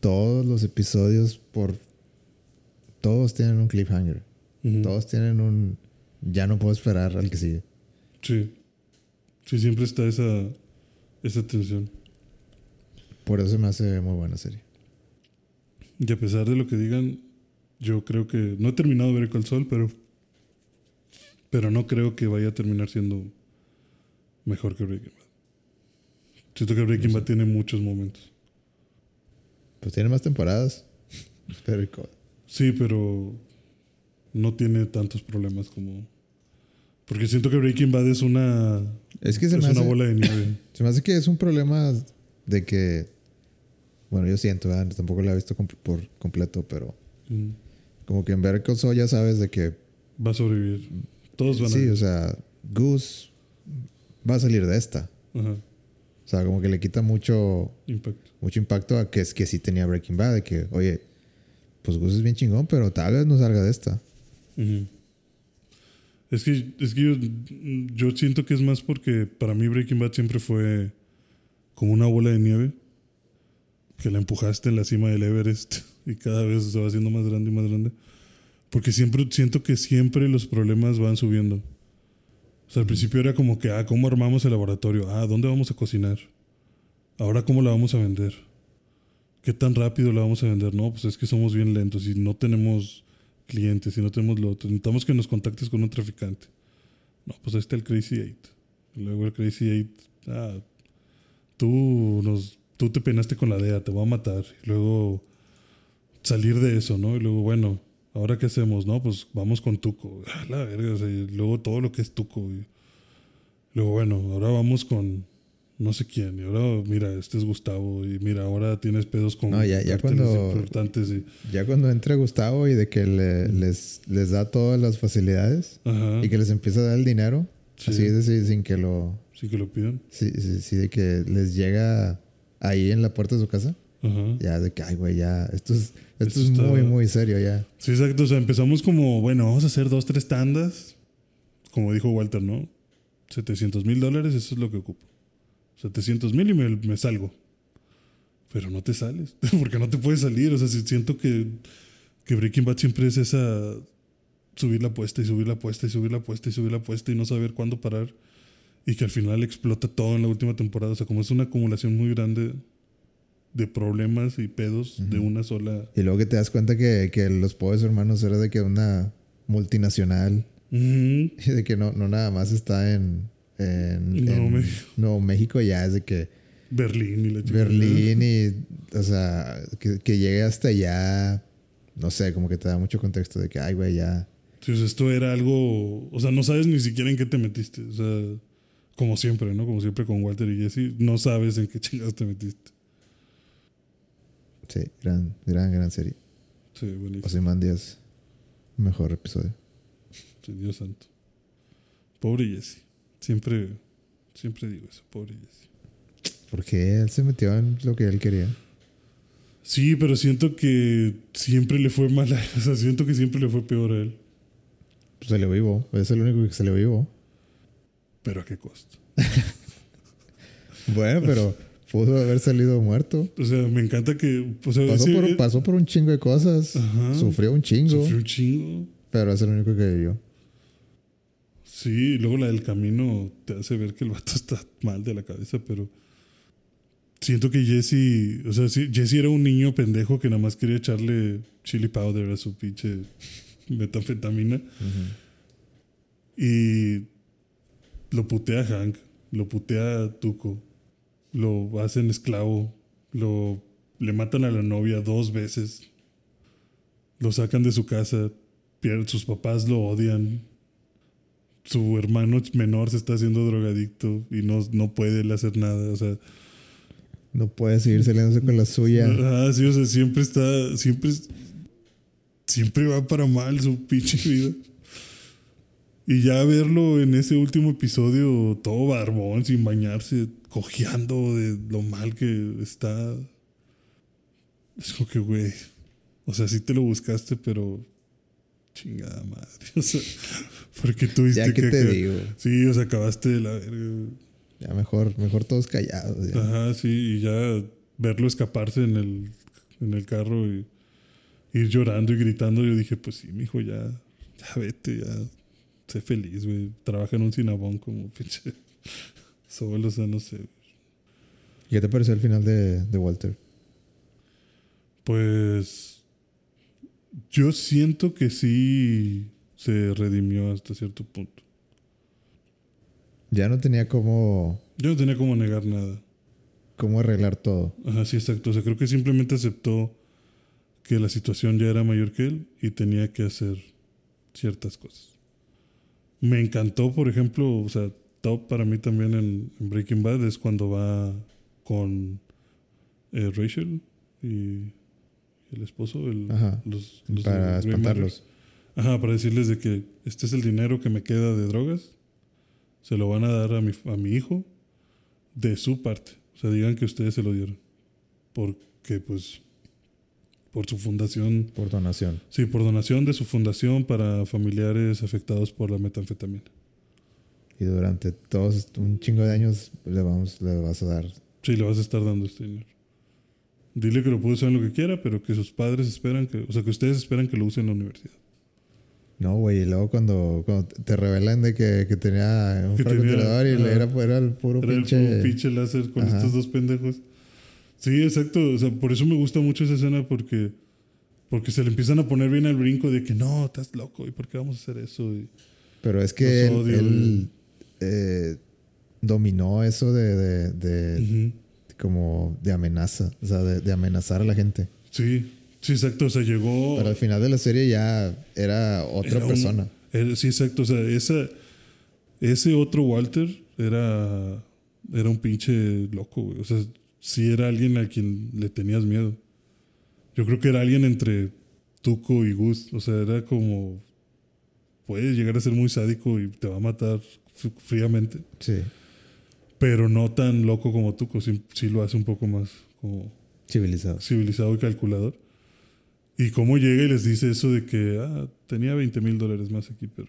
todos los episodios por. Todos tienen un cliffhanger. Todos tienen un. Ya no puedo esperar al que sigue. Sí. Sí, siempre está esa. Esa tensión. Por eso me hace muy buena serie. Y a pesar de lo que digan, yo creo que. No he terminado de ver el sol, pero. Pero no creo que vaya a terminar siendo mejor que Breaking Bad. Siento que Breaking Bad tiene muchos momentos. Pues tiene más temporadas. Very Sí, pero no tiene tantos problemas como. Porque siento que Breaking Bad es una. Es que se es me una hace, bola de nieve. Se me hace que es un problema de que. Bueno, yo siento, tampoco lo he visto por completo, pero. Mm. Como que en Better ya sabes de que... Va a sobrevivir. Todos van a... Sí, o sea, Goose va a salir de esta. Ajá. O sea, como que le quita mucho impacto, mucho impacto a que es que sí tenía Breaking Bad, de que, oye, pues Gus es bien chingón, pero tal vez no salga de esta. Ujú. Es que, es que yo, yo siento que es más porque para mí Breaking Bad siempre fue como una bola de nieve que la empujaste en la cima del Everest y cada vez se va haciendo más grande y más grande. Porque siempre siento que siempre los problemas van subiendo. O sea, al principio era como que, ah, ¿cómo armamos el laboratorio? Ah, ¿dónde vamos a cocinar? Ahora, ¿cómo la vamos a vender? ¿Qué tan rápido la vamos a vender? No, pues es que somos bien lentos y no tenemos clientes y no tenemos lo otro. Necesitamos que nos contactes con un traficante. No, pues ahí está el Crazy Eight. Luego el Crazy Eight, ah, tú, nos, tú te penaste con la DEA, te voy a matar. Luego salir de eso, ¿no? Y luego, bueno, ¿ahora qué hacemos? No, pues vamos con Tuco. La verga, o sea, luego todo lo que es Tuco. Y luego, bueno, ahora vamos con no sé quién. Y ahora, mira, este es Gustavo. Y mira, ahora tienes pedos con No, ya- cuando- importantes. Y, Ya cuando entre Gustavo y de que le- les, les da todas las facilidades ajá. y que les empieza a dar el dinero, Sí. así es decir, sin que lo. Sí que lo pidan. Sí, sí, sí, de que les llega ahí en la puerta de su casa. Ajá. Ya de que, ay, güey, ya. Esto es, esto Esto es está- muy, muy serio ya. Sí, exacto. O sea, empezamos como, bueno, vamos a hacer dos, tres tandas. Como dijo Walter, ¿no? 700 mil dólares, eso es lo que ocupo. 700 mil y me, me salgo. Pero no te sales, porque no te puedes salir. O sea, si- siento que, que Breaking Bad siempre es esa subir la apuesta y subir la apuesta y subir la apuesta y subir la apuesta y no saber cuándo parar. Y que al final explota todo en la última temporada. O sea, como es una acumulación muy grande de problemas y pedos de una sola. Y luego que te das cuenta que, que los pobres hermanos era de que una multinacional y de que no, no nada más está en, en, en México. Nuevo México, ya es de que Berlín y la chingada. Berlín y, o sea, que, que llegue hasta allá, no sé, como que te da mucho contexto de que, ay, güey, ya. Sea, esto era algo. O sea, no sabes ni siquiera en qué te metiste. O sea, como siempre, ¿no? Como siempre con Walter y Jesse, no sabes en qué chingados te metiste. Sí, gran, gran, gran serie. Sí, buenísimo. Díaz, mejor episodio. Sí, Dios santo. Pobre Jesse. Siempre, siempre digo eso, pobre Jesse. Porque él se metió en lo que él quería. Sí, pero siento que siempre le fue mal. a- O sea, siento que siempre le fue peor a él. Pues se le vivo, es el único que se le vivo. Pero a qué costo. Bueno, pero pudo haber salido muerto. O sea, me encanta que. O sea, Pasó por, pasó por un chingo de cosas. Ajá. Sufrió un chingo. Sufrió un chingo. Pero es el único que vivió. Sí, y luego la del camino te hace ver que el vato está mal de la cabeza, pero siento que Jesse, o sea, sí, Jesse era un niño pendejo que nada más quería echarle chili powder a su pinche metanfetamina. Y lo putea a Hank, lo putea a Tuco, lo hacen esclavo, lo le matan a la novia dos veces, lo sacan de su casa, pier- sus papás lo odian, su hermano menor se está haciendo drogadicto y no, no puede él hacer nada. O sea, No puede seguir saliéndose con la suya. ah, sí, o sea, siempre está, siempre, siempre va para mal su pinche vida. Y ya verlo en ese último episodio, todo barbón, sin bañarse, cojeando de lo mal que está. Es como que, güey. O sea, sí te lo buscaste, pero. Chingada madre. O sea, porque tuviste Ya que que. te digo. Sí, o sea, acabaste de la verga. Ya mejor, mejor todos callados. ya. Ajá, sí, y ya verlo escaparse en el, en el carro y ir llorando y gritando, yo dije, pues sí, mijo, ya, ya vete, ya, sé feliz, güey. Trabaja en un cinabón como pinche solo, o sea, no sé. ¿Qué te pareció el final de, de Walter? Pues yo siento que sí se redimió hasta cierto punto. Ya no tenía cómo, Yo no tenía como negar nada. cómo arreglar todo. Ajá, sí, exacto. O sea, creo que simplemente aceptó que la situación ya era mayor que él y tenía que hacer ciertas cosas. Me encantó, por ejemplo, o sea, top para mí también en, en Breaking Bad es cuando va con eh, Rachel y el esposo, el, Ajá. los, los para espantarlos. Ajá, para decirles de que este es el dinero que me queda de drogas. Se lo van a dar a mi, a mi hijo de su parte. O sea, digan que ustedes se lo dieron. Porque, pues, por su fundación. Por donación. Sí, por donación de su fundación para familiares afectados por la metanfetamina. Y durante todos un chingo de años le, vamos, le vas a dar. Sí, le vas a estar dando este dinero. Dile que lo puede usar en lo que quiera, pero que sus padres esperan que, o sea, que ustedes esperan que lo use en la universidad. No, güey, y luego cuando, cuando te revelan de que, que tenía un Que tenía- francotirador y le ajá. era, era el puro Era el puro pinche láser con Ajá. estos dos pendejos. Sí, exacto. O sea, por eso me gusta mucho esa escena porque, porque se le empiezan a poner bien al brinco de que no, estás loco, ¿y por qué vamos a hacer eso? Y- Pero es que él, eh, dominó eso de, de. Como de amenaza, o sea, de, de amenazar a la gente. Sí, sí, exacto. O sea, llegó. Pero al final de la serie ya era otra Era un- persona. era- sí, exacto. O sea, esa, ese otro Walter era, era un pinche loco, güey. O sea, sí era alguien a quien le tenías miedo. Yo creo que era alguien entre Tuco y Gus. O sea, era como. Puede llegar a ser muy sádico y te va a matar fr- fríamente. Sí, Pero no tan loco como Tuco. Sí, sí lo hace un poco más como civilizado. civilizado y calculador. Y cómo llega y les dice eso de que ah, tenía 20 mil dólares más aquí, pero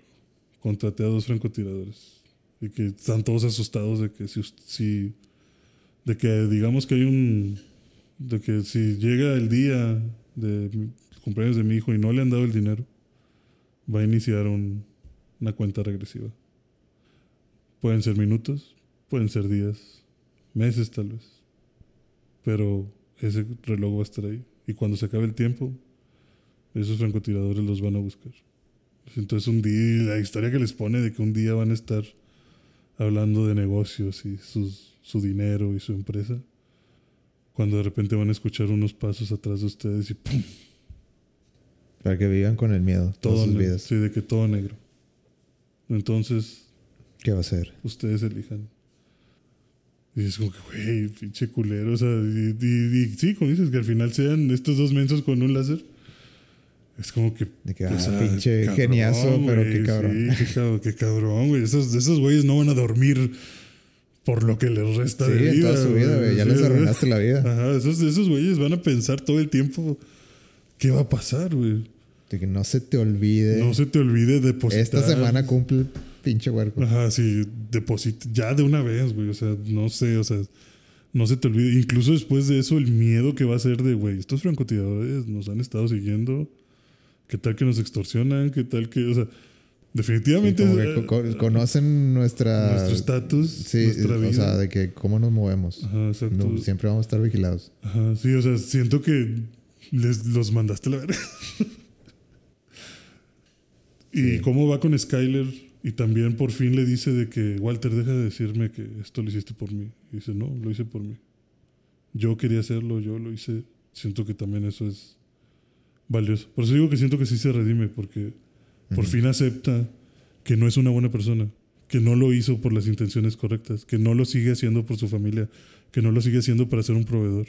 contraté a dos francotiradores. Y que están todos asustados de que si, si de que digamos que hay un de que si llega el día de cumpleaños de mi hijo y no le han dado el dinero, va a iniciar un- una cuenta regresiva. Pueden ser minutos, pueden ser días, meses tal vez. Pero ese reloj va a estar ahí. Y cuando se acabe el tiempo, esos francotiradores los van a buscar. Entonces un día, la historia que les pone de que un día van a estar hablando de negocios y sus, su dinero y su empresa, cuando de repente van a escuchar unos pasos atrás de ustedes y ¡pum! Para que vivan con el miedo Todo negro. Sí, de que todo negro. Entonces, ¿Qué va a ser? ustedes elijan. Y es como que, güey, pinche culero. O sea, y, y- y sí, como dices, que al final sean estos dos mensos con un láser. Es como que. De que, o ah, sea, pinche cabrón, geniazo, pero qué cabrón. Sí, qué, cab- qué cabrón, güey. Esos, esos güeyes no van a dormir por lo que les resta Sí, de vida. toda su vida, güey. Ya Sí, les ¿verdad? arruinaste la vida. Ajá, esos, esos güeyes van a pensar todo el tiempo qué va a pasar, güey. De que no se te olvide. No se te olvide depositar. Esta semana cumple pinche huerco. Ajá, sí, deposita ya de una vez, güey. O sea, no sé, o sea, no se te olvide. Incluso después de eso, el miedo que va a ser de, güey, estos francotiradores nos han estado siguiendo. ¿Qué tal que nos extorsionan? ¿Qué tal que, o sea, Sí, definitivamente como que eh, co- co- conocen nuestra. nuestro estatus, Sí, nuestra vida. o sea, de que cómo nos movemos. Ajá, exacto. No, siempre vamos a estar vigilados. Ajá, sí, o sea, siento que les los mandaste la verga. y Sí. cómo va con Skyler y también por fin le dice de que Walter deja de decirme que esto lo hiciste por mí. Y dice, no, lo hice por mí. Yo quería hacerlo, yo lo hice. Siento que también eso es valioso. Por eso digo que siento que sí se redime, porque por fin acepta que no es una buena persona, que no lo hizo por las intenciones correctas, que no lo sigue haciendo por su familia, que no lo sigue haciendo para ser un proveedor,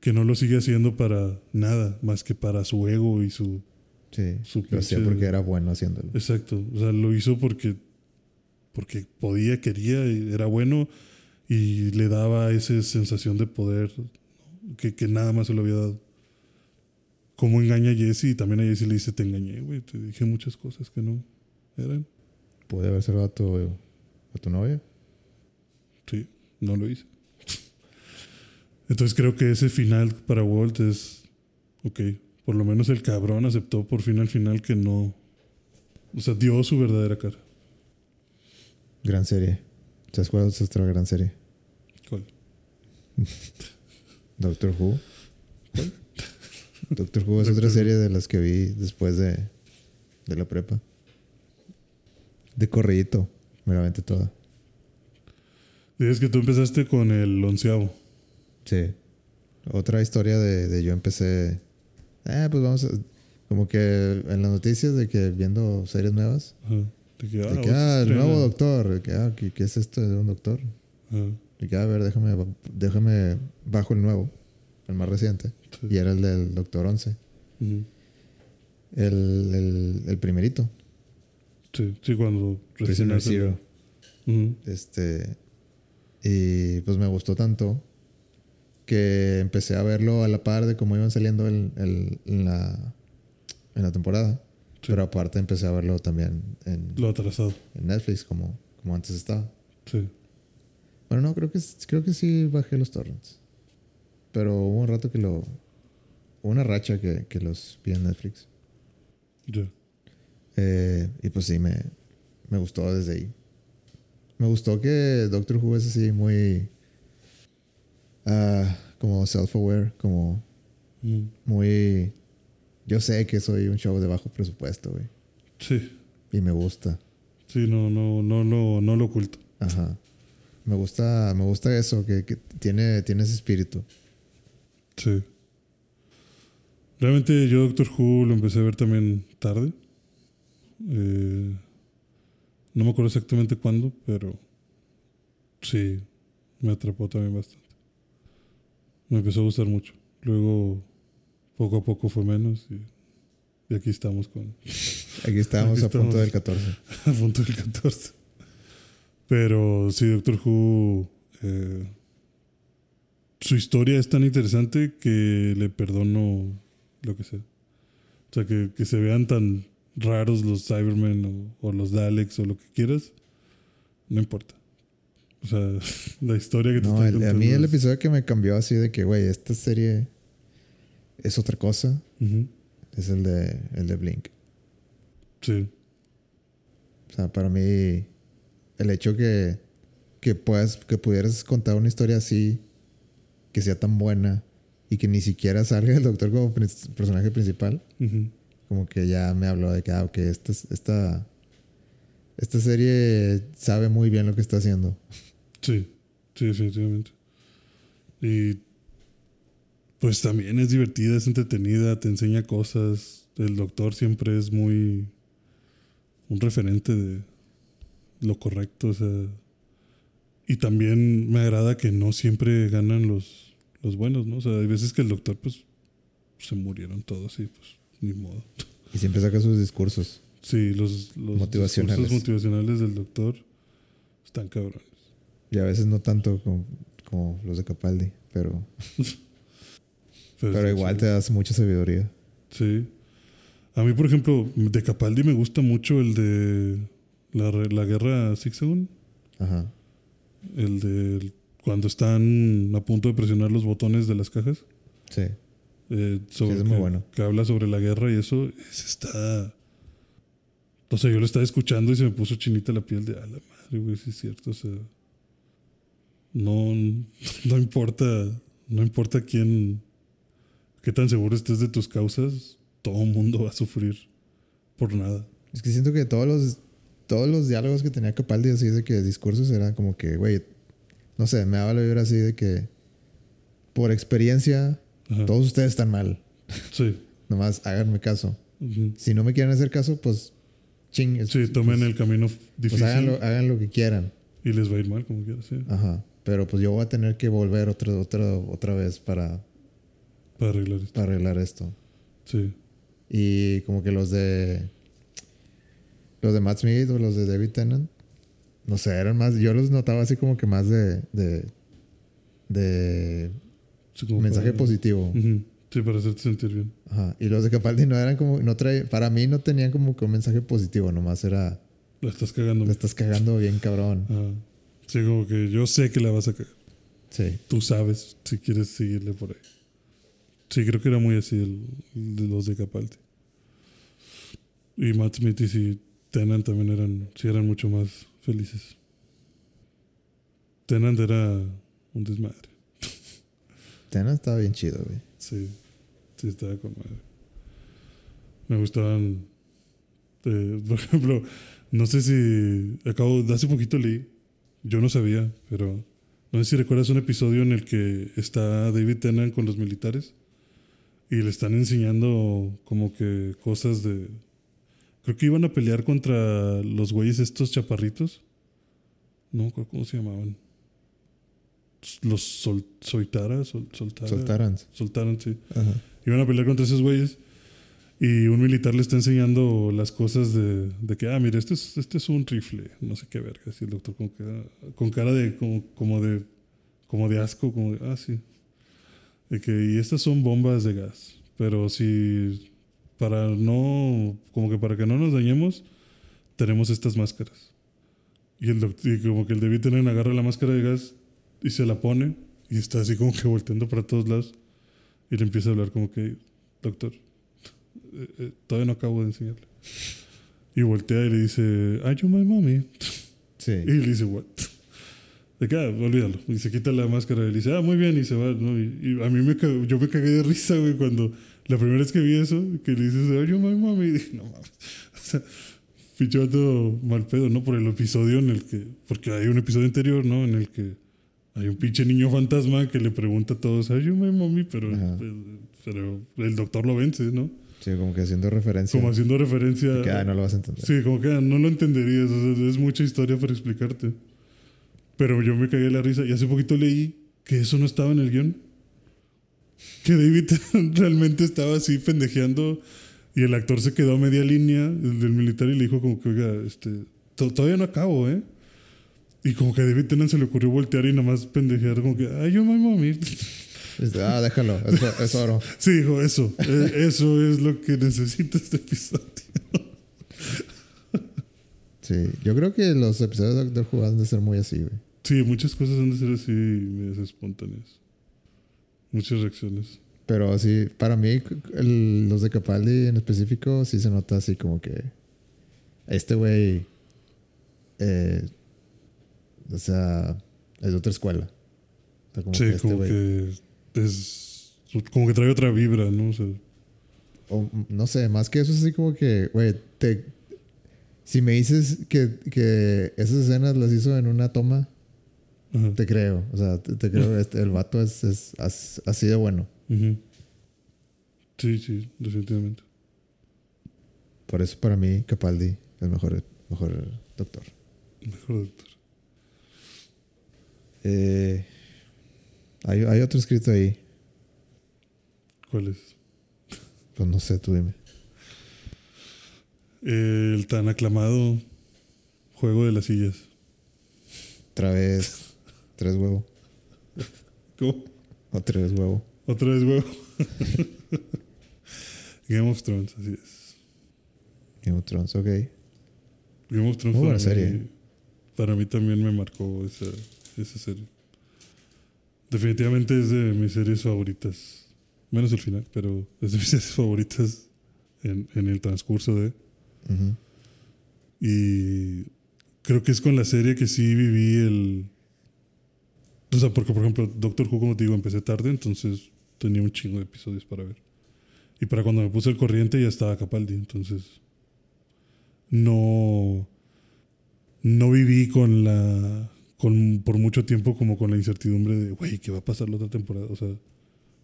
que no lo sigue haciendo para nada más que para su ego y su... Sí. Lo hacía porque era bueno haciéndolo. Exacto, o sea, lo hizo porque, porque podía, quería, era bueno y le daba esa sensación de poder que, que nada más se lo había dado. Cómo engaña a Jesse y también a Jesse le dice, te engañé, güey, te dije muchas cosas que no eran. Puede haber salvado a tu, a tu novia. Sí, no lo hice. Entonces creo que ese final para Walt es, ok, por lo menos el cabrón aceptó por fin al final que no, o sea, dio su verdadera cara. Gran serie. ¿Sabes cuál es otra gran serie? ¿Cuál? Doctor Who. Doctor Who es otra Doctor serie de las que vi después de, de la prepa. De corridito. Me la aventé toda. Dices que tú empezaste con el onceavo. Sí. Otra historia de, de yo empecé. Eh, pues vamos a. Como que en las noticias de que viendo series nuevas. Ajá. De que, De ah, que, ah, el nuevo doctor. De que, ah, ¿qué, qué es esto de un doctor? Ajá. De que, a ver, déjame, déjame bajo el nuevo. El más reciente. Sí. Y era el del Doctor 11. Ujú. El, el, el primerito. Sí, sí, cuando recién Prisoner Zero. Este. Y pues me gustó tanto que empecé a verlo a la par de cómo iban saliendo el, el- en, la, en la temporada. Sí. Pero aparte empecé a verlo también en, Lo atrasado. en Netflix como, como antes estaba. Sí. Bueno, no, creo que, creo que sí bajé los torrents. Pero hubo un rato que lo... Hubo una racha que, que los vi en Netflix. Ya. Eh, y pues sí, me, me gustó desde ahí. Me gustó que Doctor Who es así muy... ah, como self-aware, como Mm. muy... Yo sé que soy un show de bajo presupuesto, güey. Sí. Y me gusta. Sí, no, no, no, no, no lo oculto. Ajá. Me gusta, me gusta eso, que, que tiene, tiene ese espíritu. Sí. Realmente yo Doctor Who lo empecé a ver también tarde. Eh, no me acuerdo exactamente cuándo, pero sí, me atrapó también bastante. Me empezó a gustar mucho. Luego, poco a poco fue menos y, y aquí estamos con Aquí estábamos a punto del 14. a punto del 14. Pero sí, Doctor Who. eh, su historia es tan interesante que le perdono lo que sea. O sea, que, que se vean tan raros los Cybermen o, o los Daleks o lo que quieras, no importa. O sea, la historia que te No, el- a mí el episodio que me cambió así de que, güey, esta serie es otra cosa, es el de, el de Blink. Sí, O sea, para mí, el hecho que, que, puedas, que pudieras contar una historia así, que sea tan buena y que ni siquiera salga el doctor como personaje principal, como que ya me habló de que, ah, ok, esta, esta, esta serie sabe muy bien lo que está haciendo. Sí, sí, definitivamente. Y pues también es divertida, es entretenida, te enseña cosas. El doctor siempre es muy un referente de lo correcto, o sea. Y también me agrada que no siempre ganan los, los buenos, ¿no? O sea, hay veces que el doctor, pues, se murieron todos y pues, ni modo. Y siempre saca sus discursos. Sí, los, los Motivacionales. discursos motivacionales del doctor están cabrones. Y a veces no tanto como, como los de Capaldi, pero, pero igual te das mucha sabiduría. Sí. A mí, por ejemplo, de Capaldi me gusta mucho el de la, la guerra Zigzagoon. Ajá. El de cuando están a punto de presionar los botones de las cajas. Sí. Eh, sobre Sí, es muy que, bueno. que habla sobre la guerra y eso. Ese está. O sea, yo lo estaba escuchando y se me puso chinita la piel de a la madre, güey, sí es cierto. O sea. No, no importa. No importa quién. Qué tan seguro estés de tus causas. Todo el mundo va a sufrir por nada. Es que siento que todos los, todos los diálogos que tenía Capaldi así de que discursos eran como que, güey, no sé, me daba la vibra así de que por experiencia Ajá. todos ustedes están mal. Sí. Nomás háganme caso. Si no me quieren hacer caso, pues ching. Sí, tomen pues, el camino Pues difícil hagan lo, hagan lo que quieran. y les va a ir mal como quieras, sí, Ajá. Pero pues yo voy a tener que volver otra, otra, otra vez para, para arreglar esto. para arreglar esto. Sí. Y como que los de. Los de Matt Smith o los de David Tennant. No sé, eran más. Yo los notaba así como que más de. de. de Sí, mensaje para- positivo. Sí, para hacerte sentir bien. Ajá. Y los de Capaldi no eran como. No trae, para mí no tenían como que un mensaje positivo. Nomás era. La estás cagando. La estás cagando bien cabrón. Ajá. Sí, como que yo sé que la vas a cagar. Sí. Tú sabes si quieres seguirle por ahí. Sí, creo que era muy así el, de los de Capaldi. Y Matt Smith y Tennant también eran, sí eran mucho más felices. Tennant era un desmadre. Tennant estaba bien chido, güey. Sí, sí estaba con madre. Me gustaban, eh, por ejemplo, no sé si acabo, hace poquito leí, yo no sabía, pero no sé si recuerdas un episodio en el que está David Tennant con los militares y le están enseñando como que cosas de, creo que iban a pelear contra los güeyes estos chaparritos, no cómo se llamaban. Los sol, Soitara, sol, Soltara, Soltaran. sí. Ajá. Iban a pelear contra esos güeyes. Y un militar le está enseñando las cosas de, de que, ah, mira, este es, este es un rifle, no sé qué verga. Y el doctor con, con cara de como, como de como de asco, como de, ah, sí. Y, que, y estas son bombas de gas. Pero si para no, como que para que no nos dañemos, tenemos estas máscaras. Y, el doc- y como que el David Tennant agarra la máscara de gas y se la pone y está así como que volteando para todos lados. Y le empieza a hablar como que, doctor, eh, eh, todavía no acabo de enseñarle. Y voltea y le dice, are you my mommy? Sí. Y le dice, what? De acá, olvídalo. Y se quita la máscara y le dice, ah, muy bien, y se va. ¿no? Y, y a mí me yo me cagué de risa, güey, cuando la primera vez que vi eso, que le dices, are you my mommy? Y dije, no mames. O sea, pinche vato mal pedo, ¿no? Por el episodio en el que. Porque hay un episodio anterior, ¿no? En el que hay un pinche niño fantasma que le pregunta a todos, are you my mommy? Pero, Ajá. pero el doctor lo vence, ¿no? Sí, como que haciendo referencia. Como haciendo referencia. que ah, no lo vas a entender. Sí, como que no lo entenderías. o sea, es mucha historia para explicarte. Pero yo me cagué de la risa. Y hace poquito leí que eso no estaba en el guion. Que David realmente estaba así pendejeando. Y el actor se quedó a media línea el del militar y le dijo como que, oiga, este, to- todavía no acabo, ¿eh? Y como que a David Tennant se le ocurrió voltear y nada más pendejear como que, ay, yo my mommy. Dice, ah, déjalo, es, es oro. Sí, dijo, eso. eh, eso es lo que necesita este episodio. Sí, yo creo que los episodios de Doctor Who han de ser muy así, güey. Sí, muchas cosas han de ser así, medias espontáneas. Muchas reacciones. Pero sí, para mí, el- los de Capaldi en específico, sí se nota así como que este güey, eh, o sea, es de otra escuela. O sea, como sí, que este como que es. Como que trae otra vibra, ¿no? O sea, o, no sé, más que eso es así como que, güey, te, si me dices que, que esas escenas las hizo en una toma, ajá. te creo. O sea, te, te creo, este, el vato es, es as- así de bueno. Sí, sí, definitivamente. Por eso para mí Capaldi es mejor, mejor doctor. Mejor doctor. Eh, hay, hay otro escrito ahí. ¿Cuál es? Pues no sé, tú dime. Eh, el tan aclamado juego de las sillas. Otra vez, tres huevos. ¿Cómo? Otra vez huevo. Otra vez, huevo. Game of Thrones, así es. Game of Thrones, ok. Game of Thrones Muy buena para, mí, serie. para mí también me marcó esa, esa serie. Definitivamente es de mis series favoritas. Menos el final, pero es de mis series favoritas en, en el transcurso de. Y creo que es con la serie que sí viví el. O sea, porque por ejemplo, Doctor Who, como te digo, empecé tarde, entonces tenía un chingo de episodios para ver. Y para cuando me puse el corriente ya estaba Capaldi, entonces. No. No viví con la. Con, por mucho tiempo como con la incertidumbre de, güey, ¿qué va a pasar la otra temporada? O sea,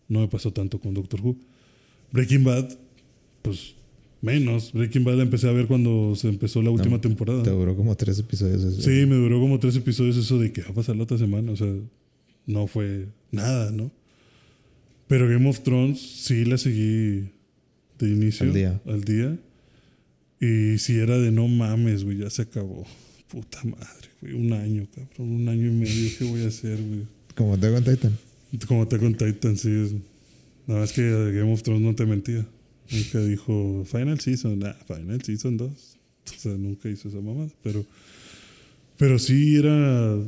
no me pasó tanto con Doctor Who. Breaking Bad, pues menos. Breaking Bad la empecé a ver cuando se empezó la última temporada. Te duró como tres episodios. eso. Sí, me duró como tres episodios eso de que va a pasar la otra semana. O sea, no fue nada, ¿no? Pero Game of Thrones sí la seguí de inicio. Al día. Al día. Y si era de no mames, güey, ya se acabó. Puta madre, güey. Un año, cabrón. Un año y medio. ¿Qué voy a hacer, güey? Como Attack on Titan. Como te con Titan, sí. Es, nada más que Game of Thrones no te mentía. Nunca dijo Final Season, nah, Final Season 2. O sea, nunca hizo esa mamada. Pero, pero sí era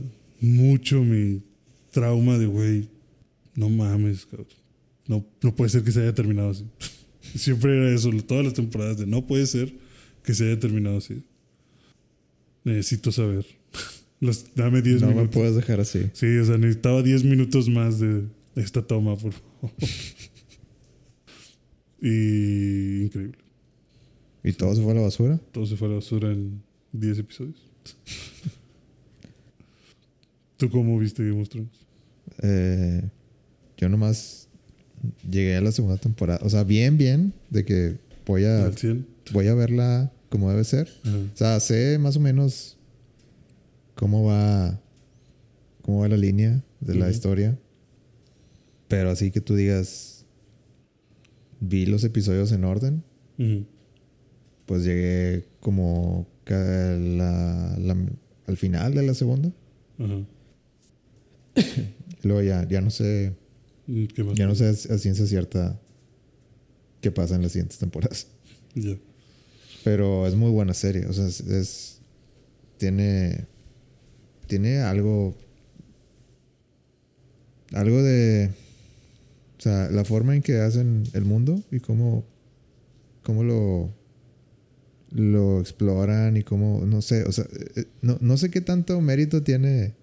mucho mi trauma de, güey, no mames, cabrón. No, no puede ser que se haya terminado así. Siempre era eso, todas las temporadas de no puede ser que se haya terminado así. Necesito saber. Los- dame 10 No me minutos. puedes dejar así. Sí, o sea, necesitaba 10 minutos más de esta toma, por favor. y increíble. ¿Y todo se fue a la basura? Todo se fue a la basura en 10 episodios. ¿Tú cómo viste Game of Thrones? Eh, yo nomás llegué a la segunda temporada. O sea, bien, bien, de que voy a, ¿Al 100? voy a verla como debe ser. Ajá. O sea, sé más o menos cómo va, cómo va la línea de la Ujú. historia. Pero así que tú digas, vi los episodios en orden, Ujú. pues llegué como la- la- al final de la segunda. Luego ya, ya no sé Mm, ¿Qué más? Ya no sé a ciencia cierta qué pasa en las siguientes temporadas. Ya. Pero es muy buena serie. O sea, es, es- tiene. Tiene algo. Algo de. O sea, la forma en que hacen el mundo y cómo. Cómo lo. Lo exploran y cómo. No sé. O sea, eh, no, no sé qué tanto mérito tiene.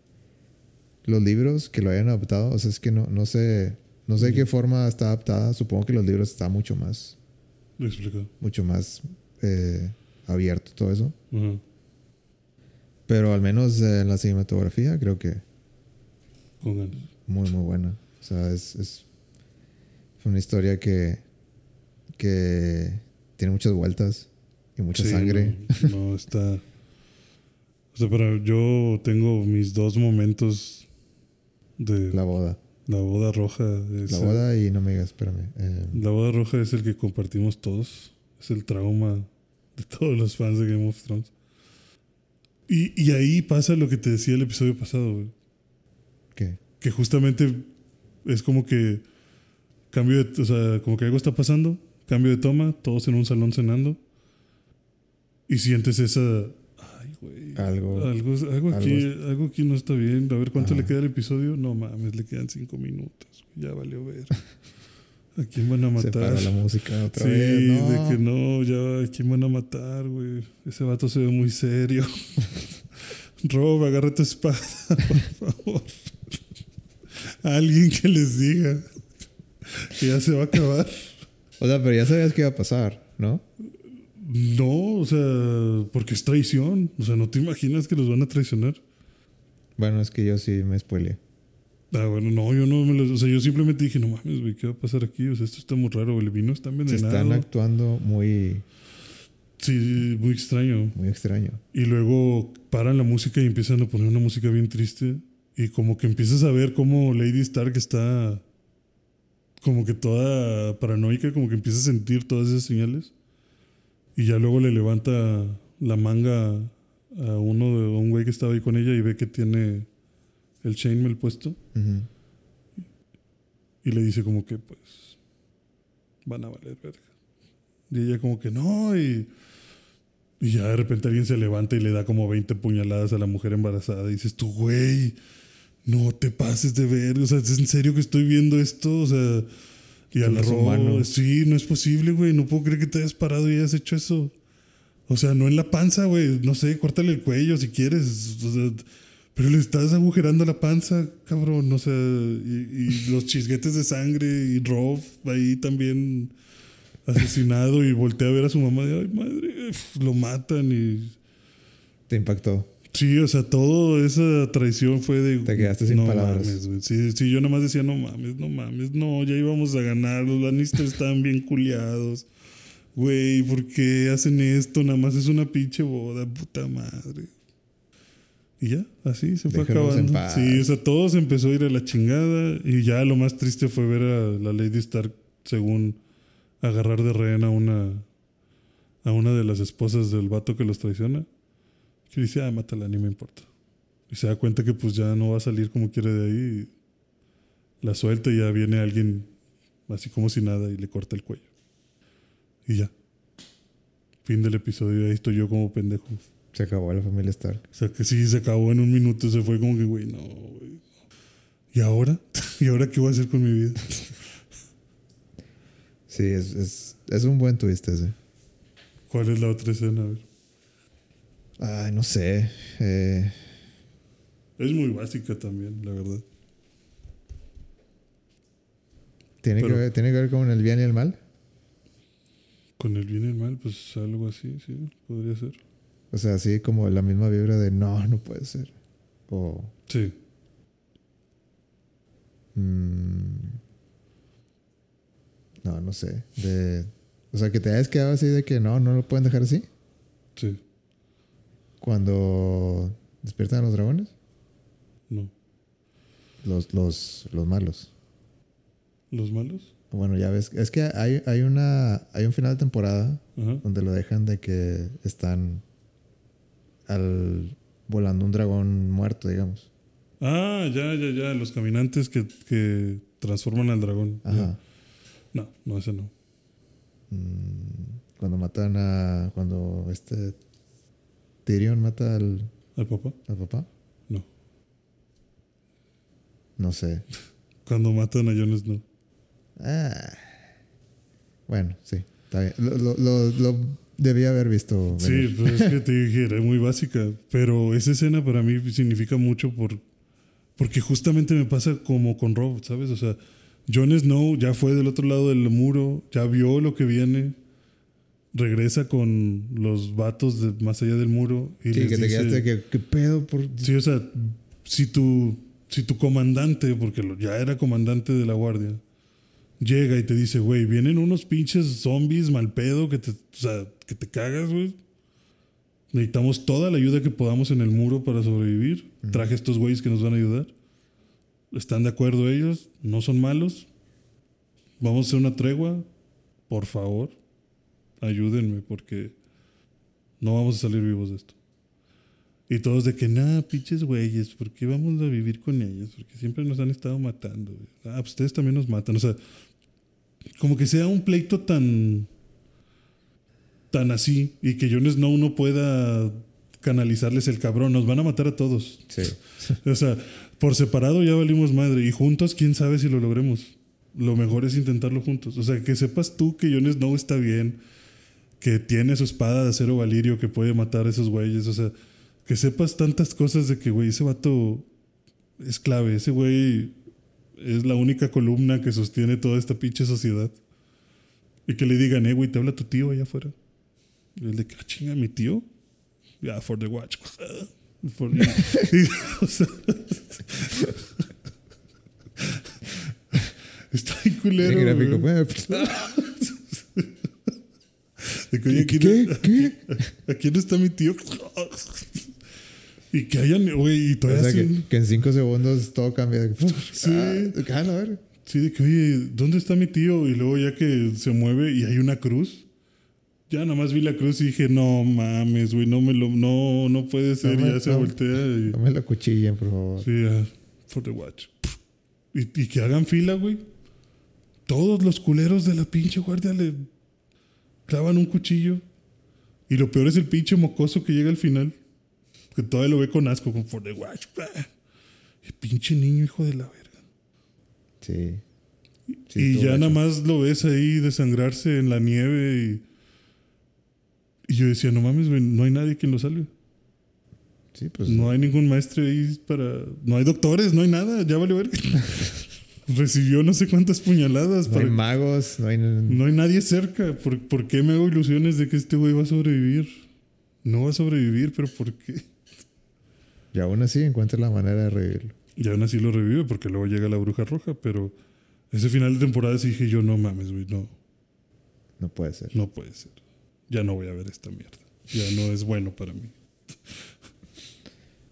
Los libros que lo hayan adaptado. O sea, es que no, no sé. No sé qué forma está adaptada. Supongo que los libros están mucho más Lo explico. mucho más eh, abierto todo eso. Pero al menos eh, en la cinematografía creo que muy, muy buena. O sea, es, es una historia que, que tiene muchas vueltas y mucha Sí, sangre. No, no, está. O sea, pero yo tengo mis dos momentos de La boda. la boda roja. es La el- boda y no me digas, espérame. eh, La boda roja es el que compartimos todos. Es el trauma de todos los fans de Game of Thrones. Y, y ahí pasa lo que te decía el episodio pasado, güey. ¿Qué? Que justamente es como que cambio de, o sea, como que algo está pasando, cambio de toma, todos en un salón cenando. Y sientes esa ay, güey. Algo. Algo, algo aquí, algo aquí no está bien. A ver cuánto Ajá. le queda el episodio. No mames, le quedan cinco minutos. Ya valió ver. ¿A quién van a Se matar? para la música otra sí, vez. No. de que no, ya, ¿a quién van a matar, güey? Ese vato se ve muy serio. Rob, agarra tu espada, por favor. Alguien que les diga que ya se va a acabar. O sea, pero ya sabías que iba a pasar, ¿no? No, o sea, porque es traición. O sea, no te imaginas que los van a traicionar. Bueno, es que yo sí me spoileé. Ah, bueno, no, yo no me lo. O sea, yo simplemente dije, no mames, güey, ¿qué va a pasar aquí? O sea, esto está muy raro, güey. El vino está Se envenenado. están actuando muy, Sí, muy extraño. muy extraño. Y luego paran la música y empiezan a poner una música bien triste. Y como que empiezas a ver cómo Lady Stark está como que toda paranoica, como que empieza a sentir todas esas señales. Y ya luego le levanta la manga a uno de a un güey que estaba ahí con ella y ve que tiene el chainmail puesto. Ujú. Y le dice como que pues van a valer verga. Y ella como que no, y, y ya de repente alguien se levanta y le da como 20 puñaladas a la mujer embarazada. Y dices tú, güey, no te pases de ver. O sea, ¿es en serio que estoy viendo esto? O sea, y al robo, sí, no es posible, güey. No puedo creer que te hayas parado y hayas hecho eso. O sea, no en la panza, güey. No sé, córtale el cuello si quieres. O sea, pero le estás agujerando la panza, cabrón. O sea, y, y los chisguetes de sangre y Rob ahí también asesinado y voltea a ver a su mamá de, ay, madre, lo matan y... Te impactó. Sí, o sea, toda esa traición fue de... Te quedaste sin no palabras. Mames, güey. sí, sí, yo nada más decía, no mames, no mames, no, ya íbamos a ganar, los Lannister estaban bien culiados. Güey, ¿por qué hacen esto? Nada más es una pinche boda, puta madre. Y ya, así se fue Déjanos acabando. Sí, o sea, todo se empezó a ir a la chingada. Y ya lo más triste fue ver a la Lady Stark, según agarrar de rehén a una, a una de las esposas del vato que los traiciona. Que dice, ah, mátala, ni me importa. Y se da cuenta que pues ya no va a salir como quiere de ahí. y la suelta y ya viene alguien así como si nada y le corta el cuello. Y ya. Fin del episodio. Ahí estoy yo como pendejo. Se acabó la familia Stark. O sea que sí, se acabó en un minuto. Se fue como que, güey, no, güey. ¿Y ahora? ¿Y ahora qué voy a hacer con mi vida? Sí, es, es, es un buen twist ese. ¿Cuál es la otra escena? A ver. Ay, no sé. Eh, Es muy básica también, la verdad. ¿tiene, que ver, ¿Tiene que ver con el bien y el mal? Con el bien y el mal, pues algo así, sí, podría ser. O sea, así como la misma vibra de no, no puede ser. O. Sí. mm, no, no sé. De, o sea, que te hayas quedado así de que no, no lo pueden dejar así. Sí. Cuando despiertan a los dragones. No. Los, los, los malos. ¿Los malos? Bueno, ya ves. Es que hay, hay una. Hay un final de temporada Ajá. donde lo dejan de que están al volando un dragón muerto, digamos. Ah, ya, ya, ya. Los caminantes que, que transforman al dragón. Ajá. No, no, ese no. Mm, cuando matan a. Cuando este. Tyrion mata al, ¿Al papá? al papá. No. No sé. Cuando matan a Jon Snow. Ah. Bueno, sí. Está bien. Lo, lo, lo, lo debía haber visto. Sí, pues es que te dije, era muy básica. Pero esa escena para mí significa mucho por, porque justamente me pasa como con Rob, ¿sabes? O sea, Jon Snow ya fue del otro lado del muro, ya vio lo que viene, regresa con los vatos de más allá del muro y Sí, les que te dice- quedaste que. ¿Qué pedo? Por... Sí, o sea, si tu, si tu comandante, porque ya era comandante de la guardia, llega y te dice, güey, vienen unos pinches zombies mal pedo que te, o sea, que te cagas, güey. Necesitamos toda la ayuda que podamos en el muro para sobrevivir. Traje estos güeyes que nos van a ayudar. ¿Están de acuerdo ellos? ¿No son malos? Vamos a hacer una tregua. Por favor, ayúdenme porque no vamos a salir vivos de esto. Y todos de que, nada, pinches güeyes, ¿por qué vamos a vivir con ellos? Porque siempre nos han estado matando. Ah, pues ustedes también nos matan. O sea, como que sea un pleito tan. tan así. Y que Jon Snow no pueda canalizarles el cabrón. Nos van a matar a todos. Sí. O sea, por separado ya valimos madre. Y juntos, quién sabe si lo logremos. Lo mejor es intentarlo juntos. O sea, que sepas tú que Jon Snow está bien. Que tiene su espada de acero valirio que puede matar a esos güeyes. O sea, que sepas tantas cosas de que, güey, ese vato es clave. Ese güey es la única columna que sostiene toda esta pinche sociedad. Y que le digan, eh, güey, te habla tu tío allá afuera. Y el de que, ah, chinga, mi tío. Ya, for the watch. For- y- o sea, está bien culero. Gráfico. güey. Bueno, De que, oye, ¿Qué? ¿quién- ¿Qué? ¿A quién está mi tío? Y que hayan, güey, y O todavía sea, hacen- que, que en cinco segundos todo cambia. Sí. Ah, ah, a ver. Sí, de que, oye, ¿dónde está mi tío? Y luego ya que se mueve y hay una cruz. Ya nada más vi la cruz y dije, no mames, güey, no me lo, no, no puede ser. me- ya se no. voltea y. No me lo cuchillen, por favor. Sí, ya, for the watch. Y, y que hagan fila, güey. Todos los culeros de la pinche guardia le clavan un cuchillo. Y lo peor es el pinche mocoso que llega al final. Que todavía lo ve con asco, como for the watch. Y pinche niño, hijo de la verga. Sí. Sí, y ya nada más lo ves ahí desangrarse en la nieve y. Y yo decía, no mames, güey, no hay nadie quien lo salve. Sí, pues. No hay ningún maestro ahí para. No hay doctores, no hay nada, ya vale ver. Recibió no sé cuántas puñaladas. no para- hay magos, no hay. no hay nadie cerca. ¿Por, por qué me hago ilusiones de que este güey va a sobrevivir? No va a sobrevivir, pero ¿por qué? Y aún así encuentra la manera de revivirlo. Y aún así lo revive porque luego llega la bruja roja, pero ese final de temporada sí dije yo, no mames, güey, no, No puede ser. no puede ser. Ya no voy a ver esta mierda. Ya no es bueno para mí.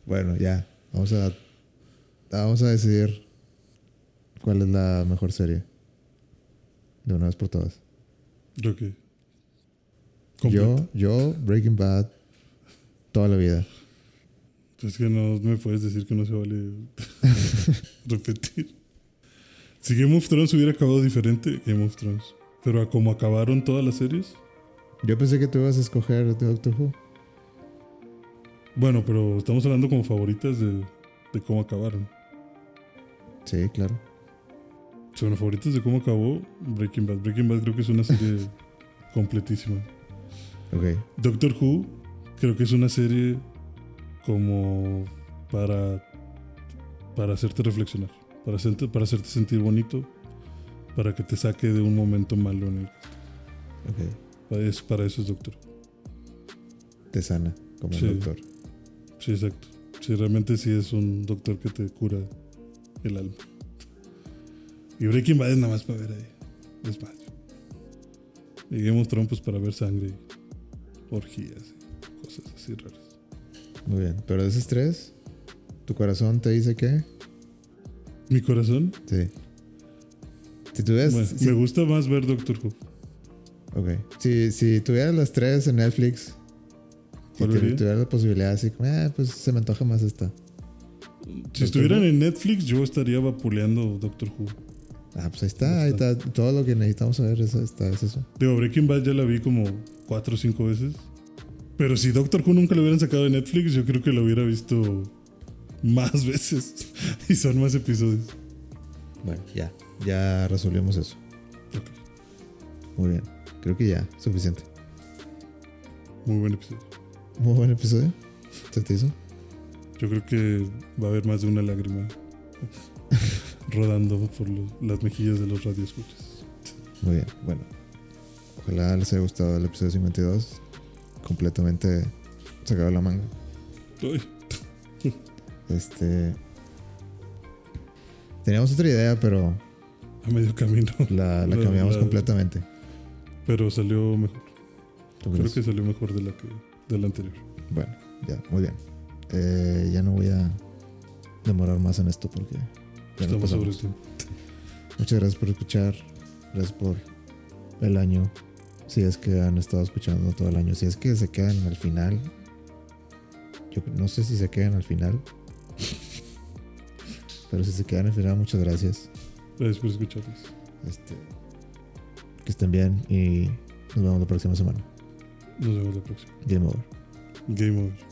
Bueno, ya. Vamos a. Vamos a decidir cuál es la mejor serie. De una vez por todas. Yo que. Yo, yo, Breaking Bad, toda la vida. Es que no me puedes decir que no se vale repetir. Si Game of Thrones hubiera acabado diferente, Game of Thrones. Pero a como acabaron todas las series, Yo pensé que tú ibas a escoger Doctor Who. bueno, pero estamos hablando como favoritas de, de cómo acabaron. Sí, claro. Son favoritas de cómo acabó Breaking Bad. Breaking Bad creo que es una serie completísima. Ok. Doctor Who creo que es una serie como para para hacerte reflexionar, para hacerte, para hacerte sentir bonito, para que te saque de un momento malo en el Ok. para eso, para eso es Doctor. Te sana como Sí. un doctor. Sí, exacto. Sí, realmente sí es un doctor que te cura el alma. Y Breaking Bad es nada más para ver ahí. Es más. Thrones pues para ver sangre y orgías y cosas así raras. Muy bien. Pero de esos tres, ¿tu corazón te dice qué? Mi corazón, Sí. Si tuvieras. bueno, si- me gusta más ver Doctor Who. Ok. Si, si tuvieras las tres en Netflix, si tuvieras la posibilidad así como, eh, pues se me antoja más esta. Si estuvieran en Netflix, yo estaría vapuleando Doctor Who. Ah, pues ahí está, ahí está. Todo lo que necesitamos saber es, está, es eso. Digo, Breaking Bad ya la vi como cuatro o cinco veces. Pero si Doctor Who nunca lo hubieran sacado de Netflix, yo creo que lo hubiera visto más veces. y son más episodios. Bueno, ya. Ya resolvimos eso. Muy bien. Creo que ya, suficiente. Muy buen episodio. Muy buen episodio. ¿Se te hizo? Yo creo que va a haber más de una lágrima rodando por los- las mejillas de los radioescuchas. Muy bien, bueno. Ojalá les haya gustado el episodio 52. Completamente sacado de la manga. Este. Teníamos otra idea, pero a medio camino. la, la La- cambiamos la- completamente. Pero salió mejor. ¿Tú Creo que salió mejor de la que de la anterior. Bueno, ya, muy bien. Eh, ya no voy a demorar más en esto porque ya Estamos sobre el pasamos. tiempo. Muchas gracias por escuchar. Gracias por el año. Si es que han estado escuchando todo el año. Si es que se quedan al final. Yo no sé si se quedan al final. Pero si se quedan al final, muchas gracias. Gracias por escucharnos. Este, que estén bien y nos vemos la próxima semana. Nos vemos la próxima. Game over. Game over.